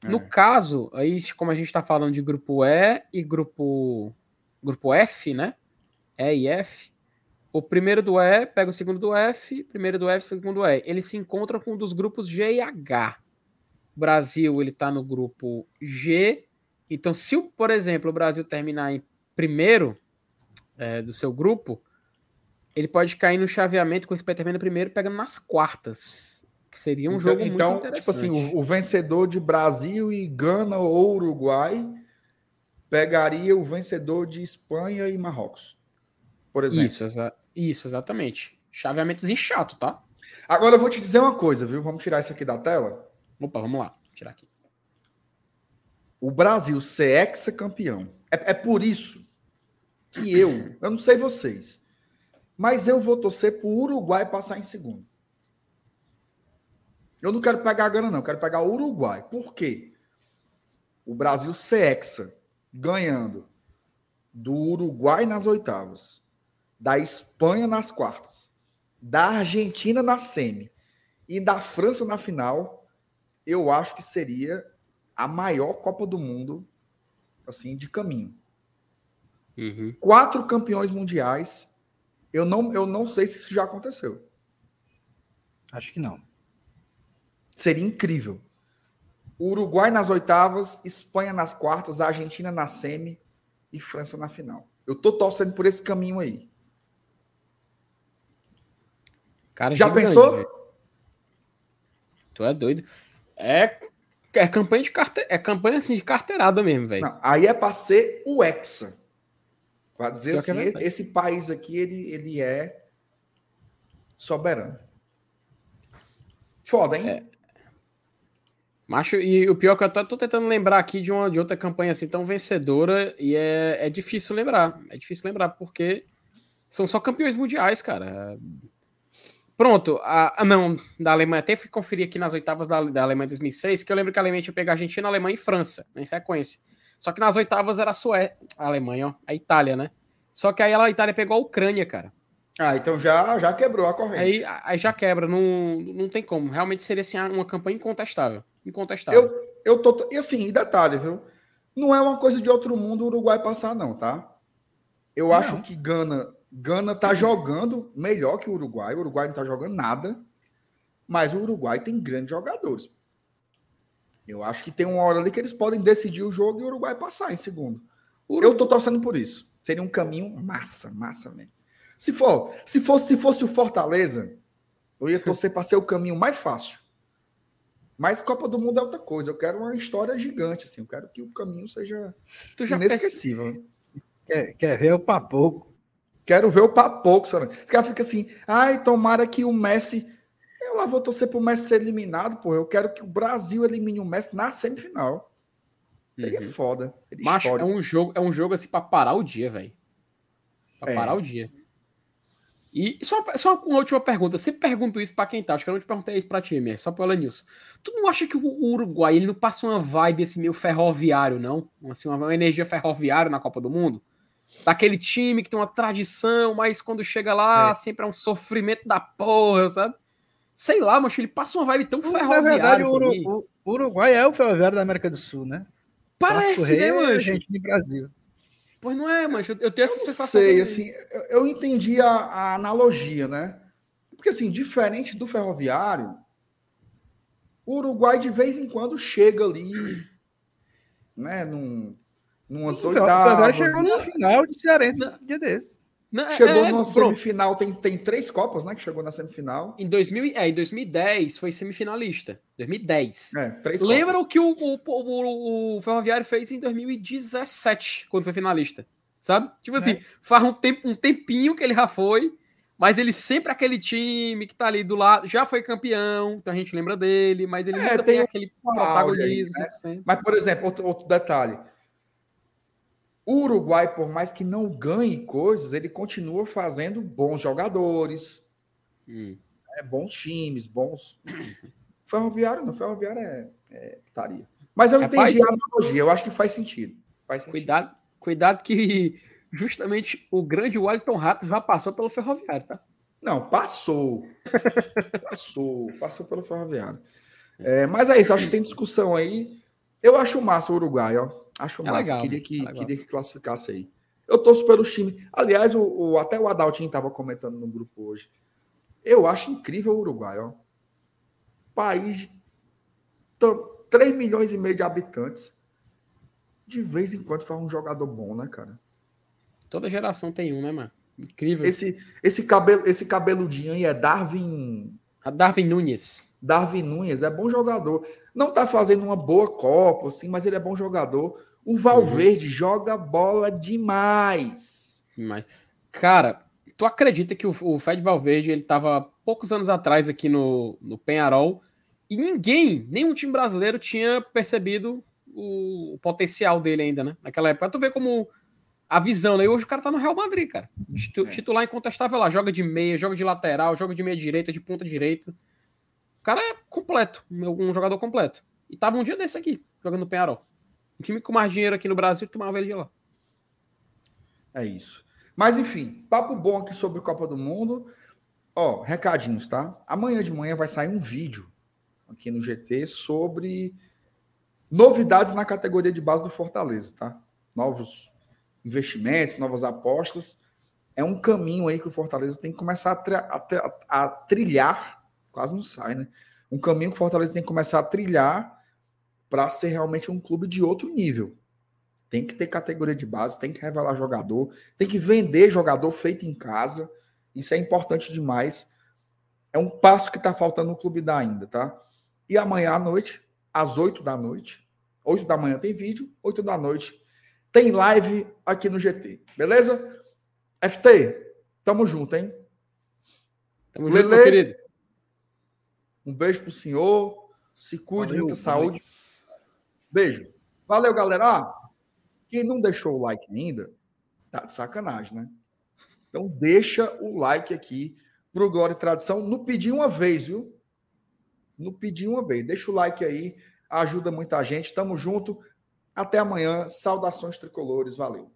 É. No caso, aí, como a gente está falando de grupo E e grupo grupo F, né? E e F. O primeiro do E pega o segundo do F, primeiro do F, segundo do E. Ele se encontra com um dos grupos G e H. O Brasil, ele tá no grupo G. Então, se, por exemplo, o Brasil terminar em primeiro é, do seu grupo, ele pode cair no chaveamento com esse pé termina primeiro, pegando nas quartas. Seria um então, jogo então, muito interessante. Tipo assim, o, o vencedor de Brasil e Gana ou Uruguai pegaria o vencedor de Espanha e Marrocos, por exemplo. Isso, exa isso, exatamente. Chaveamentozinho chato, tá? Agora eu vou te dizer uma coisa, viu? Vamos tirar isso aqui da tela. Opa, vamos lá. Vou tirar aqui. O Brasil ser ex-campeão. É, é por isso que eu, eu não sei vocês, mas eu vou torcer para o Uruguai passar em segundo. Eu não quero pegar a Gana, não. Eu quero pegar o Uruguai. Por quê? O Brasil ser hexa ganhando do Uruguai nas oitavas, da Espanha nas quartas, da Argentina na semi e da França na final, eu acho que seria a maior Copa do Mundo assim de caminho. Uhum. Quatro campeões mundiais. Eu não, eu não sei se isso já aconteceu. Acho que não. Seria incrível. Uruguai nas oitavas, Espanha nas quartas, Argentina na semi e França na final. Eu tô torcendo por esse caminho aí. Cara, Já pensou? Tu é doido. É, é campanha de carte... é campanha assim de carteirada mesmo, velho. Aí é para ser o Hexa. Para dizer Pior é assim, verdade. esse país aqui, ele, ele é soberano. Foda, hein? É. Macho, e o pior é que eu tô, tentando lembrar aqui de, uma, de outra campanha assim tão vencedora e é, é difícil lembrar. É difícil lembrar porque são só campeões mundiais, cara. Pronto, a, a- não, da Alemanha, até fui conferir aqui nas oitavas da, da Alemanha em 2006, que eu lembro que a Alemanha tinha pegado a Argentina, a Alemanha e França, em sequência. Só que nas oitavas era a Suécia, a Alemanha, ó, a Itália, né? Só que aí a Itália pegou a Ucrânia, cara. Ah, então já, já quebrou a corrente. Aí, aí já quebra, não, não tem como. Realmente seria assim, uma campanha incontestável. Incontestável. Eu, eu tô. E assim, e detalhe, viu? Não é uma coisa de outro mundo o Uruguai passar, não, tá? Eu Não. acho que Gana, Gana tá jogando melhor que o Uruguai. O Uruguai não tá jogando nada. Mas o Uruguai tem grandes jogadores. Eu acho que tem uma hora ali que eles podem decidir o jogo e o Uruguai passar em segundo. Eu tô torcendo por isso. Seria um caminho massa, massa mesmo. Se for, se fosse, se fosse o Fortaleza, eu ia torcer para ser o caminho mais fácil. Mas Copa do Mundo é outra coisa. Eu quero uma história gigante, assim. Eu quero que o caminho seja tu já inesquecível. Quer, quer ver o papoco? Quero ver o papoco, senhora. Esse cara fica assim, ai, tomara que o Messi. Eu lá vou torcer pro Messi ser eliminado, pô. Eu quero que o Brasil elimine o Messi na semifinal. Seria Uhum. foda. Seria Macho, é um jogo, é um jogo assim pra parar o dia, velho. Pra É. parar o dia. E só, só uma última pergunta. Eu sempre pergunto isso pra quem tá. Acho que eu não te perguntei isso pra ti, só pro Elenilson. Tu não acha que o o Uruguai ele não passa uma vibe assim meio ferroviário, não? Assim, uma, uma energia ferroviária na Copa do Mundo? Daquele time que tem uma tradição, mas quando chega lá, É. sempre é um sofrimento da porra, sabe? Sei lá, mas ele passa uma vibe tão Na ferroviária. verdade, o, Uru- o Uruguai é o ferroviário da América do Sul, né? Parece, Passo né, é mancho? Argentina e Brasil. Pois não é, mancho. Eu, eu tenho essa Eu sensação. sei, assim, eu, eu entendi a, a analogia, né? Porque, assim, diferente do ferroviário, o Uruguai de vez em quando chega ali, né? Num, numas O ferroviário oitavas. chegou Não. no final de Cearense um dia desse. Não, é- Chegou é, pronto. semifinal, tem, tem três Copas, né? Que chegou na semifinal. Em, 2000, e- é, em 2010 foi semifinalista. 2010. É, três Lembra o Copas. que o, o, o, o Ferroviário fez em 2017, quando foi finalista? Sabe? Tipo assim, Né? faz um, tempo, um tempinho que ele já foi, mas ele sempre é aquele time que tá ali do lado, já foi campeão, então a gente lembra dele, mas ele É, nunca tem tem aquele áudio aí, protagonismo né? 100%. Mas, por exemplo, outro, outro detalhe. O Uruguai, por mais que não ganhe coisas, ele continua fazendo bons jogadores, Hum. né, bons times, bons. Ferroviário não, Ferroviário é, é putaria. Mas eu Rapaz, entendi a analogia, eu acho que faz sentido. Faz sentido. Cuidado, cuidado que justamente o grande Wellington Rato já passou pelo Ferroviário, tá? Não, passou. passou, passou pelo Ferroviário. É, mas é isso, acho que tem discussão aí. Eu acho massa o Uruguai, ó. Acho É massa. legal, queria, né? que, É queria que classificasse aí. Eu torço pelos times. Aliás, o, o até o Adaltinho estava comentando no grupo hoje. Eu acho incrível o Uruguai, ó. País de 3 milhões e meio de habitantes. De vez em quando faz um jogador bom, né, cara? Toda geração tem um, né, mano? Incrível. Esse, esse, cabelo, esse cabeludinho aí é Darwin. A Darwin Nunes. Darwin Nunes é bom jogador. Não tá fazendo uma boa Copa, assim, mas ele é bom jogador. O Valverde uhum. joga bola demais. Mas, cara, tu acredita que o, o Fed Valverde ele tava poucos anos atrás aqui no, no Penharol e ninguém, nenhum time brasileiro tinha percebido o, o potencial dele ainda, né? Naquela época. Tu vê como a visão, né? E hoje o cara tá no Real Madrid, cara. É. Titular incontestável lá, joga de meia, joga de lateral, joga de meia direita, de ponta direita. O cara é completo, um jogador completo. E tava um dia desse aqui, jogando no Penharol. Time com mais dinheiro aqui no Brasil tomava ele de lá. É isso. Mas enfim, papo bom aqui sobre Copa do Mundo. Ó, recadinhos, tá? Amanhã de manhã vai sair um vídeo aqui no GT sobre novidades na categoria de base do Fortaleza, tá? Novos investimentos, novas apostas. É um caminho aí que o Fortaleza tem que começar a, a, a trilhar, quase não sai, né? Um caminho que o Fortaleza tem que começar a trilhar para ser realmente um clube de outro nível. Tem que ter categoria de base, tem que revelar jogador, tem que vender jogador feito em casa. Isso é importante demais. É um passo que está faltando no clube dar ainda, tá? E amanhã à noite, às 8 da noite, 8 da manhã tem vídeo, 8 da noite tem live aqui no GT. Beleza? FT, tamo junto, hein? Tamo Lelê, junto, meu querido. Um beijo pro senhor. Se cuide, valeu, muita saúde. Beijo. Valeu, galera. Ah, quem não deixou o like ainda, tá de sacanagem, né? Então deixa o like aqui pro Glória e Tradição. Não pedir uma vez, viu? Não pedir uma vez. Deixa o like aí. Ajuda muita gente. Tamo junto. Até amanhã. Saudações tricolores. Valeu.